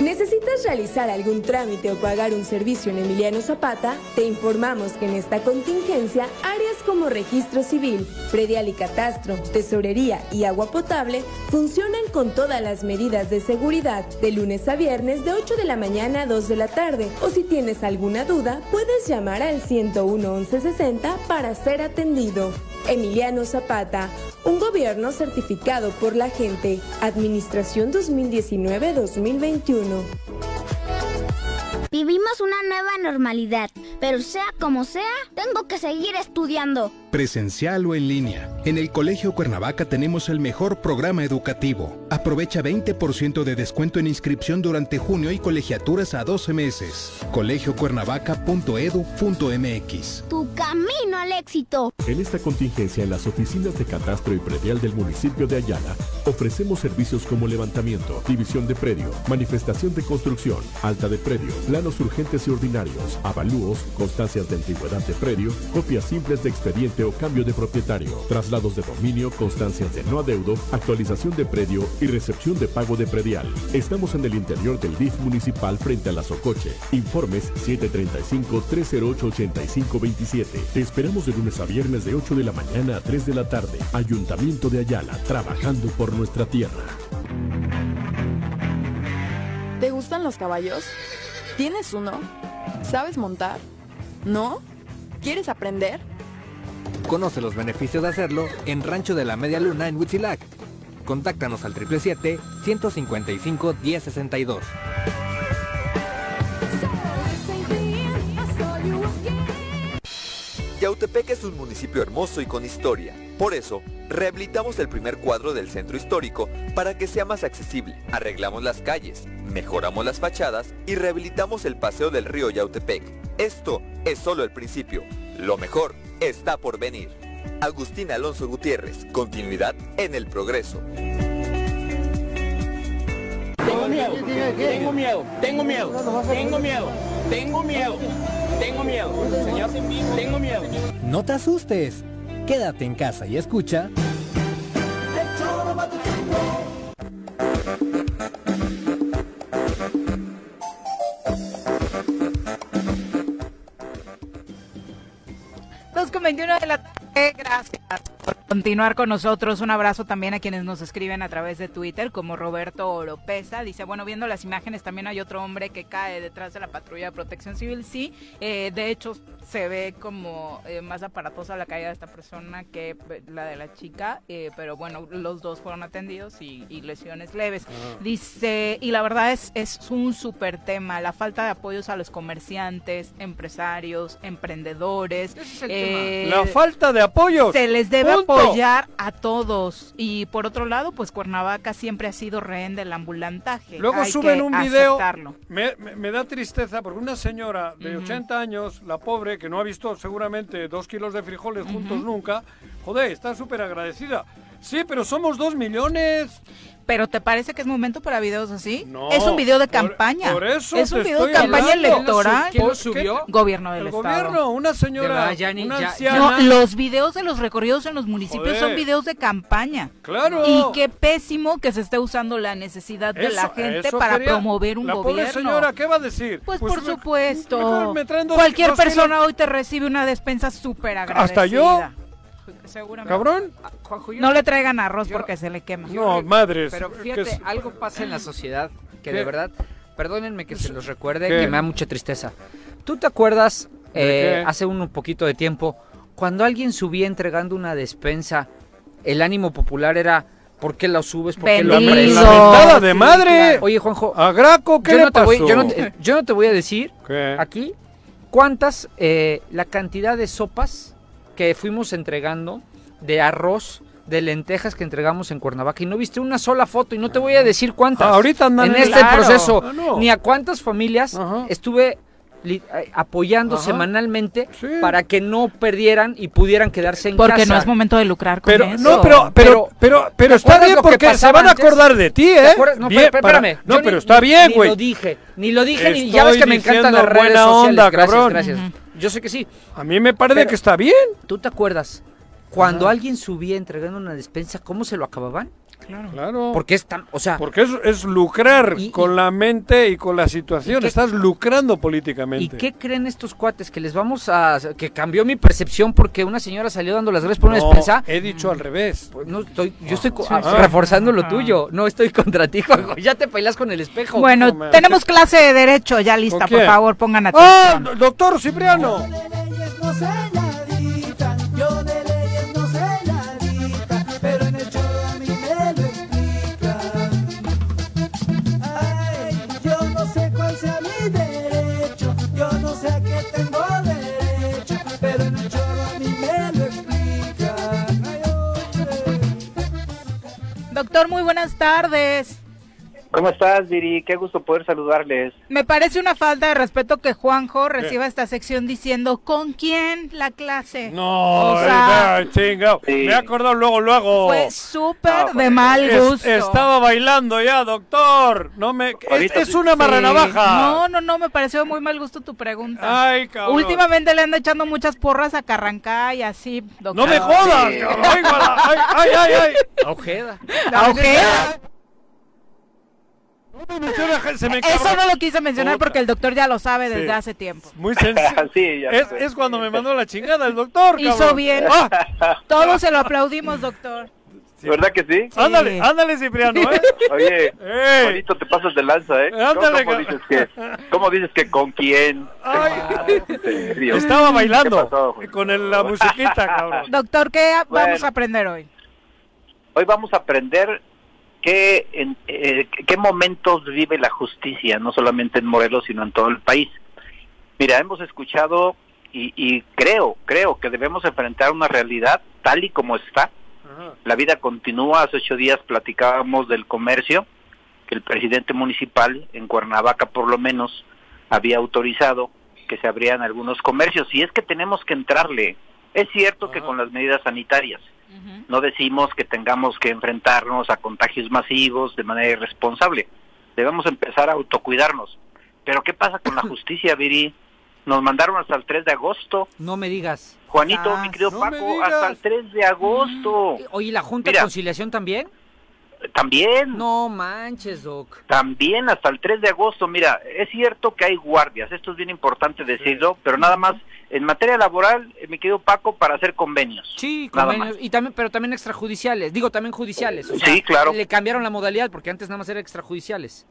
¿Necesitas realizar algún trámite o pagar un servicio en Emiliano Zapata? Te informamos que en esta contingencia, áreas como registro civil, predial y catastro, tesorería y agua potable funcionan con todas las medidas de seguridad de lunes a viernes de 8 de la mañana a 2 de la tarde. O si tienes alguna duda, puedes llamar al 101 1160 para ser atendido. Emiliano Zapata, un gobierno certificado por la gente. Administración 2019-2021. Vivimos una nueva normalidad, pero sea como sea, tengo que seguir estudiando. Presencial o en línea. En el Colegio Cuernavaca tenemos el mejor programa educativo. Aprovecha 20% de descuento en inscripción durante junio y colegiaturas a 12 meses. colegiocuernavaca.edu.mx. Tu camino al éxito. En esta contingencia, en las oficinas de catastro y predial del municipio de Ayala, ofrecemos servicios como levantamiento, división de predio, manifestación de construcción, alta de predio, planos urgentes y ordinarios, avalúos, constancias de antigüedad de predio, copias simples de expediente o cambio de propietario, traslados de dominio, constancias de no adeudo, actualización de predio y recepción de pago de predial. Estamos en el interior del DIF municipal frente a la Socoche. Informes 735-308-8527. Te esperamos de lunes a viernes de 8 de la mañana a 3 de la tarde. Ayuntamiento de Ayala, trabajando por nuestra tierra. ¿Te gustan los caballos? ¿Tienes uno? ¿Sabes montar? ¿No? ¿Quieres aprender? Conoce los beneficios de hacerlo en Rancho de la Media Luna en Huitzilac. Contáctanos al 777-155-1062. Yautepec es un municipio hermoso y con historia. Por eso, rehabilitamos el primer cuadro del centro histórico para que sea más accesible. Arreglamos las calles, mejoramos las fachadas y rehabilitamos el paseo del río Yautepec. Esto es solo el principio. Lo mejor está por venir. Agustín Alonso Gutiérrez, continuidad en el progreso. Tengo miedo, tengo miedo, tengo miedo, tengo miedo, tengo miedo, tengo miedo, señor, tengo miedo. No te asustes. Quédate en casa y escucha. 21 de la tarde, gracias continuar con nosotros. Un abrazo también a quienes nos escriben a través de Twitter, como Roberto Oropesa. Dice, bueno, viendo las imágenes, también hay otro hombre que cae detrás de la patrulla de protección civil. Sí, eh, de hecho, se ve como eh, más aparatosa la caída de esta persona que eh, la de la chica, eh, pero bueno, los dos fueron atendidos y, y lesiones leves. Ah. Dice, y la verdad es, es un súper tema, la falta de apoyos a los comerciantes, empresarios, emprendedores. eh, La falta de apoyo. Se les debe Punto. apoyar a todos. Y por otro lado, pues Cuernavaca siempre ha sido rehén del ambulantaje. Luego Hay suben que un video. Me, me- me da tristeza porque una señora de Ujú. 80 años, la pobre, que no ha visto seguramente dos kilos de frijoles juntos nunca, joder, está súper agradecida. Sí, pero somos dos millones. ¿Pero te parece que es momento para videos así? No, es un video de por- campaña. por eso es un te video de campaña hablando. electoral. ¿Quién lo subió? Gobierno del El Estado. gobierno, una señora, verdad, ya ni- una ya- anciana. No, los videos de los recorridos en los municipios son videos de campaña. Claro. Y qué pésimo que se esté usando la necesidad de la gente para quería- promover un la gobierno. pobre señora, ¿qué va a decir? Pues, por me- supuesto. me traen dos- Cualquier dos kilos. persona hoy te recibe una despensa súper agradecida. ¿Hasta yo? Seguramente. ¿Cabrón? Juanjo, yo- No le traigan arroz yo- porque se le quema. No, madres. Pero que fíjate, es- algo pasa en la sociedad que ¿Qué? de verdad, perdónenme que se los recuerde, ¿Qué? que me da mucha tristeza. ¿Tú te acuerdas ¿De eh, qué? hace un poquito de tiempo cuando alguien subía entregando una despensa, el ánimo popular era ¿por qué la subes? ¿Por qué lo apresas? La mentada de madre. Oye, Juanjo, A Graco, ¿qué yo le no, te voy, yo, no te, yo no te voy a decir ¿Qué? aquí cuántas, eh, la cantidad de sopas que fuimos entregando de arroz de lentejas que entregamos en Cuernavaca y no viste una sola foto y no te voy a decir cuántas. Ah, ahorita andan en este Claro. proceso, Ah, no. ni a cuántas familias estuve eh, apoyando Ajá. semanalmente para que no perdieran y pudieran quedarse en Porque casa. no es momento de lucrar con Pero, eso. no, pero, pero, pero, pero ¿te está bien porque se van a antes? acordar de ti, ¿Te ¿eh? No, Bien, pero, para- espérame. No, yo pero ni- está bien, Ni güey. lo dije, ni lo dije, ni ya ves que me encantan las redes buena sociales. onda, gracias, cabrón. gracias. Yo sé que sí. A mí me parece Pero- que está bien. ¿Tú te acuerdas? Cuando alguien subía entregando una despensa, ¿cómo se lo acababan? Claro. Porque es tan, o sea, Porque es, es lucrar con la mente y con la situación. qué- Estás lucrando políticamente. ¿Y qué creen estos cuates? Que les vamos a... que cambió mi percepción porque una señora salió dando las gracias por una No, despensa. he dicho al revés. Pues no estoy, yo estoy co- Sí, ah, sí. reforzando lo tuyo. No estoy contra ti, Juanjo. <laughs> Ya te bailas con el espejo. Bueno, tenemos clase de derecho ya lista, ¿Con por favor, pongan ¡Ah, atención. doctor Cipriano! No Doctor, muy buenas tardes. ¿Cómo estás, Viri? Qué gusto poder saludarles. Me parece una falta de respeto que Juanjo reciba esta sección diciendo ¿con quién la clase? No, o sea, eh, chingado. Me he acordado luego, luego. fue súper de mal Es- gusto. estaba bailando ya, doctor. No me. Es, es sí. una Sí. navaja. No, no, no, me pareció muy mal gusto tu pregunta. Ay, cabrón. Últimamente le anda echando muchas porras a Carrancá y así, doctor. No me jodas, cabrón. Ay, ay, ay, ay, ay. Ojeda. Se me Eso no lo quise mencionar porque el doctor ya lo sabe desde Sí. hace tiempo. Muy sencillo. <laughs> Sí, es, cuando me mandó la chingada el doctor, Hizo cabrón. bien. Ah, Todos se lo aplaudimos, doctor. ¿Verdad que sí? ándale, ándale, Cipriano, ¿eh? <laughs> Oye, Ey. bonito te pasas de lanza, ¿eh? ¿Cómo- Ándale, ¿Cómo, ca- dices que, ¿Cómo dices que con quién? Estaba bailando con el- la musiquita, cabrón. Doctor, ¿qué Bueno. vamos a aprender hoy? Hoy vamos a aprender qué, en, eh, qué momentos vive la justicia, no solamente en Morelos, sino en todo el país. Mira, hemos escuchado y, y creo, creo que debemos enfrentar una realidad tal y como está. La vida continúa. Hace ocho días platicábamos del comercio, que el presidente municipal en Cuernavaca por lo menos había autorizado que se abrieran algunos comercios. Y es que tenemos que entrarle. Es cierto que con las medidas sanitarias. No decimos que tengamos que enfrentarnos a contagios masivos de manera irresponsable. Debemos empezar a autocuidarnos. Pero ¿qué pasa con la <coughs> justicia, Viri? Nos mandaron hasta el 3 de agosto. No me digas. Juanito, Ah, mi querido no me Paco, hasta el 3 de agosto. Oye, ¿la Junta Mira. de Conciliación también? También. No manches, Doc. También hasta el 3 de agosto. Mira, es cierto que hay guardias, esto es bien importante decirlo, pero nada más en materia laboral, eh, mi querido Paco, para hacer convenios. Sí, convenios, y también, pero también extrajudiciales. Digo, también judiciales. o Sí, claro. Le cambiaron la modalidad porque antes nada más era extrajudiciales.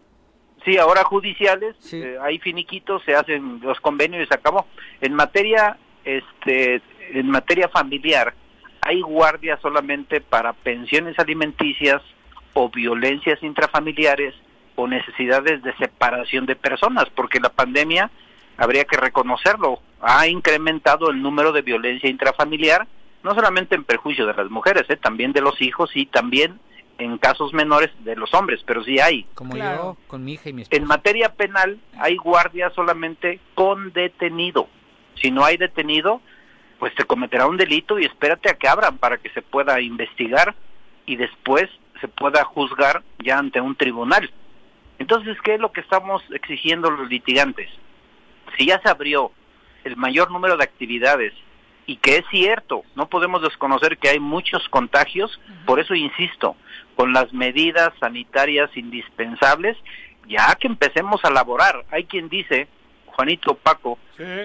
Sí, ahora judiciales, eh, hay finiquitos, se hacen los convenios y se acabó. En materia, este, en materia familiar, hay guardias solamente para pensiones alimenticias o violencias intrafamiliares o necesidades de separación de personas, porque la pandemia, habría que reconocerlo, ha incrementado el número de violencia intrafamiliar, no solamente en perjuicio de las mujeres, eh, también de los hijos y también en casos menores de los hombres, pero sí hay. Como yo, con mi hija y mi esposa. En materia penal hay guardia solamente con detenido. Si no hay detenido, pues se cometerá un delito y espérate a que abran para que se pueda investigar y después se pueda juzgar ya ante un tribunal. Entonces, ¿qué es lo que estamos exigiendo los litigantes? Si ya se abrió el mayor número de actividades y que es cierto, no podemos desconocer que hay muchos contagios, por eso insisto, con las medidas sanitarias indispensables, ya que empecemos a laborar. Hay quien dice, Juanito Paco,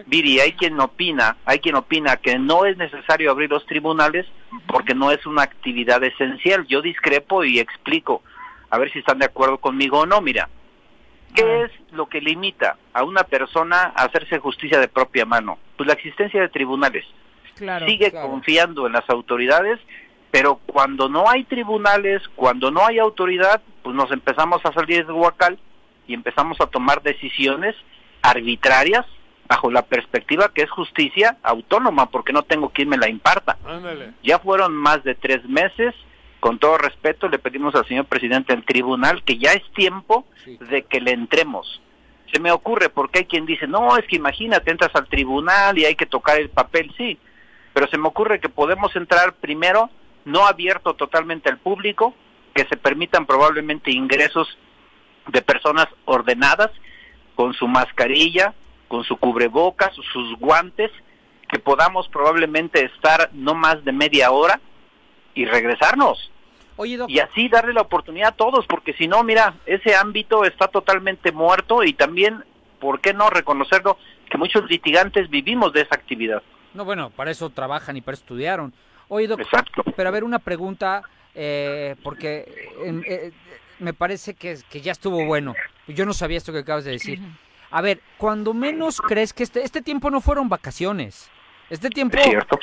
Viri, hay quien opina, hay quien opina que no es necesario abrir los tribunales porque no es una actividad esencial. Yo discrepo y explico, a ver si están de acuerdo conmigo o no. Mira, ¿qué es lo que limita a una persona a hacerse justicia de propia mano? Pues la existencia de tribunales. Claro, Sigue claro. confiando en las autoridades, pero cuando no hay tribunales, cuando no hay autoridad, pues nos empezamos a salir de Huacal y empezamos a tomar decisiones arbitrarias bajo la perspectiva que es justicia autónoma, porque no tengo quien me la imparta. Ándale. Ya fueron más de tres meses con todo respeto, le pedimos al señor presidente del tribunal que ya es tiempo de que le entremos. Se me ocurre porque hay quien dice, no, es que imagínate, entras al tribunal y hay que tocar el papel, sí, pero se me ocurre que podemos entrar primero, no abierto totalmente al público, que se permitan probablemente ingresos de personas ordenadas, con su mascarilla, con su cubrebocas, sus guantes, que podamos probablemente estar no más de media hora y regresarnos. y así darle la oportunidad a todos, porque si no, mira, ese ámbito está totalmente muerto y también, ¿por qué no reconocerlo? Que muchos litigantes vivimos de esa actividad. No, bueno, para eso trabajan y para eso estudiaron. Oye, Doc, Exacto. pero a ver, una pregunta, eh, porque eh, eh, me parece que, que ya estuvo bueno. Yo no sabía esto que acabas de decir. A ver, cuando menos crees que este, este tiempo no fueron vacaciones. Este tiempo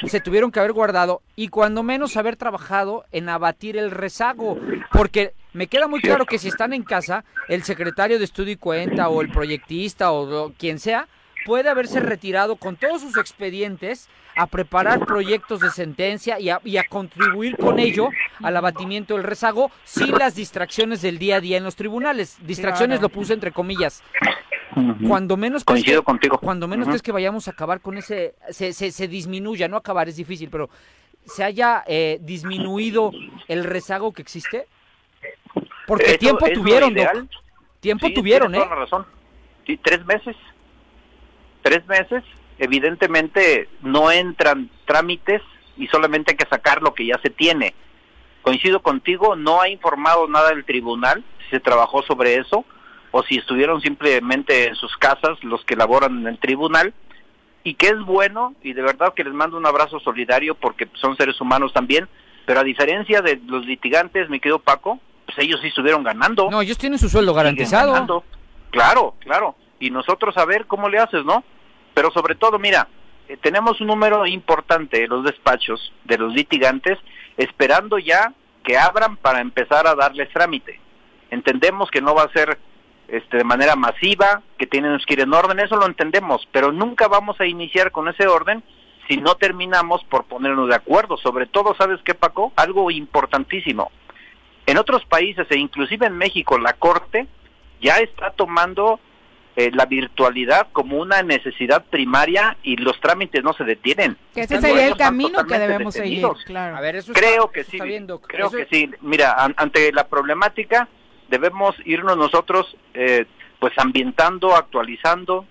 se tuvieron que haber guardado y cuando menos haber trabajado en abatir el rezago, porque me queda muy claro que si están en casa, el secretario de estudio y cuenta o el proyectista o lo- quien sea, puede haberse retirado con todos sus expedientes a preparar proyectos de sentencia y a, y a contribuir con ello al abatimiento del rezago sin las distracciones del día a día en los tribunales. Distracciones lo puse entre comillas. Cuando menos Coincido que- contigo. Cuando menos Ujú. crees que vayamos a acabar con ese, se, se, se disminuya, no acabar es difícil, pero se haya eh, disminuido el rezago que existe. Porque tiempo es tuvieron, Doc. Tiempo Sí, tuvieron, ¿eh? razón. Sí, tres meses. Tres meses. Evidentemente no entran trámites y solamente hay que sacar lo que ya se tiene. Coincido contigo, no ha informado nada el tribunal si se trabajó sobre eso o si estuvieron simplemente en sus casas los que laboran en el tribunal y que es bueno y de verdad que les mando un abrazo solidario porque son seres humanos también, pero a diferencia de los litigantes, mi querido Paco, pues ellos sí estuvieron ganando. No, ellos tienen su sueldo garantizado. Claro, claro. Y nosotros a ver cómo le haces, ¿no? Pero sobre todo, mira, eh, tenemos un número importante de los despachos de los litigantes esperando ya que abran para empezar a darles trámite. Entendemos que no va a ser este, de manera masiva, que tienen que ir en orden, eso lo entendemos, pero nunca vamos a iniciar con ese orden si no terminamos por ponernos de acuerdo. Sobre todo, ¿sabes qué, Paco? Algo importantísimo. En otros países, e inclusive en México, la Corte ya está tomando eh, la virtualidad como una necesidad primaria y los trámites no se detienen. Que ese sería el camino que debemos seguir, claro. A ver, eso Creo que sí, creo que sí. Mira, an- ante la problemática debemos irnos nosotros eh, pues ambientando, actualizando.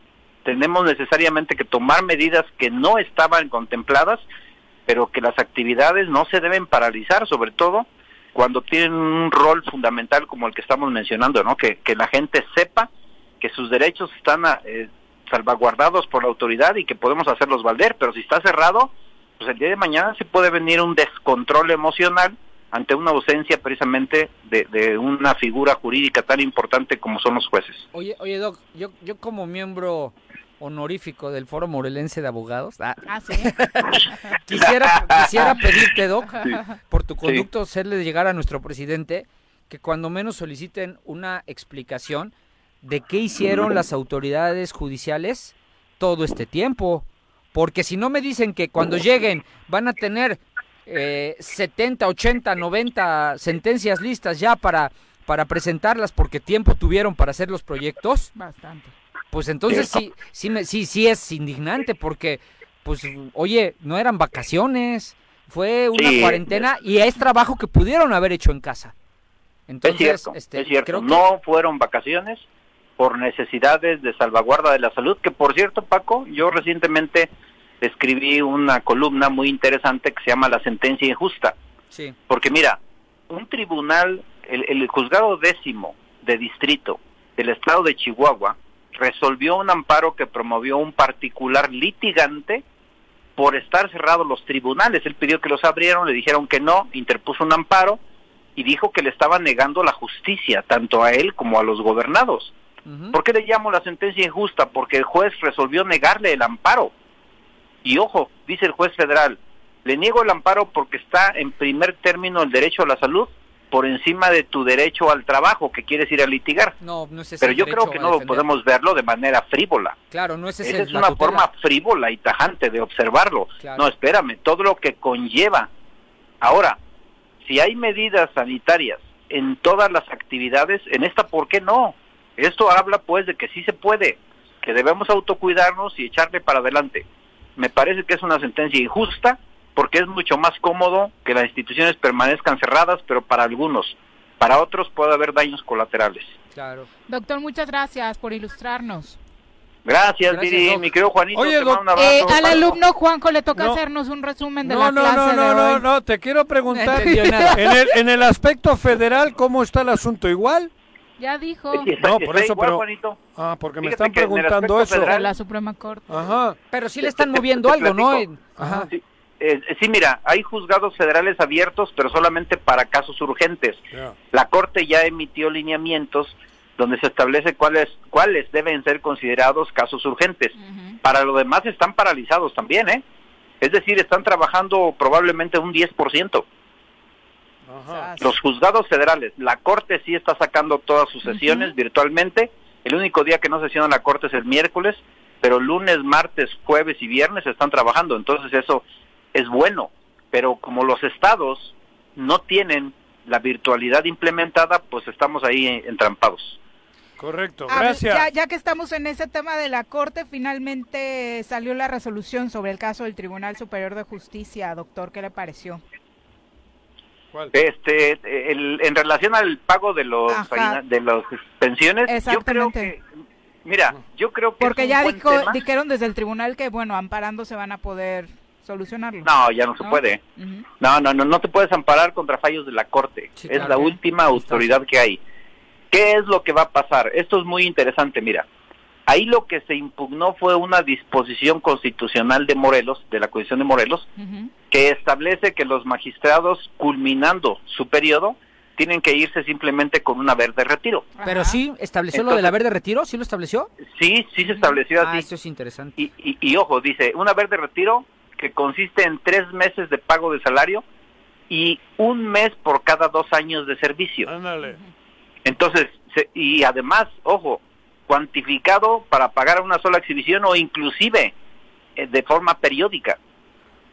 Tenemos necesariamente que tomar medidas que no estaban contempladas, pero que las actividades no se deben paralizar, sobre todo cuando tienen un rol fundamental como el que estamos mencionando, ¿no? Que, que la gente sepa que sus derechos están ah, eh, salvaguardados por la autoridad y que podemos hacerlos valer, pero si está cerrado, pues el día de mañana se puede venir un descontrol emocional ante una ausencia precisamente de, de una figura jurídica tan importante como son los jueces. Oye, oye, Doc, yo, yo como miembro honorífico del Foro Morelense de Abogados, ah, <laughs> quisiera, quisiera pedirte, Doc, Sí. por tu conducto, hacerle llegar a nuestro presidente que cuando menos soliciten una explicación de qué hicieron las autoridades judiciales todo este tiempo. Porque si no me dicen que cuando lleguen van a tener eh, 70, 80, 90 sentencias listas ya para, para presentarlas porque tiempo tuvieron para hacer los proyectos, Bastante. pues entonces sí, sí, me, sí, sí es indignante porque, pues, oye, no eran vacaciones, fue una Sí, cuarentena y es trabajo que pudieron haber hecho en casa. Entonces, es cierto, este, es cierto. creo que- No fueron vacaciones por necesidades de salvaguarda de la salud, que por cierto, Paco, yo recientemente escribí una columna muy interesante que se llama La sentencia injusta. Sí. Porque mira, un tribunal, el, el juzgado décimo de distrito del estado de Chihuahua, resolvió un amparo que promovió un particular litigante por estar cerrados los tribunales. Él pidió que los abrieron, le dijeron que no, interpuso un amparo y dijo que le estaba negando la justicia, tanto a él como a los gobernados. ¿Por qué le llamo la sentencia injusta? Porque el juez resolvió negarle el amparo. Y ojo, dice el juez federal, le niego el amparo porque está en primer término el derecho a la salud por encima de tu derecho al trabajo que quieres ir a litigar. No, no es ese Pero yo creo que no defender. podemos verlo de manera frívola. Claro, no es ese Esa es una tutela. forma frívola y tajante de observarlo. Claro. No, espérame, todo lo que conlleva. Ahora, si hay medidas sanitarias en todas las actividades, en esta, ¿por qué no? Esto habla pues de que sí se puede, que debemos autocuidarnos y echarle para adelante. Me parece que es una sentencia injusta porque es mucho más cómodo que las instituciones permanezcan cerradas, pero para algunos, para otros puede haber daños colaterales. Claro. Doctor, muchas gracias por ilustrarnos. Gracias, Viri, mi querido Juanito, Oye, te Doc, mando un abrazo. Eh, al alumno Juanjo le toca No. hacernos un resumen de No, la no, clase no, de no, no, hoy. no, te quiero preguntar, <laughs> en el, en el aspecto federal, ¿cómo está el asunto? ¿Igual? Ya dijo. No, por eso, igual, pero- Juanito. Ah, porque me Fíjate están preguntando eso. federal- la Suprema Corte. Ajá. Pero sí le están moviendo te algo, ¿no? Ajá. Sí, eh, sí, mira, hay juzgados federales abiertos, pero solamente para casos urgentes. La Corte ya emitió lineamientos donde se establece cuáles cuáles deben ser considerados casos urgentes. Para lo demás están paralizados también, ¿eh? Es decir, están trabajando probablemente un 10%. Ajá. Los juzgados federales, la Corte sí está sacando todas sus sesiones virtualmente. El único día que no sesiona la Corte es el miércoles, pero lunes, martes, jueves y viernes están trabajando. Entonces eso es bueno. Pero como los estados no tienen la virtualidad implementada, pues estamos ahí entrampados. Correcto, gracias. Ya, ya que estamos en ese tema de la Corte, finalmente salió la resolución sobre el caso del Tribunal Superior de Justicia. Doctor, ¿qué le pareció? Este, el- en relación al pago de los Ajá. de las pensiones, yo creo Exactamente. que, mira, yo creo que Porque ya dijo, dijeron desde el tribunal que, bueno, amparando se van a poder solucionarlo. No, ya no se puede. No, no, no, no te puedes amparar contra fallos de la Corte. es claro. la última autoridad que hay. ¿Qué es lo que va a pasar? Esto es muy interesante, mira. Ahí lo que se impugnó fue una disposición constitucional de Morelos, de la Constitución de Morelos, que establece que los magistrados, culminando su periodo, tienen que irse simplemente con una verde retiro. Pero sí, ¿estableció lo de la verde retiro? ¿Sí lo estableció? Sí, sí se estableció Ah, así. eso es interesante. Y, y, y ojo, dice, una verde retiro que consiste en tres meses de pago de salario y un mes por cada dos años de servicio. Ándale. Entonces, se- y además, ojo, cuantificado para pagar una sola exhibición o inclusive eh, de forma periódica.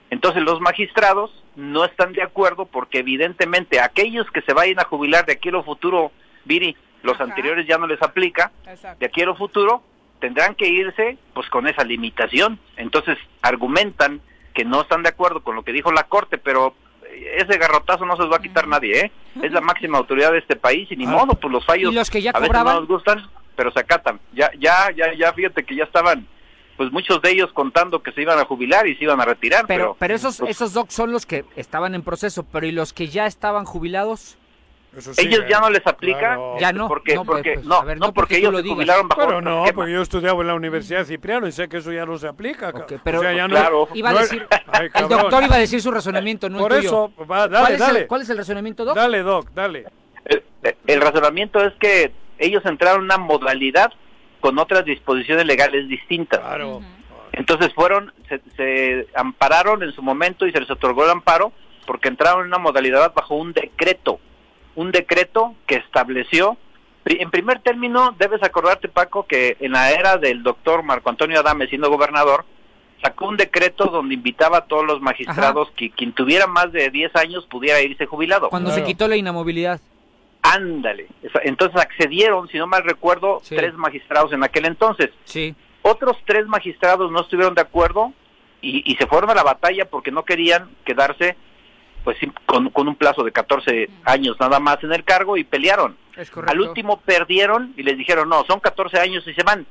Entonces los magistrados no están de acuerdo porque evidentemente aquellos que se vayan a jubilar de aquí a lo futuro, Viri, los anteriores ya no les aplica, de aquí a lo futuro tendrán que irse pues con esa limitación. Entonces argumentan que no están de acuerdo con lo que dijo la Corte, pero eh, ese garrotazo no se los va a quitar nadie, ¿eh? Es la <laughs> máxima autoridad de este país y ni Ah. modo, pues los fallos ¿Y los que ya a veces cobraban? no nos gustan, pero se acatan. Ya, ya, ya, ya, fíjate que ya estaban, pues muchos de ellos contando que se iban a jubilar y se iban a retirar, Pero, pero, pero esos, pues, esos docs son los que estaban en proceso, pero ¿y los que ya estaban jubilados? ellos ya no les aplica, Ya no, porque, no, porque, pues, no, a ver, no, no porque ellos lo se jubilaron bajo Pero no, esquema. porque yo estudiaba en la Universidad Cipriano y sé que eso ya no se aplica. ca- pero- o sea, ya no- Claro. Iba a decir, Ay, el doctor iba a decir su razonamiento, no Por el tuyo. eso, va, dale, ¿Cuál, es dale. El, ¿Cuál es el razonamiento, doc? Dale, Doc, dale. El, el razonamiento es que ellos entraron en una modalidad con otras disposiciones legales distintas. Claro. Entonces fueron, se, se ampararon en su momento y se les otorgó el amparo porque entraron en una modalidad bajo un decreto, un decreto que estableció, en primer término, debes acordarte Paco que en la era del doctor Marco Antonio Adame siendo gobernador, sacó un decreto donde invitaba a todos los magistrados que quien tuviera más de 10 años pudiera irse jubilado. Cuando se quitó la inamovilidad. Ándale. Entonces accedieron, si no mal recuerdo, tres magistrados en aquel entonces. Sí. Otros tres magistrados no estuvieron de acuerdo y, y se fueron a la batalla porque no querían quedarse pues con, con un plazo de 14 años nada más en el cargo y pelearon. Es correcto. Al último perdieron y les dijeron, no, son 14 años y se van.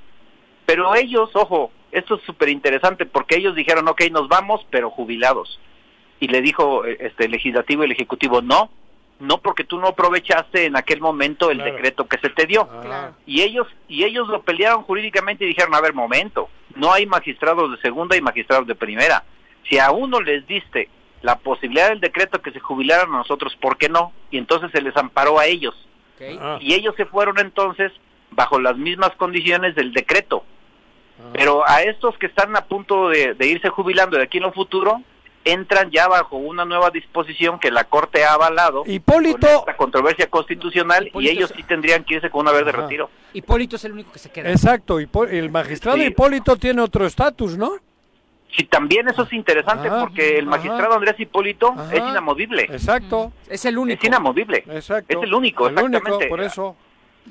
Pero ellos, ojo, esto es súper interesante porque ellos dijeron, ok, nos vamos, pero jubilados. Y le dijo eh, este el legislativo y el ejecutivo, no, no porque tú no aprovechaste en aquel momento el decreto que se te dio. Y ellos y ellos lo pelearon jurídicamente y dijeron, a ver, momento, no hay magistrados de segunda y magistrados de primera. Si a uno les diste la posibilidad del decreto que se jubilaran a nosotros, ¿por qué no? Y entonces se les amparó a ellos. Y ellos se fueron entonces bajo las mismas condiciones del decreto. Pero a estos que están a punto de, de irse jubilando de aquí en un futuro, entran ya bajo una nueva disposición que la Corte ha avalado Hipólito. con esta controversia constitucional y Hipólito ellos se- sí tendrían que irse con una vez de Ajá. retiro. Hipólito es el único que se queda. Exacto, el magistrado Sí. Hipólito tiene otro estatus, ¿no? Si también eso es interesante Ajá, porque el ajá. magistrado Andrés Hipólito Ajá. es inamovible. Exacto. Es el único. Es inamovible. Exacto. Es el único, El único, exactamente. por eso.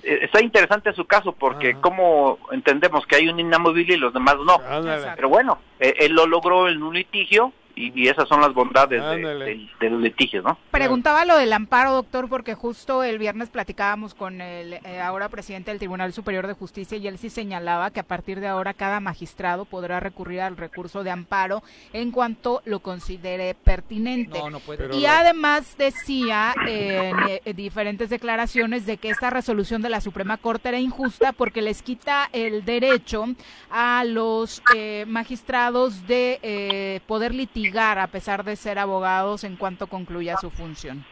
Eh, Está interesante su caso porque como entendemos que hay un inamovible y los demás no. Ándale. Pero bueno, eh, él lo logró en un litigio y, y esas son las bondades de, de los litigios, ¿no? Preguntaba lo del amparo, doctor, porque justo el viernes platicábamos con el eh, ahora presidente del Tribunal Superior de Justicia y él sí señalaba que a partir de ahora cada magistrado podrá recurrir al recurso de amparo en cuanto lo considere pertinente. No, no puede. y además decía eh, en eh, diferentes declaraciones de que esta resolución de la Suprema Corte era injusta porque les quita el derecho a los eh, magistrados de eh, poder litigar a pesar de ser abogados en cuanto concluya su función.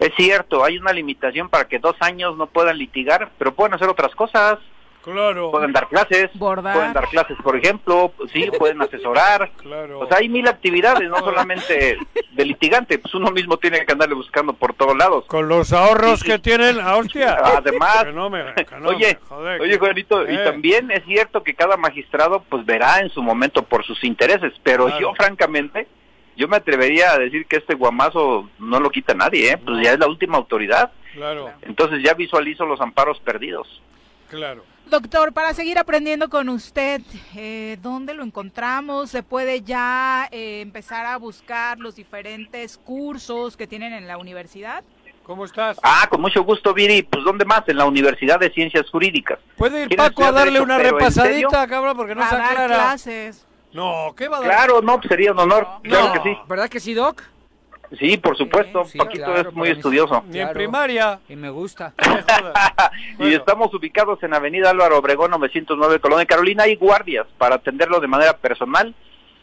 Es cierto, hay una limitación para que dos años no puedan litigar, pero pueden hacer otras cosas. Claro. Pueden dar clases, Bordar. pueden dar clases, por ejemplo, sí, <laughs> pueden asesorar. Claro. O sea, hay mil actividades, no solamente de litigante, pues uno mismo tiene que andarle buscando por todos lados. Con los ahorros Sí, sí. que tienen, ah, hostia. Además, Que no me- que no oye, me- joder, oye, que- Juanito, y eh. también es cierto que cada magistrado pues verá en su momento por sus intereses, pero Claro. yo francamente, yo me atrevería a decir que este guamazo no lo quita nadie, ¿eh? pues ya es la última autoridad, Claro, entonces ya visualizo los amparos perdidos. claro. Doctor, para seguir aprendiendo con usted, eh, ¿dónde lo encontramos? ¿Se puede ya eh, empezar a buscar los diferentes cursos que tienen en la universidad? ¿Cómo estás? Ah, con mucho gusto, Viri, pues ¿dónde más? En la Universidad de Ciencias Jurídicas. ¿Puede ir ¿Quieres Paco a darle derecho, una repasadita, cabrón? Porque no a se dar aclara. clases. No, ¿qué va a dar? Claro, no, pues sería un honor, claro que sí. ¿Verdad que sí, Doc? Sí, por supuesto, Sí, Paquito claro, es muy estudioso. Ni en primaria. Y me gusta. <laughs> <laughs> Y estamos ubicados en Avenida Álvaro Obregón 909, Colonia Carolina. Hay guardias para atenderlo de manera personal.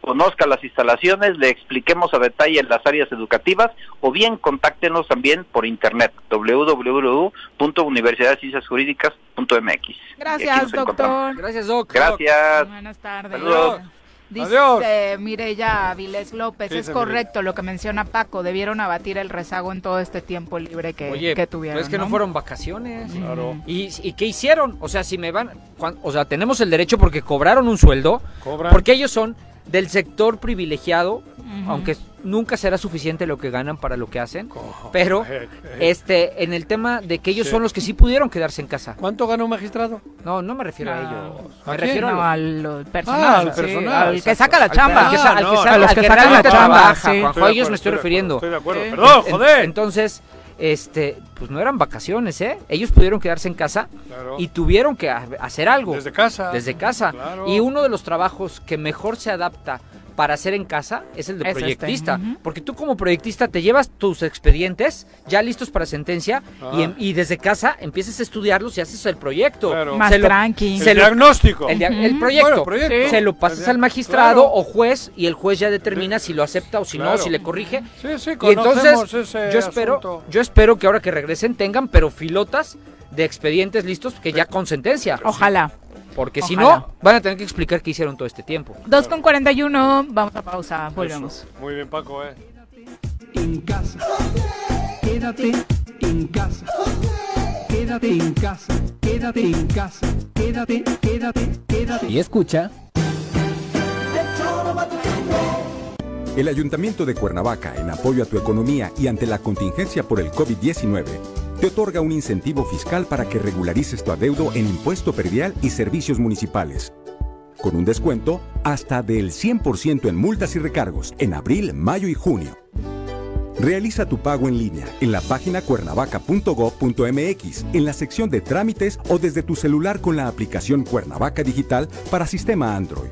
Conozca las instalaciones, le expliquemos a detalle las áreas educativas o bien contáctenos también por internet www.universidadcienciasjurídicas.mx. Gracias, doctor. Gracias, Doc. Gracias. Buenas tardes. Saludos. Dice. Mireya Avilés López, Sí, es correcto lo que menciona Paco, debieron abatir el rezago en todo este tiempo libre que, Oye, que tuvieron. pero es que no, ¿no? fueron vacaciones. Claro. ¿Y, ¿Y qué hicieron? O sea, si me van... cuan- o sea, tenemos el derecho porque cobraron un sueldo, Cobran. porque ellos son del sector privilegiado, aunque nunca será suficiente lo que ganan para lo que hacen, Co- pero eh, eh. este en el tema de que ellos Sí. son los que sí pudieron quedarse en casa. ¿Cuánto gana un magistrado? No, no me refiero a ellos. ¿A Me refiero No, al al personal, Ah, al sí, personal, al que saca la chamba. al que al que a los que que sacan la chamba, sí. Juanjo, a ellos me estoy refiriendo. Estoy de acuerdo. Perdón, joder. Entonces, este, pues no eran vacaciones, ¿eh? Ellos pudieron quedarse en casa Claro. y tuvieron que ha- hacer algo. Desde casa. Desde casa. Claro. Y uno de los trabajos que mejor se adapta para hacer en casa es el de Es este, proyectista. Porque tú como proyectista te llevas tus expedientes ya listos para sentencia Ah. y, en- y desde casa empiezas a estudiarlos y haces el proyecto. Claro. Más Se lo- tranqui. se El lo- diagnóstico. el, dia- el proyecto. Bueno, proyecto. Se lo pasas al magistrado claro. o juez y el juez ya determina si lo acepta o si Claro. no, si le corrige. Sí, sí, Y entonces ese yo espero, asunto. yo espero que ahora que regresen tengan pero filotas de expedientes listos que ya con sentencia. Ojalá. Porque si no, van a tener que explicar qué hicieron todo este tiempo. 2 con 41, vamos a pausa, volvemos. Eso. Muy bien, Paco, eh. en casa. Quédate en casa. Quédate en casa. Quédate en casa. Quédate, quédate, quédate. Y escucha. El Ayuntamiento de Cuernavaca, en apoyo a tu economía y ante la contingencia por el COVID-19, te otorga un incentivo fiscal para que regularices tu adeudo en impuesto predial y servicios municipales. Con un descuento hasta del 100% en multas y recargos en abril, mayo y junio. Realiza tu pago en línea en la página cuernavaca.gov.mx, en la sección de trámites o desde tu celular con la aplicación Cuernavaca Digital para sistema Android.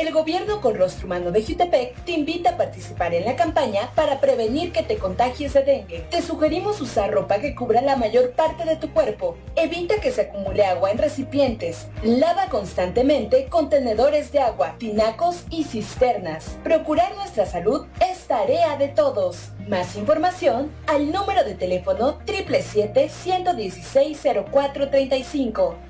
El gobierno con rostro humano de Jutepec te invita a participar en la campaña para prevenir que te contagies de dengue. Te sugerimos usar ropa que cubra la mayor parte de tu cuerpo. Evita que se acumule agua en recipientes. Lava constantemente contenedores de agua, tinacos y cisternas. Procurar nuestra salud es tarea de todos. Más información al número de teléfono 777-116-0435.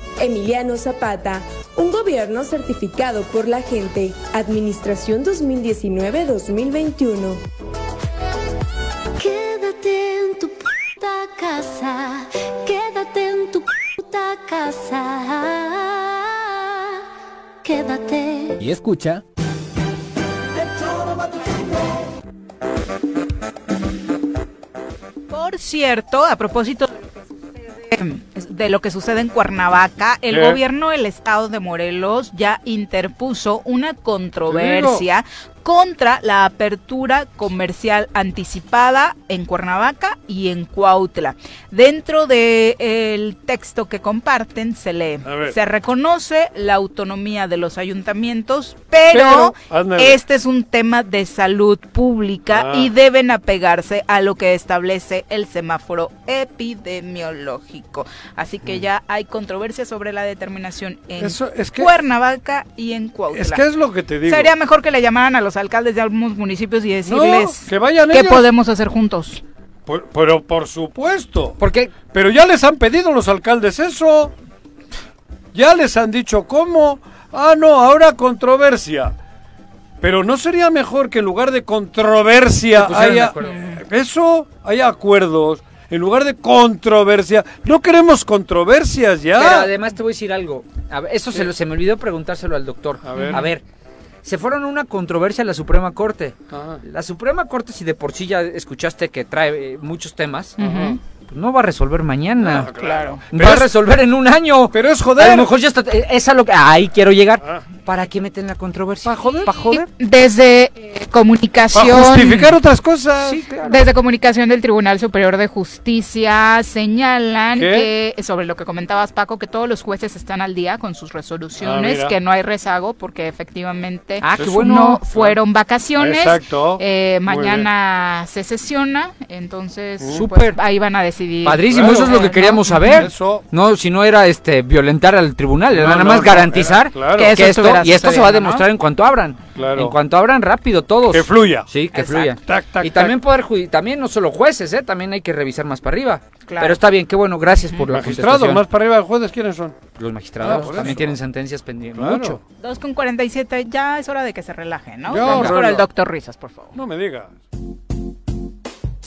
Emiliano Zapata, un gobierno certificado por la gente. Administración 2019-2021. Quédate en tu puta casa, quédate en tu puta casa. Quédate. Y escucha. Por cierto, a propósito de lo que sucede, en Cuernavaca, el ¿Qué? gobierno del estado de Morelos ya interpuso una controversia contra la apertura comercial anticipada en Cuernavaca y en Cuautla. Dentro del texto que comparten se lee, se reconoce la autonomía de los ayuntamientos, pero, este es un tema de salud pública Ah. y deben apegarse a lo que establece el semáforo epidemiológico. Así que ya hay controversia sobre la determinación en Eso es que- Cuernavaca y en Cuautla. Es que es lo que te digo. Sería mejor que le llamaran a los alcaldes de algunos municipios y decirles que vayan qué ellos. podemos hacer juntos. Por- pero por supuesto. Porque Pero ya les han pedido los alcaldes eso. Ya les han dicho cómo. Ah, no, ahora controversia. Pero no sería mejor que en lugar de controversia haya eso, haya acuerdos. En lugar de controversia, no queremos controversias ya. Pero además te voy a decir algo. A ver, eso se, lo- se me olvidó preguntárselo al doctor. A ver. Se fueron a una controversia a la Suprema Corte. Ajá. La Suprema Corte, si de por sí ya escuchaste que trae eh, muchos temas, no va a resolver mañana. Ah, claro. Va Pero a es- resolver en un año. Pero es joder. A lo mejor ya está. eh, Es a lo que. Ahí quiero llegar. ¿Para qué meten la controversia? ¿Para joder? ¿Para joder? Desde eh, comunicación. Para justificar otras cosas. Sí, claro. Desde comunicación del Tribunal Superior de Justicia señalan ¿Qué? que, sobre lo que comentabas Paco, que todos los jueces están al día con sus resoluciones, Ah, que no hay rezago porque efectivamente Ah, qué no bueno. fueron vacaciones. Exacto. Eh, mañana se sesiona, entonces pues, Súper. ahí van a decidir. Padrísimo, Claro. eso es lo que ¿no? queríamos saber. Eso. No, si no era este violentar al tribunal, era No, nada más no, garantizar era- claro. Que estuviera y, y esto se va a demostrar ¿no? en cuanto abran. Claro. En cuanto abran rápido todos. Que fluya. Sí, que Exacto. fluya. Tac, tac, y tac. también poder también no solo jueces, ¿eh? también hay que revisar más para arriba. Claro. Pero está bien, qué bueno, gracias por la Magistrados, más para arriba de jueces, ¿quiénes son? Los magistrados Ah, por también eso. tienen sentencias pendientes. Claro. Mucho. 2 con 47, ya es hora de que se relajen, ¿no? Vamos con Rolo. el doctor Risas, por favor. No me digas.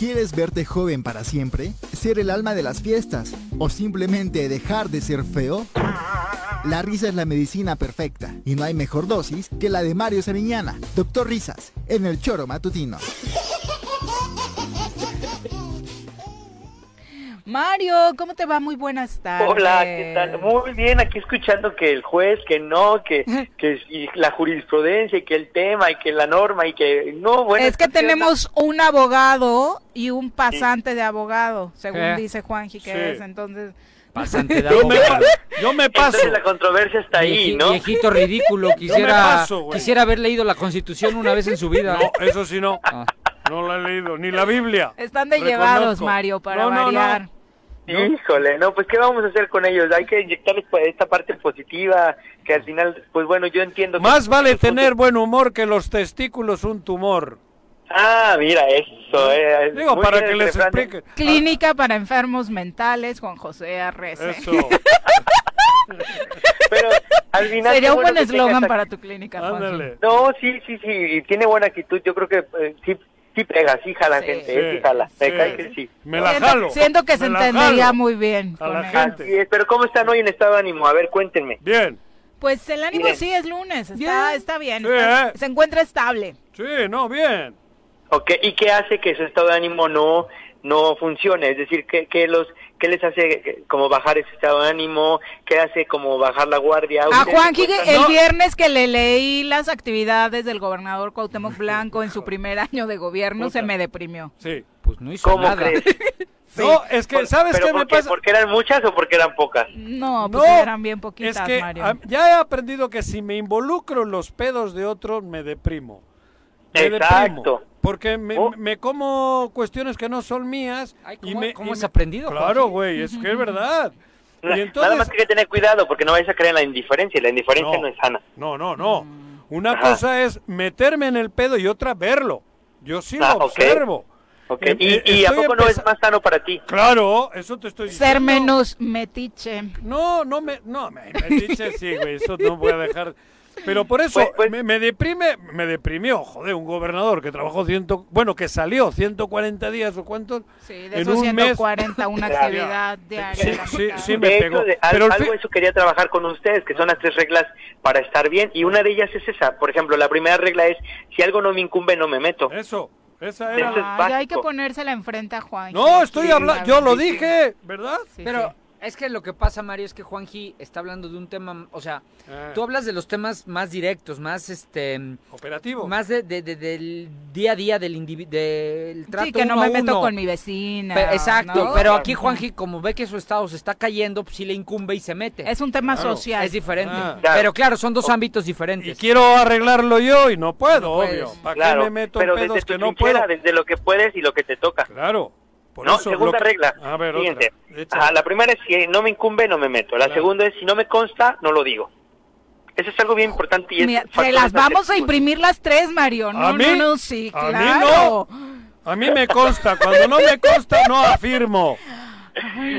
¿Quieres verte joven para siempre? ¿Ser el alma de las fiestas? ¿O simplemente dejar de ser feo? La risa es la medicina perfecta y no hay mejor dosis que la de Mario Sariñana, Doctor Risas, en el choro matutino. Mario, ¿cómo te va? Muy buenas tardes. Hola, ¿qué tal? Muy bien, aquí escuchando que el juez, que no, que, <laughs> que y la jurisprudencia, y que el tema, y que la norma, y que no, bueno. es que tenemos un abogado y un pasante de abogado, según Eh, dice Juanji que sí. es, entonces... Pasante <laughs> de Yo me, abogado. yo me paso. Entonces la controversia está ahí, Vieji- ¿no? Viejito ridículo, <laughs> quisiera, paso, quisiera haber leído la constitución una vez en su vida. No, eso sí no. Ah. No la he leído, ni la Biblia. Están de Reconozco. llevados, Mario, para No, no, no. Variar. Híjole, no, pues ¿qué vamos a hacer con ellos? Hay que inyectarles pues, esta parte positiva, que al final, pues bueno, yo entiendo. que- Más vale tener buen humor que los testículos un tumor. Ah, mira, eso, eh. Digo, muy para que les explique. Clínica para enfermos mentales, Juan José Arrece. Eso. <laughs> Pero al final. Sería qué un bueno buen que eslogan para tu clínica. No, sí, sí, sí, y tiene buena actitud. Yo creo que eh, sí, sí pega, sí jala Sí. gente, eh, sí Sí, jala. Me sí. cae que sí. Me la Siento- jalo. Siento que se entendería muy bien. A con la él. gente. Así es, pero ¿cómo están hoy en estado de ánimo? A ver, cuéntenme. Bien. Pues el ánimo Bien. sí es lunes, está, está bien, Sí, está- ¿eh? se encuentra estable. Sí, no, bien. Ok, ¿y qué hace que su estado de ánimo no no funcione? Es decir, ¿qué, qué los, qué les hace como bajar ese estado de ánimo? ¿Qué hace como bajar la guardia? A ¿Ustedes Juanji cuentan? el No. viernes que le leí las actividades del gobernador Cuauhtémoc Blanco en su primer año de gobierno se me deprimió. Sí. Pues no hizo ¿Cómo nada. crees? <laughs> No, es que, ¿sabes ¿Pero qué me qué? pasa? ¿Porque eran muchas o porque eran pocas? No, pues No, eran bien poquitas, Es que Mario. a- ya he aprendido que si me involucro en los pedos de otros, me deprimo. Me Exacto. deprimo. Porque me, Oh. me como cuestiones que no son mías. Ay, y ¿cómo- me, cómo y has me- aprendido, Claro, güey, es que es verdad. Y Nada entonces, más que hay que tener cuidado porque no vais a creer en la indiferencia y la indiferencia No. no, es sana. no, no, no. Una Ajá. cosa es meterme en el pedo y otra verlo. Yo sí Ah, lo observo. Ok, Eh, ¿Y, eh, y a poco no es más sano para ti? Claro, eso te estoy diciendo. Ser menos metiche. No, no me, no, me, me dice sí, güey, eso no voy a dejar. Pero por eso Pues- pues- me, me deprime, me deprimió, joder, un gobernador que trabajó ciento, bueno, que salió 140 días o cuántos Sí, de en esos un mes. 140, una Claro. actividad diaria. Sí, sí, sí me de pegó. hecho, de- al- Pero al algo de eso quería trabajar con ustedes, que son las tres reglas para estar bien, y una de ellas es esa. Por ejemplo, la primera regla es, si algo no me incumbe, no me meto. Eso, esa Eso era. es Ah, ya hay que ponérsela enfrente a Juan. No, estoy Sí, hablando, la yo lo dije, ¿verdad? Sí, Pero sí. Es que lo que pasa, Mario, es que Juanji está hablando de un tema, o sea, Ah. tú hablas de los temas más directos, más este Operativo. más de, de- de- del día a día del individuo del trato Sí, que no uno me meto uno. con mi vecina. Pe- exacto, ¿no? pero aquí Juanji como ve que su estado se está cayendo, pues sí le incumbe y se mete. Es un tema Claro. social. Es diferente. Ah. Claro. Pero claro, son dos ámbitos Y diferentes. quiero arreglarlo yo y no puedo, No obvio. ¿Para Claro, qué me meto pero en pedos desde tu que no puedo? desde lo que puedes y lo que te toca. Claro. Por no, eso segunda lo- regla. A ver, Siguiente. otra. Échale. Ajá, la primera es si no me incumbe, no me meto. La Claro. segunda es si no me consta, no lo digo. Eso es algo bien importante y es Mira, te las vamos a imprimir las tres, Mario. No, ¿A mí? no, no, sí, A mí claro. A mí me consta, cuando no me consta no afirmo.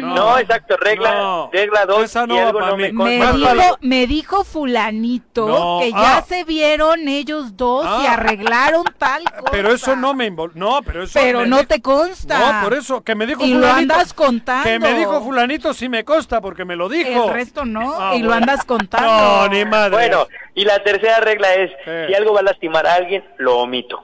No, exacto, regla, No. regla dos, Esa no va algo no me Me lo dijo, me dijo fulanito No, que ya ah. se vieron ellos dos y Ah. arreglaron tal cosa. Pero eso no me invol... No, pero eso... Pero me no te consta. No, por eso, que me dijo Y lo fulanito. andas contando. Que me dijo fulanito sí me consta, porque me lo dijo. El resto no, Ah, y lo andas contando. No, ni madre. Bueno, y la tercera regla es, Eh. si algo va a lastimar a alguien, lo omito.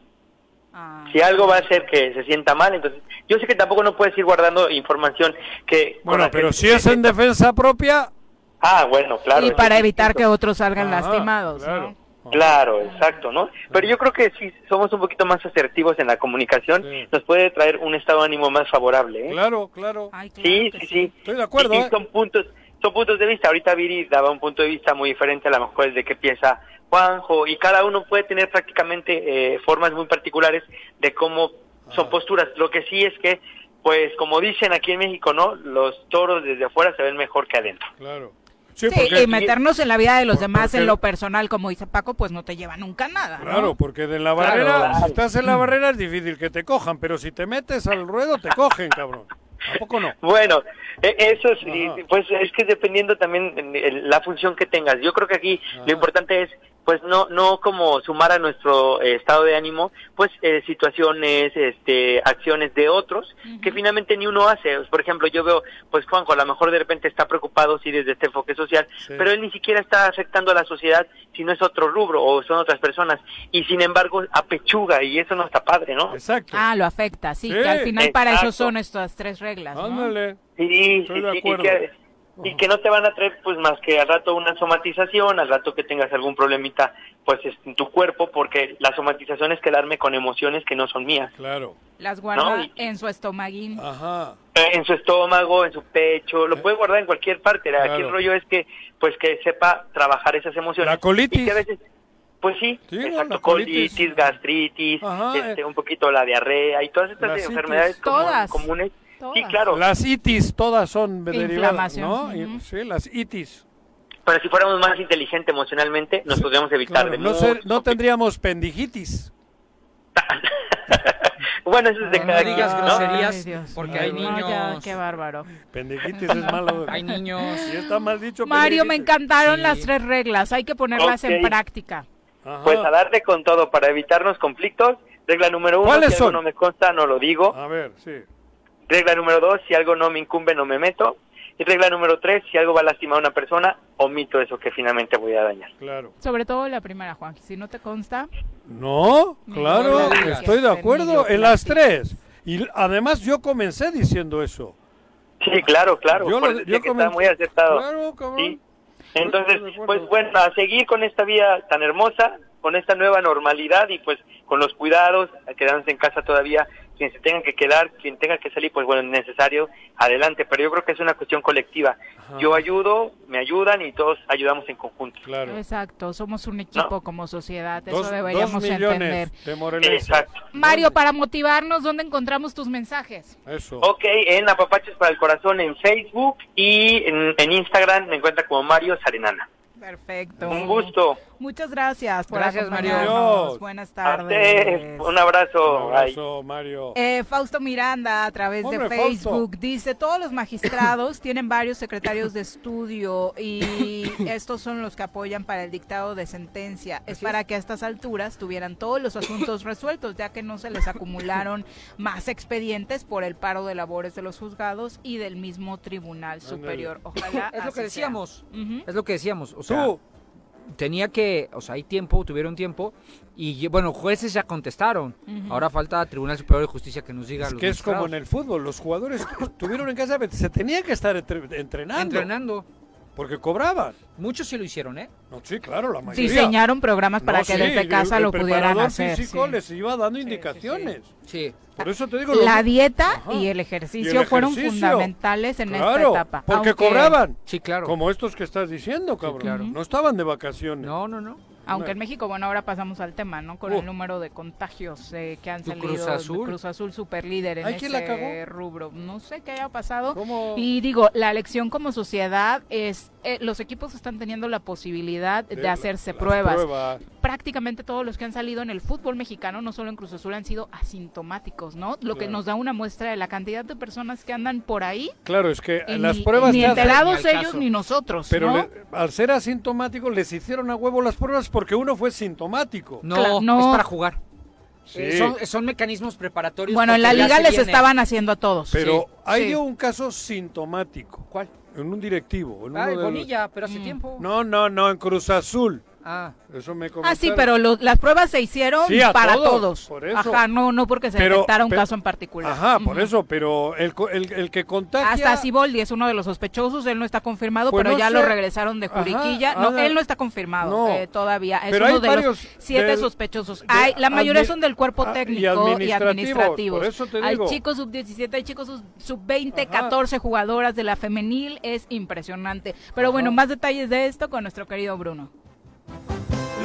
Ah. Si algo va a hacer que se sienta mal, entonces yo sé que tampoco no puedes ir guardando información que... Bueno, que- pero si es en defensa propia... Ah, bueno, claro. y para evitar que otros salgan Ajá, lastimados, claro. ¿no? Claro, exacto, ¿no? Pero yo creo que si somos un poquito más asertivos en la comunicación, Sí. nos puede traer un estado de ánimo más favorable, ¿eh? Claro, claro. Ay, claro Sí, sí, sí. Estoy de acuerdo, Y, y ¿eh? son puntos, son puntos de vista. Ahorita Viri daba un punto de vista muy diferente a lo mejor el de que piensa Juanjo, y cada uno puede tener prácticamente eh, formas muy particulares de cómo son posturas. Lo que sí es que, pues, como dicen aquí en México, ¿no? Los toros desde afuera se ven mejor que adentro. Claro. Sí, Sí, porque- y meternos en la vida de los Por- demás en lo personal, como dice Paco, pues no te lleva nunca nada. ¿no? Claro, porque de la barrera, Claro. si estás en la barrera es difícil que te cojan, pero si te metes al ruedo te cogen, cabrón. ¿A poco no? Bueno, e- eso sí, pues es que dependiendo también la función que tengas. Yo creo que aquí lo importante es pues no no como sumar a nuestro eh, estado de ánimo pues eh, situaciones este acciones de otros que finalmente ni uno hace por ejemplo yo veo pues Juanjo a lo mejor de repente está preocupado sí desde este enfoque social Sí. pero él ni siquiera está afectando a la sociedad si no es otro rubro o son otras personas y sin embargo apechuga y eso no está padre no exacto Ah, lo afecta, sí, Sí, que al final para eso son estas tres reglas. ¿no? Ándale. Sí, sí, sí, y que, no te van a traer pues más que al rato una somatización, al rato que tengas algún problemita pues es- en tu cuerpo, porque la somatización es quedarme con emociones que no son mías. Claro. Las guarda No, y- en su estomaguín. Ajá. Eh, En su estómago, en su pecho, lo puede guardar en cualquier parte. Aquí Claro. el rollo es que pues que sepa trabajar esas emociones. La colitis. Y que a veces pues sí, Sí, ¿no? exacto, La colitis. colitis, gastritis, Ajá, este, un poquito la diarrea y todas estas enfermedades como- Todas. comunes. Sí, claro. Las itis todas son derivadas, Inflamación. ¿no? Y- Ujú. Sí, las itis. Pero si fuéramos más inteligentes emocionalmente, nos podríamos evitar Claro, de no, ser- no tendríamos pendigitis. <laughs> Bueno, eso es de No cada quien, ¿no? groserías, Ay, porque mío. hay niños. ya, qué bárbaro. Pendigitis es malo. <laughs> Hay niños. Si está mal dicho, Mario, me encantaron Sí. las tres reglas, hay que ponerlas en práctica. Ajá. Pues a darle con todo para evitarnos conflictos. Regla número uno, ¿Cuáles si algo son? no me consta, no lo digo. A ver, sí. Regla número dos, si algo no me incumbe, no me meto. Y regla número tres, si algo va a lastimar a una persona, omito eso que finalmente voy a dañar. Claro. Sobre todo la primera, Juan, si no te consta, No, claro, No estoy de acuerdo en las tres. Y además yo comencé diciendo eso. Sí, claro, claro. Yo lo- yo que está muy acertado. Claro, cabrón. Sí. Entonces, pues bueno, a seguir con esta vida tan hermosa, con esta nueva normalidad y pues con los cuidados, a quedarse en casa todavía, quien se tenga que quedar, quien tenga que salir, pues bueno, es necesario, adelante, pero yo creo que es una cuestión colectiva. Yo ayudo, me ayudan y todos ayudamos en conjunto. Claro. exacto, somos un equipo como sociedad, eso Dos, deberíamos dos entender. millones de. Exacto. Mario, para motivarnos, ¿dónde encontramos tus mensajes? Eso. Ok, en Apapaches para el Corazón en Facebook y en, en Instagram me encuentra como Mario Sarenana. Perfecto. Un gusto. Muchas gracias por Gracias, Mario. acompañarnos. Adiós. Buenas tardes. un abrazo. Un abrazo, Mario. Eh, Fausto Miranda a través Hombre, de Facebook dice, todos los magistrados <laughs> tienen varios secretarios de estudio y <laughs> estos son los que apoyan para el dictado de sentencia. Es para que a estas alturas tuvieran todos los asuntos resueltos, ya que no se les acumularon <laughs> más expedientes por el paro de labores de los juzgados y del mismo Tribunal Superior. Ojalá Es lo que decíamos. Ujú. Es lo que decíamos. O sea, Tú. Tenía que, o sea, hay tiempo, tuvieron tiempo y bueno, jueces ya contestaron. Ahora falta Tribunal Superior de Justicia que nos diga Es los que es como en el fútbol, los jugadores estuvieron en casa, se tenían que estar entre- entrenando. entrenando. Porque cobraban. Muchos sí lo hicieron, ¿eh? No, sí, claro, la mayoría. Diseñaron programas para No, que sí, desde casa el lo pudieran hacer. físico sí. les iba dando indicaciones. Sí. Por eso te digo... La dieta y el Y ejercicio fueron fundamentales en esta Claro, etapa. Porque aunque- cobraban. Sí, claro. Como estos que estás diciendo, cabrón. claro. No estaban de vacaciones. No, no, no. Aunque en México, bueno, ahora pasamos al tema, ¿no? Con Uh. el número de contagios eh, que han salido. Cruz Azul. Cruz Azul super líder en ese ¿quién la rubro. No sé qué haya pasado. ¿Cómo? Y digo, la lección como sociedad es, eh, los equipos están teniendo la posibilidad de, De la- hacerse pruebas. pruebas. Prácticamente todos los que han salido en el fútbol mexicano, no solo en Cruz Azul, han sido asintomáticos, ¿no? Lo que nos da una muestra de la cantidad de personas que andan por ahí. Claro, es que y las ni, pruebas ni enterados ellos caso. ni nosotros, Pero ¿no? le- al ser asintomáticos les hicieron a huevo las pruebas porque uno fue sintomático. No, no. es para jugar. Sí. Eh, son, son mecanismos preparatorios. Bueno, en la liga se les viene. estaban haciendo a todos. Pero Sí, hay sí. un caso sintomático. ¿Cuál? En un directivo. En Ah, uno en de los- Bonilla, pero hace Mm. tiempo. No, no, no, en Cruz Azul. Ah, Eso me Ah, sí, pero lo- las pruebas se hicieron Sí, para todos, todos. por eso. Ajá, no, no porque se Pero- detectara un pero- caso en particular. Ajá, por eso, pero el, co- el, el que contagia... Hasta Siboldi es uno de los sospechosos, él no está confirmado, Pues pero no ya sé. lo regresaron de Ajá, Juriquilla. no, él no está confirmado No. eh, todavía. Es Pero uno hay de los siete del- sospechosos. de Hay, la mayoría son del cuerpo ah, y técnico y administrativos, administrativos. por eso te Hay chicos sub-17, hay chicos sub- sub-20, Ajá. 14 jugadoras de la femenil. Es impresionante. Pero bueno, más detalles de esto con nuestro querido Bruno.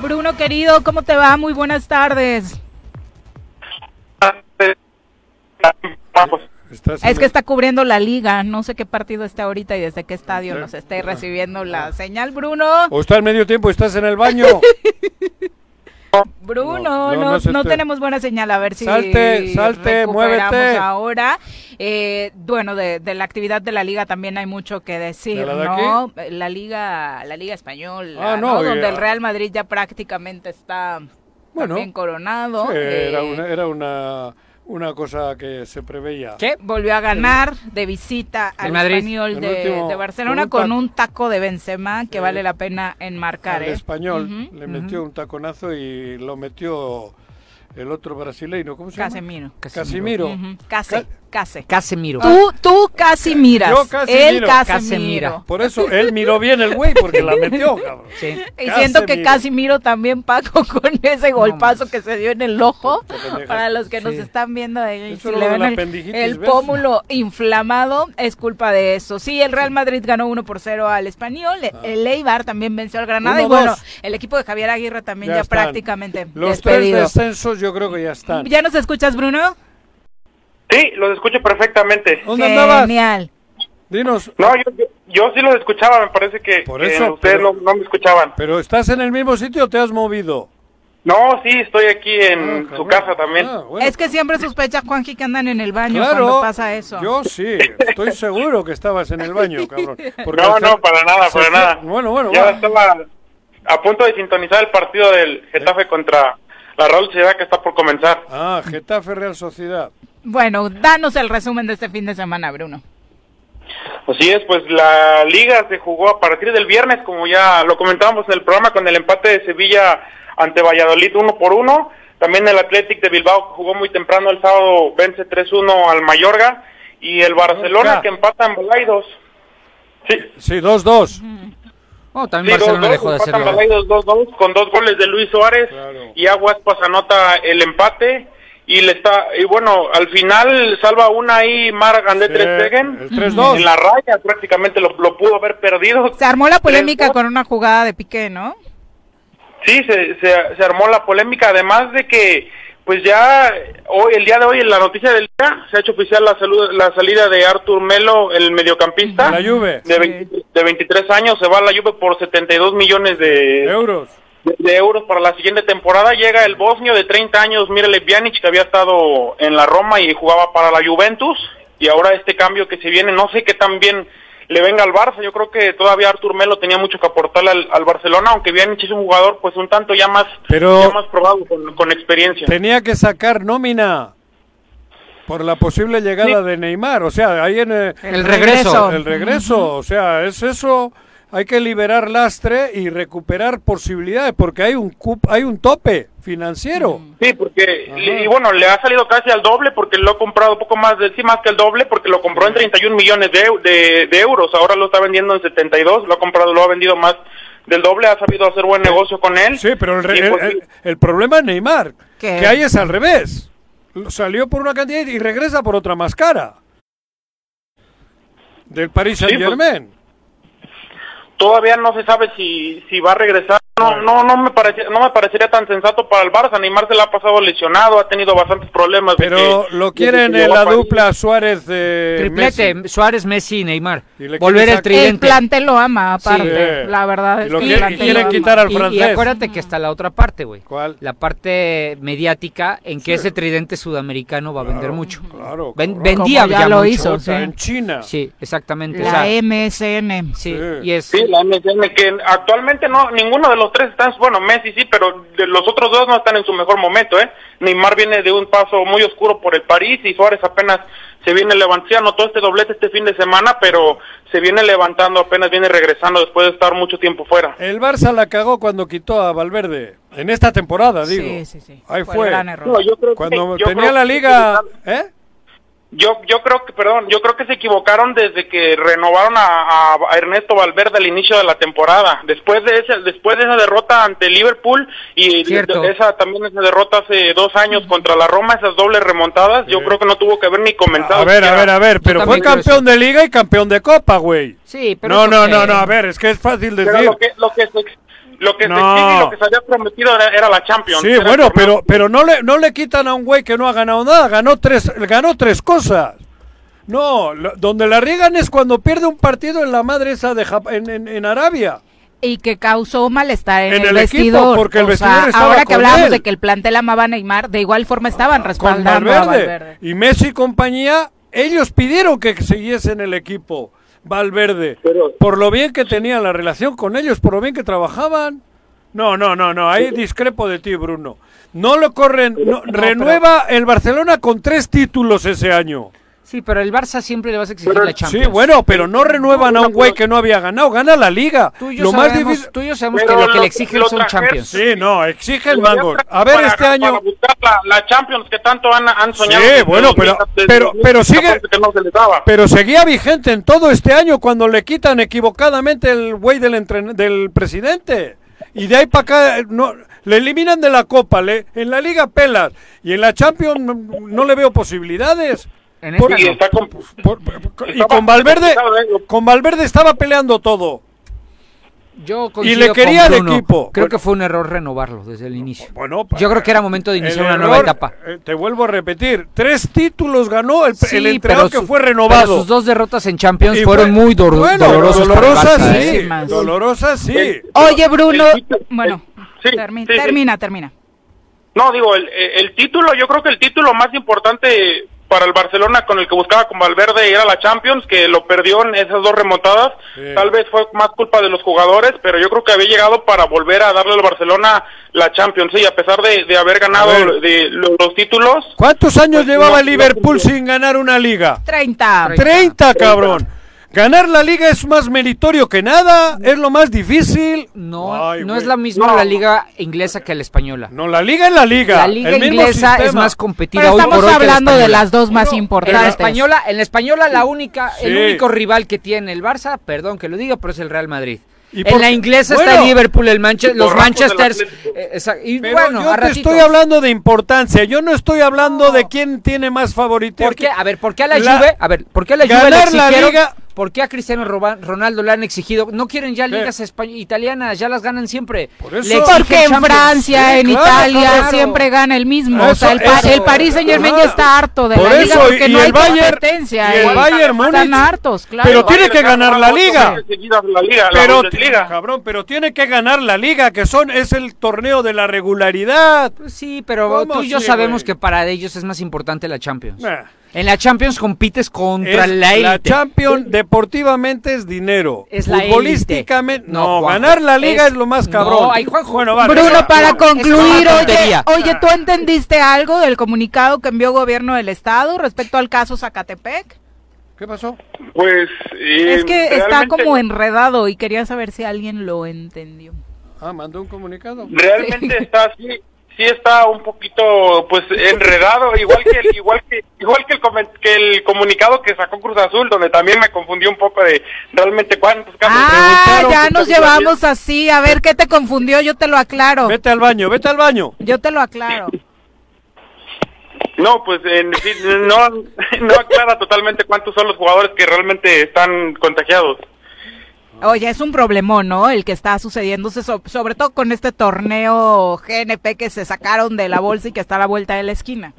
Bruno querido, ¿cómo te va? Muy buenas tardes. Es en- que está cubriendo la liga, no sé qué partido está ahorita y desde qué estadio nos esté recibiendo la señal, Bruno. O está al medio tiempo, estás en el baño. <laughs> Bruno, No, no, no, no se no te- tenemos buena señal, a ver si Salte, salte, muévete. ahora. Eh, bueno, de, de la actividad de la liga también hay mucho que decir, ¿De la de ¿no? La liga, la liga española, Ah, ¿no? Donde el Real Madrid ya prácticamente está Bueno, también coronado. Sí, era Eh, una, era una, una cosa que se preveía. ¿Qué? Volvió a ganar de visita al El Madrid. español El de, último- de Barcelona con un con tac- un taco de Benzema que vale la pena enmarcar. Al ¿eh? español le metió un taconazo y lo metió el otro brasileño, ¿cómo se Casemiro. llama? Casimiro. Ujú, Case, Case. Casemiro. Tú, tú casi miras. Yo casi Él miro. casi Casi mira. Por eso él miró bien el güey porque la metió, cabrón. Sí. Y siento que Casemiro. casi miro también Paco <laughs> con ese golpazo que se dio en el ojo. Para los que nos están viendo ahí, si le ven el, el pómulo inflamado, es culpa de eso. Sí, el Real Madrid ganó 1 por 0 al Español. El Eibar también venció al Granada. Y 1-2. bueno, el equipo de Javier Aguirre también ya, Ya prácticamente Los despedido. tres descensos yo creo que ya están. ¿Ya nos escuchas, Bruno? Sí, los escucho perfectamente. ¿Dónde andabas? Genial. Dinos. No, yo, yo, yo sí los escuchaba, me parece que, Por que eso, ustedes pero- no, no me escuchaban. ¿Pero estás en el mismo sitio o te has movido? No, sí, estoy aquí en su casa también. Es que siempre sospecha Juanji que andan en el baño Claro, cuando pasa eso. Yo sí, estoy seguro que estabas en el baño, cabrón. <laughs> No, no, para nada, para nada. Bueno, bueno, Ya va. estaba a punto de sintonizar el partido del Getafe contra la Real Sociedad que está por comenzar. Ah, Getafe Real Sociedad. Bueno, danos el resumen de este fin de semana, Bruno. Así es, pues la liga se jugó a partir del viernes, como ya lo comentábamos en el programa, con el empate de Sevilla ante Valladolid uno por uno. También el Athletic de Bilbao que jugó muy temprano el sábado, vence 3-1 al Mayorga. Y el Barcelona que empata en Balaidos. Sí, Sí, 2-2. Oh, también Sí, Barcelona 2-2, dejó de empatan hacerlo. Balaidos 2-2 con dos goles de Luis Suárez y Aguas pues anota el empate y le está y bueno al final salva una ahí Marc André Sí, Ter Stegen el 3-2. en la raya prácticamente lo, lo pudo haber perdido Se armó la polémica con una jugada de Piqué, ¿no? Sí, se, se, se armó la polémica, además de que, pues ya hoy, el día de hoy, en la noticia del día, se ha hecho oficial la, salud, la salida de Artur Melo, el mediocampista. La Juve. De, 20 de 23 años, se va a la Juve por 72 millones de euros. De, de euros para la siguiente temporada. Llega el bosnio de 30 años, Mirele Pjanic, que había estado en la Roma y jugaba para la Juventus. Y ahora este cambio que se viene, no sé qué tan bien le venga al Barça. Yo creo que todavía Artur Melo tenía mucho que aportarle al, al Barcelona, aunque Pjanic es un jugador pues un tanto ya más, Pero- ya más probado, con, con experiencia. Tenía que sacar nómina por la posible llegada de Neymar. O sea, ahí en eh, El regreso. El regreso. O sea, es eso. Hay que liberar lastre y recuperar posibilidades porque hay un cup- hay un tope financiero. Sí, porque, y bueno, le ha salido casi al doble porque lo ha comprado poco más de, sí, más que el doble porque lo compró en 31 millones de, de, de euros, ahora lo está vendiendo en 72, lo ha comprado, lo ha vendido más del doble, ha sabido hacer buen negocio con él. Sí, pero el, re- Y, el- pues, el- el problema es Neymar, ¿Qué? que ahí es al revés. Salió por una cantidad y regresa por otra más cara. Del Paris Sí, pues, Saint Germain. Todavía no se sabe si, si va a regresar. No, no, no me parece, no me parecería tan sensato para el Barça. Neymar se le ha pasado lesionado, ha tenido bastantes problemas. Pero que- lo quieren en la dupla Suárez de Triplete, Suárez, Messi y Neymar. le Volver el tridente. El plantel lo ama, aparte. Sí. La verdad Y es lo que quiere- quieren lo quitar al Y- Y, francés. acuérdate que está la otra parte, güey. ¿Cuál? La parte mediática en que ese tridente sudamericano va a vender mucho. Claro. Ven- vendía ya ya lo mucho. hizo, sí. En China. Sí, exactamente. o La sea, MSN. sí, y es Sí, la MSN, que actualmente no, ninguno de los tres están, bueno, Messi sí, pero de los otros dos no están en su mejor momento, ¿eh? Neymar viene de un paso muy oscuro por el París y Suárez apenas se viene levantando, todo este doblete este fin de semana, pero se viene levantando, apenas viene regresando después de estar mucho tiempo fuera. El Barça la cagó cuando quitó a Valverde. En esta temporada, digo. Sí, sí, sí. Ahí Fue fue. el gran error. No, yo creo que- Cuando yo tenía creo la que- liga... ¿Eh? Yo, yo creo que, perdón, yo creo que se equivocaron desde que renovaron a, a Ernesto Valverde al inicio de la temporada. Después de ese, después de esa derrota ante Liverpool y Cierto. esa también esa derrota hace dos años contra la Roma, esas dobles remontadas, yo creo que no tuvo que haber ni comenzado. A ver, a ver, a ver, pero fue campeón de liga y campeón de copa, güey. Sí, pero No, no, que- no, no, a ver, es que es fácil Pero decir. lo que, lo que se, lo que se No. exige y lo que se había prometido era, era la Champions. Sí, bueno, pero pero no le no le quitan a un güey que no ha ganado nada, ganó tres ganó tres cosas. No, lo- donde la riegan es cuando pierde un partido en la madre esa de Jap- en, en, en Arabia. Y que causó malestar en, En el, el equipo, vestidor. porque el O vestidor sea, estaba ahora que hablábamos él. de que el plantel amaba a Neymar, de igual forma estaban Con respaldando a Valverde. Valverde. Y Messi y compañía, ellos pidieron que siguiese en el equipo Valverde. por lo bien que tenían la relación con ellos, por lo bien que trabajaban. No, no, no, no, ahí discrepo de ti, Bruno. No lo corren, no, renueva el Barcelona con tres títulos ese año. Sí, pero el Barça siempre le vas a exigir la Champions. Sí, bueno, pero no renuevan a un güey que no había ganado, gana la liga. Tú y yo Lo más sabemos- difícil. tú y yo sabemos que lo que le exigen son Champions. Sí, no, exigen había A ver, para- este año. Para buscar la, la Champions que tanto han, han soñado. Sí, bueno, pero, 2000, desde pero, pero 2014 sigue, que no se les daba. pero seguía vigente en todo este año cuando le quitan equivocadamente el güey del, entren- del presidente. Y de ahí para acá eh, no, le eliminan de la Copa, le, en la Liga pelas y en la Champions no, no le veo posibilidades. En Por- Sí, está con- y estaba con Valverde, ¿eh? con Valverde estaba peleando todo. Yo Y le quería Bruno. equipo. Creo Bueno. que fue un error renovarlo desde el inicio. Bueno, Yo creo que era momento de El iniciar una error, nueva etapa. eh, te vuelvo a repetir, tres títulos ganó el, Sí, el entrenador que fue pero renovado. sus dos derrotas en Champions Y fueron fue- muy bueno, dolorosas para el dolorosas Barça, sí, ¿eh? dolorosas sí. Oye, Bruno, el- bueno, sí, termi- sí, sí. termina, termina. No, digo, el, el título, yo creo que el título más importante para el Barcelona con el que buscaba con Valverde era la Champions, que lo perdió en esas dos remontadas. Sí. Tal vez fue más culpa de los jugadores, pero yo creo que había llegado para volver a darle al Barcelona la Champions. Sí, a pesar de, de haber ganado A de, lo- los títulos. ¿Cuántos años Pues llevaba no, el Liverpool sin ganar una liga? 30. 30, cabrón. Ganar la liga es más meritorio que nada, es lo más difícil. No, Ay, no güey. es la misma No. la liga inglesa que la española. No, la liga es la liga. La liga el mismo inglesa es más competida Pero hoy estamos por hoy que la hablando de las dos más En la importantes. española, en la española la única, el único rival que tiene el Barça, perdón que lo diga, pero es el Real Madrid. ¿Y En la inglesa Bueno. está el Liverpool, el Manche- los Manchesters. Eh, esa- y Pero bueno, yo a te estoy hablando de importancia, yo no estoy hablando de quién tiene más favoritismo. ¿Por qué? A ver, ¿por qué a la, La- Juve? A ver, ¿por qué a la Juve le ganar la exigieron? liga- ¿Por qué a Cristiano Ronaldo le han exigido? No quieren ya ligas espa- italianas, ya las ganan siempre. Por eso- Porque en Champions. Francia, Sí, en claro, Italia, claro. siempre gana el mismo. o sea, el, pa- el Paris Saint Germain ya está harto de Por la liga eso, porque y no el hay Bayern- competencia. y el ¿eh? Bayern Están hartos, claro. Pero tiene que ganar la liga. la la Pero, cabrón, pero tiene que ganar la liga, que son es el torneo de la regularidad. Pues sí, pero ¿Cómo tú y yo sí, sabemos güey? que para ellos es más importante la Champions. Nah. En la Champions compites contra Es- la élite. Champions deportivamente es dinero. Es la Futbolísticamente, élite. no, No, ganar la liga es, es- lo más no, cabrón. ay, Juanjo. bueno, vale. Bruno, para no, concluir, oye, oye, ¿tú entendiste algo del comunicado que envió gobierno del estado respecto al caso Zacatepec? ¿Qué pasó? Pues. eh, es que está como enredado y quería saber si alguien lo entendió. Ah, mandó un comunicado. realmente está así sí está un poquito pues enredado igual que el, <laughs> igual que igual que el que el comunicado que sacó Cruz Azul donde también me confundió un poco de realmente cuántos casos Ah, ya nos llevamos así. A ver, ¿qué te confundió? Yo te lo aclaro. Vete al baño, vete al baño. Yo te lo aclaro. no pues en fin, no <laughs> no aclara totalmente cuántos son los jugadores que realmente están contagiados Oye, es un problemón, ¿no? El que está sucediéndose, so- sobre todo con este torneo GNP que se sacaron de la bolsa y que está a la vuelta de la esquina.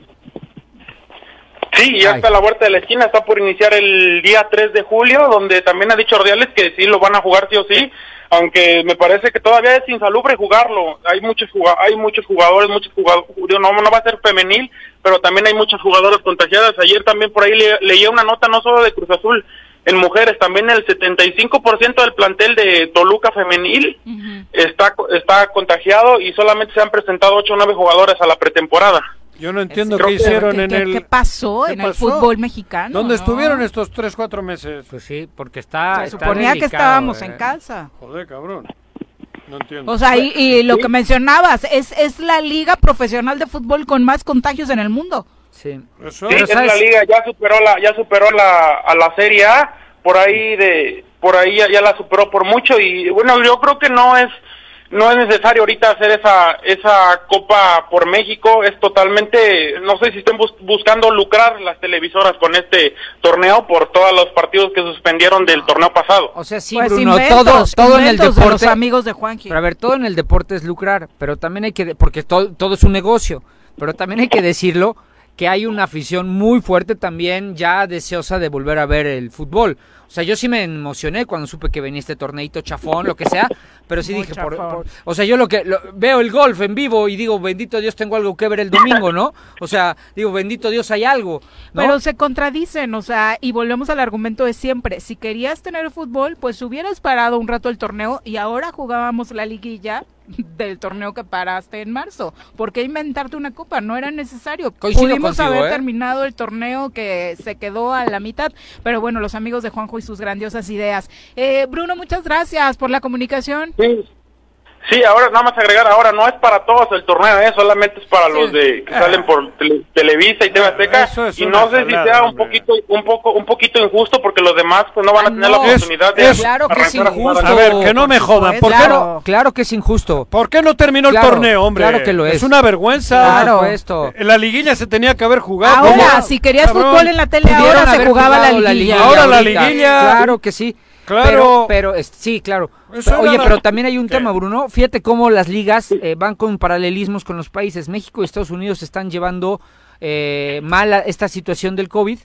Sí, ya está a la vuelta de la esquina, está por iniciar el día 3 de julio, donde también ha dicho Ordiales que sí lo van a jugar sí o sí, aunque me parece que todavía es insalubre jugarlo. Hay muchos hay muchos jugadores, muchos jugadores, no, no va a ser femenil, pero también hay muchas jugadoras contagiadas. Ayer también por ahí le- leía una nota no solo de Cruz Azul, en mujeres también el 75% del plantel de Toluca femenil está está contagiado y solamente se han presentado 8 o 9 jugadoras a la pretemporada. Yo no entiendo Creo qué que- hicieron ¿Qué, en qué- el... qué pasó ¿Qué en el pasó? fútbol mexicano? ¿Dónde no? estuvieron estos 3, 4 meses? Pues sí, porque está. Se está suponía que delicado, estábamos eh. en casa. Joder, cabrón. No entiendo. O sea, y, y lo que mencionabas, es, es la liga profesional de fútbol con más contagios en el mundo. Sí. Eso. Sí, es la liga, ya superó la, ya superó la, a la Serie A, por ahí de, por ahí ya, ya la superó por mucho y bueno, yo creo que no es, no es necesario ahorita hacer esa, esa Copa por México, es totalmente, no sé si estén bus- buscando lucrar las televisoras con este torneo por todos los partidos que suspendieron del torneo pasado. O sea, sí, Pues Bruno, inventos, todo, todo en el de deporte. los amigos de Juanji. Pero a ver, todo en el deporte es lucrar, pero también hay que, porque todo, todo es un negocio, pero también hay que decirlo que hay una afición muy fuerte también ya deseosa de volver a ver el fútbol. O sea, yo sí me emocioné cuando supe que venía este torneito chafón, lo que sea, pero sí Muy dije, por- o sea, yo lo que lo- veo el golf en vivo y digo, bendito Dios, tengo algo que ver el domingo, ¿no? O sea, digo, bendito Dios, hay algo, ¿no? Pero se contradicen, o sea, y volvemos al argumento de siempre. Si querías tener fútbol, pues hubieras parado un rato el torneo y ahora jugábamos la liguilla del torneo que paraste en marzo. ¿Por qué inventarte una copa? No era necesario. Coincido Pudimos contigo, haber ¿eh? terminado el torneo que se quedó a la mitad, pero bueno, los amigos de Juanjo y sus grandiosas ideas. Eh, Bruno, muchas gracias por la comunicación. Sí. Sí, ahora nada más agregar, ahora no es para todos el torneo, ¿eh? solamente es para los de que salen por tele- Televisa y TV Azteca Eso es y no sé si sea un hombre. poquito un poco un poquito injusto porque los demás pues no van a tener la no. oportunidad de Es- es- Claro que es arrancar a injusto. A ver, que no me jodan. ¿Por qué no, claro, claro que es injusto. ¿Por qué no terminó el Claro, torneo, hombre? claro que lo es. una vergüenza. Claro. Por supuesto. La liguilla se tenía que haber jugado. Ahora, ¿Cómo? si querías Cabrón. fútbol en la tele, ahora se jugaba la liguilla. Ahora la liguilla. Claro que sí. Claro. Pero, pero sí, claro. Eso Pero, era oye, la- pero también hay un ¿Qué? tema, Bruno. Fíjate cómo las ligas eh, van con paralelismos con los países. México y Estados Unidos están llevando eh, mal a esta situación del COVID.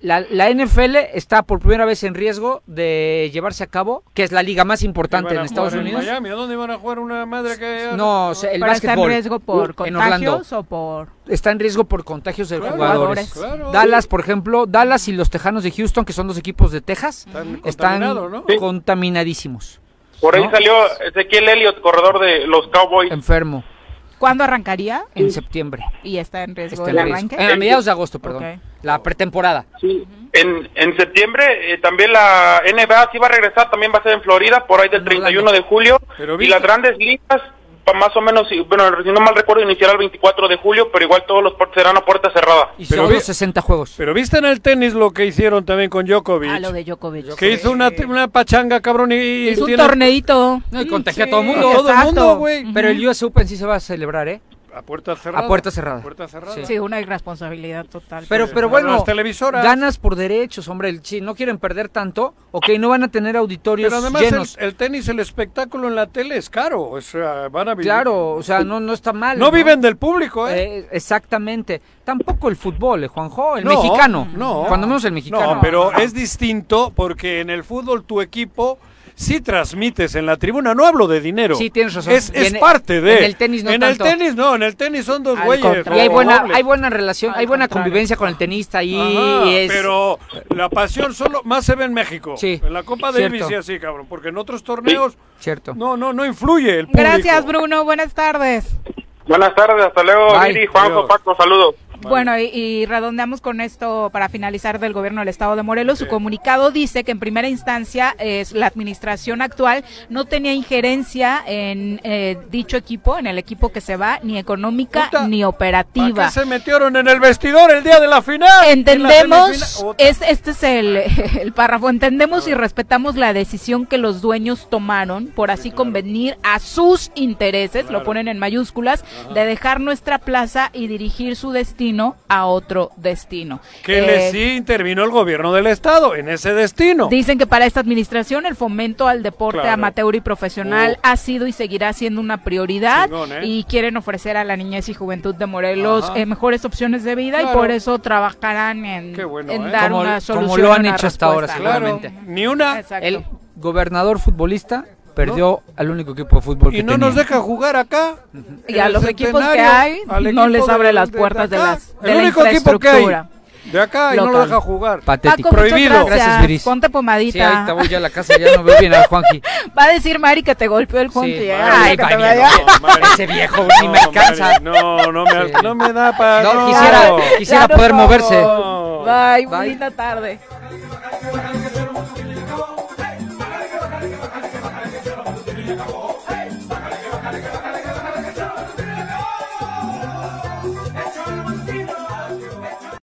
La, la NFL está por primera vez en riesgo de llevarse a cabo, que es la liga más importante en Estados en Unidos. Miami. ¿A dónde iban a jugar una madre que.? No, o sea, el está en riesgo por en Orlando. contagios o por... Está en riesgo por contagios de Claro, jugadores. claro. Dallas, por ejemplo, Dallas y los Tejanos de Houston, que son dos equipos de Texas, Están están contaminados, ¿no? contaminadísimos. Por ahí ¿no? salió Ezequiel Elliott, corredor de los Cowboys. Enfermo, ¿Cuándo arrancaría? en septiembre. Y está en riesgo Está el en riesgo. arranque. Eh, a mediados de agosto, perdón. La pretemporada. Sí. En, en septiembre eh, también la NBA sí va a regresar, también va a ser en Florida, por ahí del 31 de julio. Pero y las grandes ligas, más o menos, si- bueno, si no mal recuerdo, iniciará el 24 de julio, pero igual todos los partidos serán a puerta cerrada. Y Pero solo vi- 60 juegos. Pero viste en el tenis lo que hicieron también con Djokovic. Ah, lo de Djokovic. Que hizo una, una pachanga, cabrón, y, y Es un torneito. No, y contagia Sí, a todo el mundo. todo el mundo, güey. Pero el US Open sí se va a celebrar, ¿eh? A puerta cerrada. A puerta cerrada. puerta cerrada. Sí. Sí, una irresponsabilidad total. Pero, pero bueno, las televisoras. ganas por derechos, hombre. el- Si no quieren perder tanto, ok, no van a tener auditorios Pero además el, llenos. el tenis, el espectáculo en la tele es caro. O sea, van a vivir. Claro, o sea, no, no está mal. No, viven del público, ¿eh? Eh, exactamente. Tampoco el fútbol, eh, Juanjo, el No, mexicano. No. Cuando menos el mexicano. No, pero es distinto porque en el fútbol tu equipo sí transmites en la tribuna. No hablo de dinero. Sí, tienes razón. Es, en- parte de. en el tenis no En tanto. el tenis no, en el tenis son dos Al güeyes. Y hay buena, hay buena relación, Al hay buena contrario. convivencia con el tenista ahí. Ajá, y es- Pero la pasión solo más se ve en México. Sí, En la Copa cierto. Davis y así, cabrón. Porque en otros torneos Cierto. no, no, no influye el público. Gracias, Bruno. Buenas tardes. Buenas tardes, hasta luego. Viri, Juanjo. Paco, saludos. Bueno, y, y redondeamos con esto para finalizar del gobierno del estado de Morelos. Su comunicado dice que en primera instancia es la administración actual no tenía injerencia en eh, dicho equipo, en el equipo que se va, ni económica Puta, ni ¿Para operativa. qué se metieron en el vestidor el día de la final? La Entendemos, es, este es el, <laughs> el párrafo, entendemos y respetamos la decisión que los dueños tomaron por así convenir a sus intereses, lo ponen en mayúsculas, de dejar nuestra plaza y dirigir su destino a otro destino. Que Eh, le sí intervino el gobierno del estado en ese destino. Dicen que para esta administración el fomento al deporte Claro. amateur y profesional ha sido y seguirá siendo una prioridad Chingón, ¿eh? y quieren ofrecer a la niñez y juventud de Morelos eh, mejores opciones de vida y Claro. por eso trabajarán en, bueno, en ¿eh? dar Como- una como solución. lo han hecho hasta ahora, respuesta. seguramente. Ni una. Exacto. El gobernador futbolista perdió al único equipo de fútbol que Y no tenía. nos deja jugar acá. y a los equipos que hay no les abre de- las de- puertas de, las de El la único equipo que hay infraestructura. de acá y no lo deja jugar. Patético. Paco, Prohibido. gracias. Viris. Ponte Sí, pomadita. ahorita voy ya a la casa, ya no veo bien al Juanji. <laughs> Va a decir Mari que te golpeó el Juanji. Sí, ¿eh? Ay, te. No, Mari. Ese viejo ni No, me alcanza. Mari, No, no me, Sí. no me da para. No, no. quisiera, quisiera poder moverse. No. Bye, Bye. bonita tarde.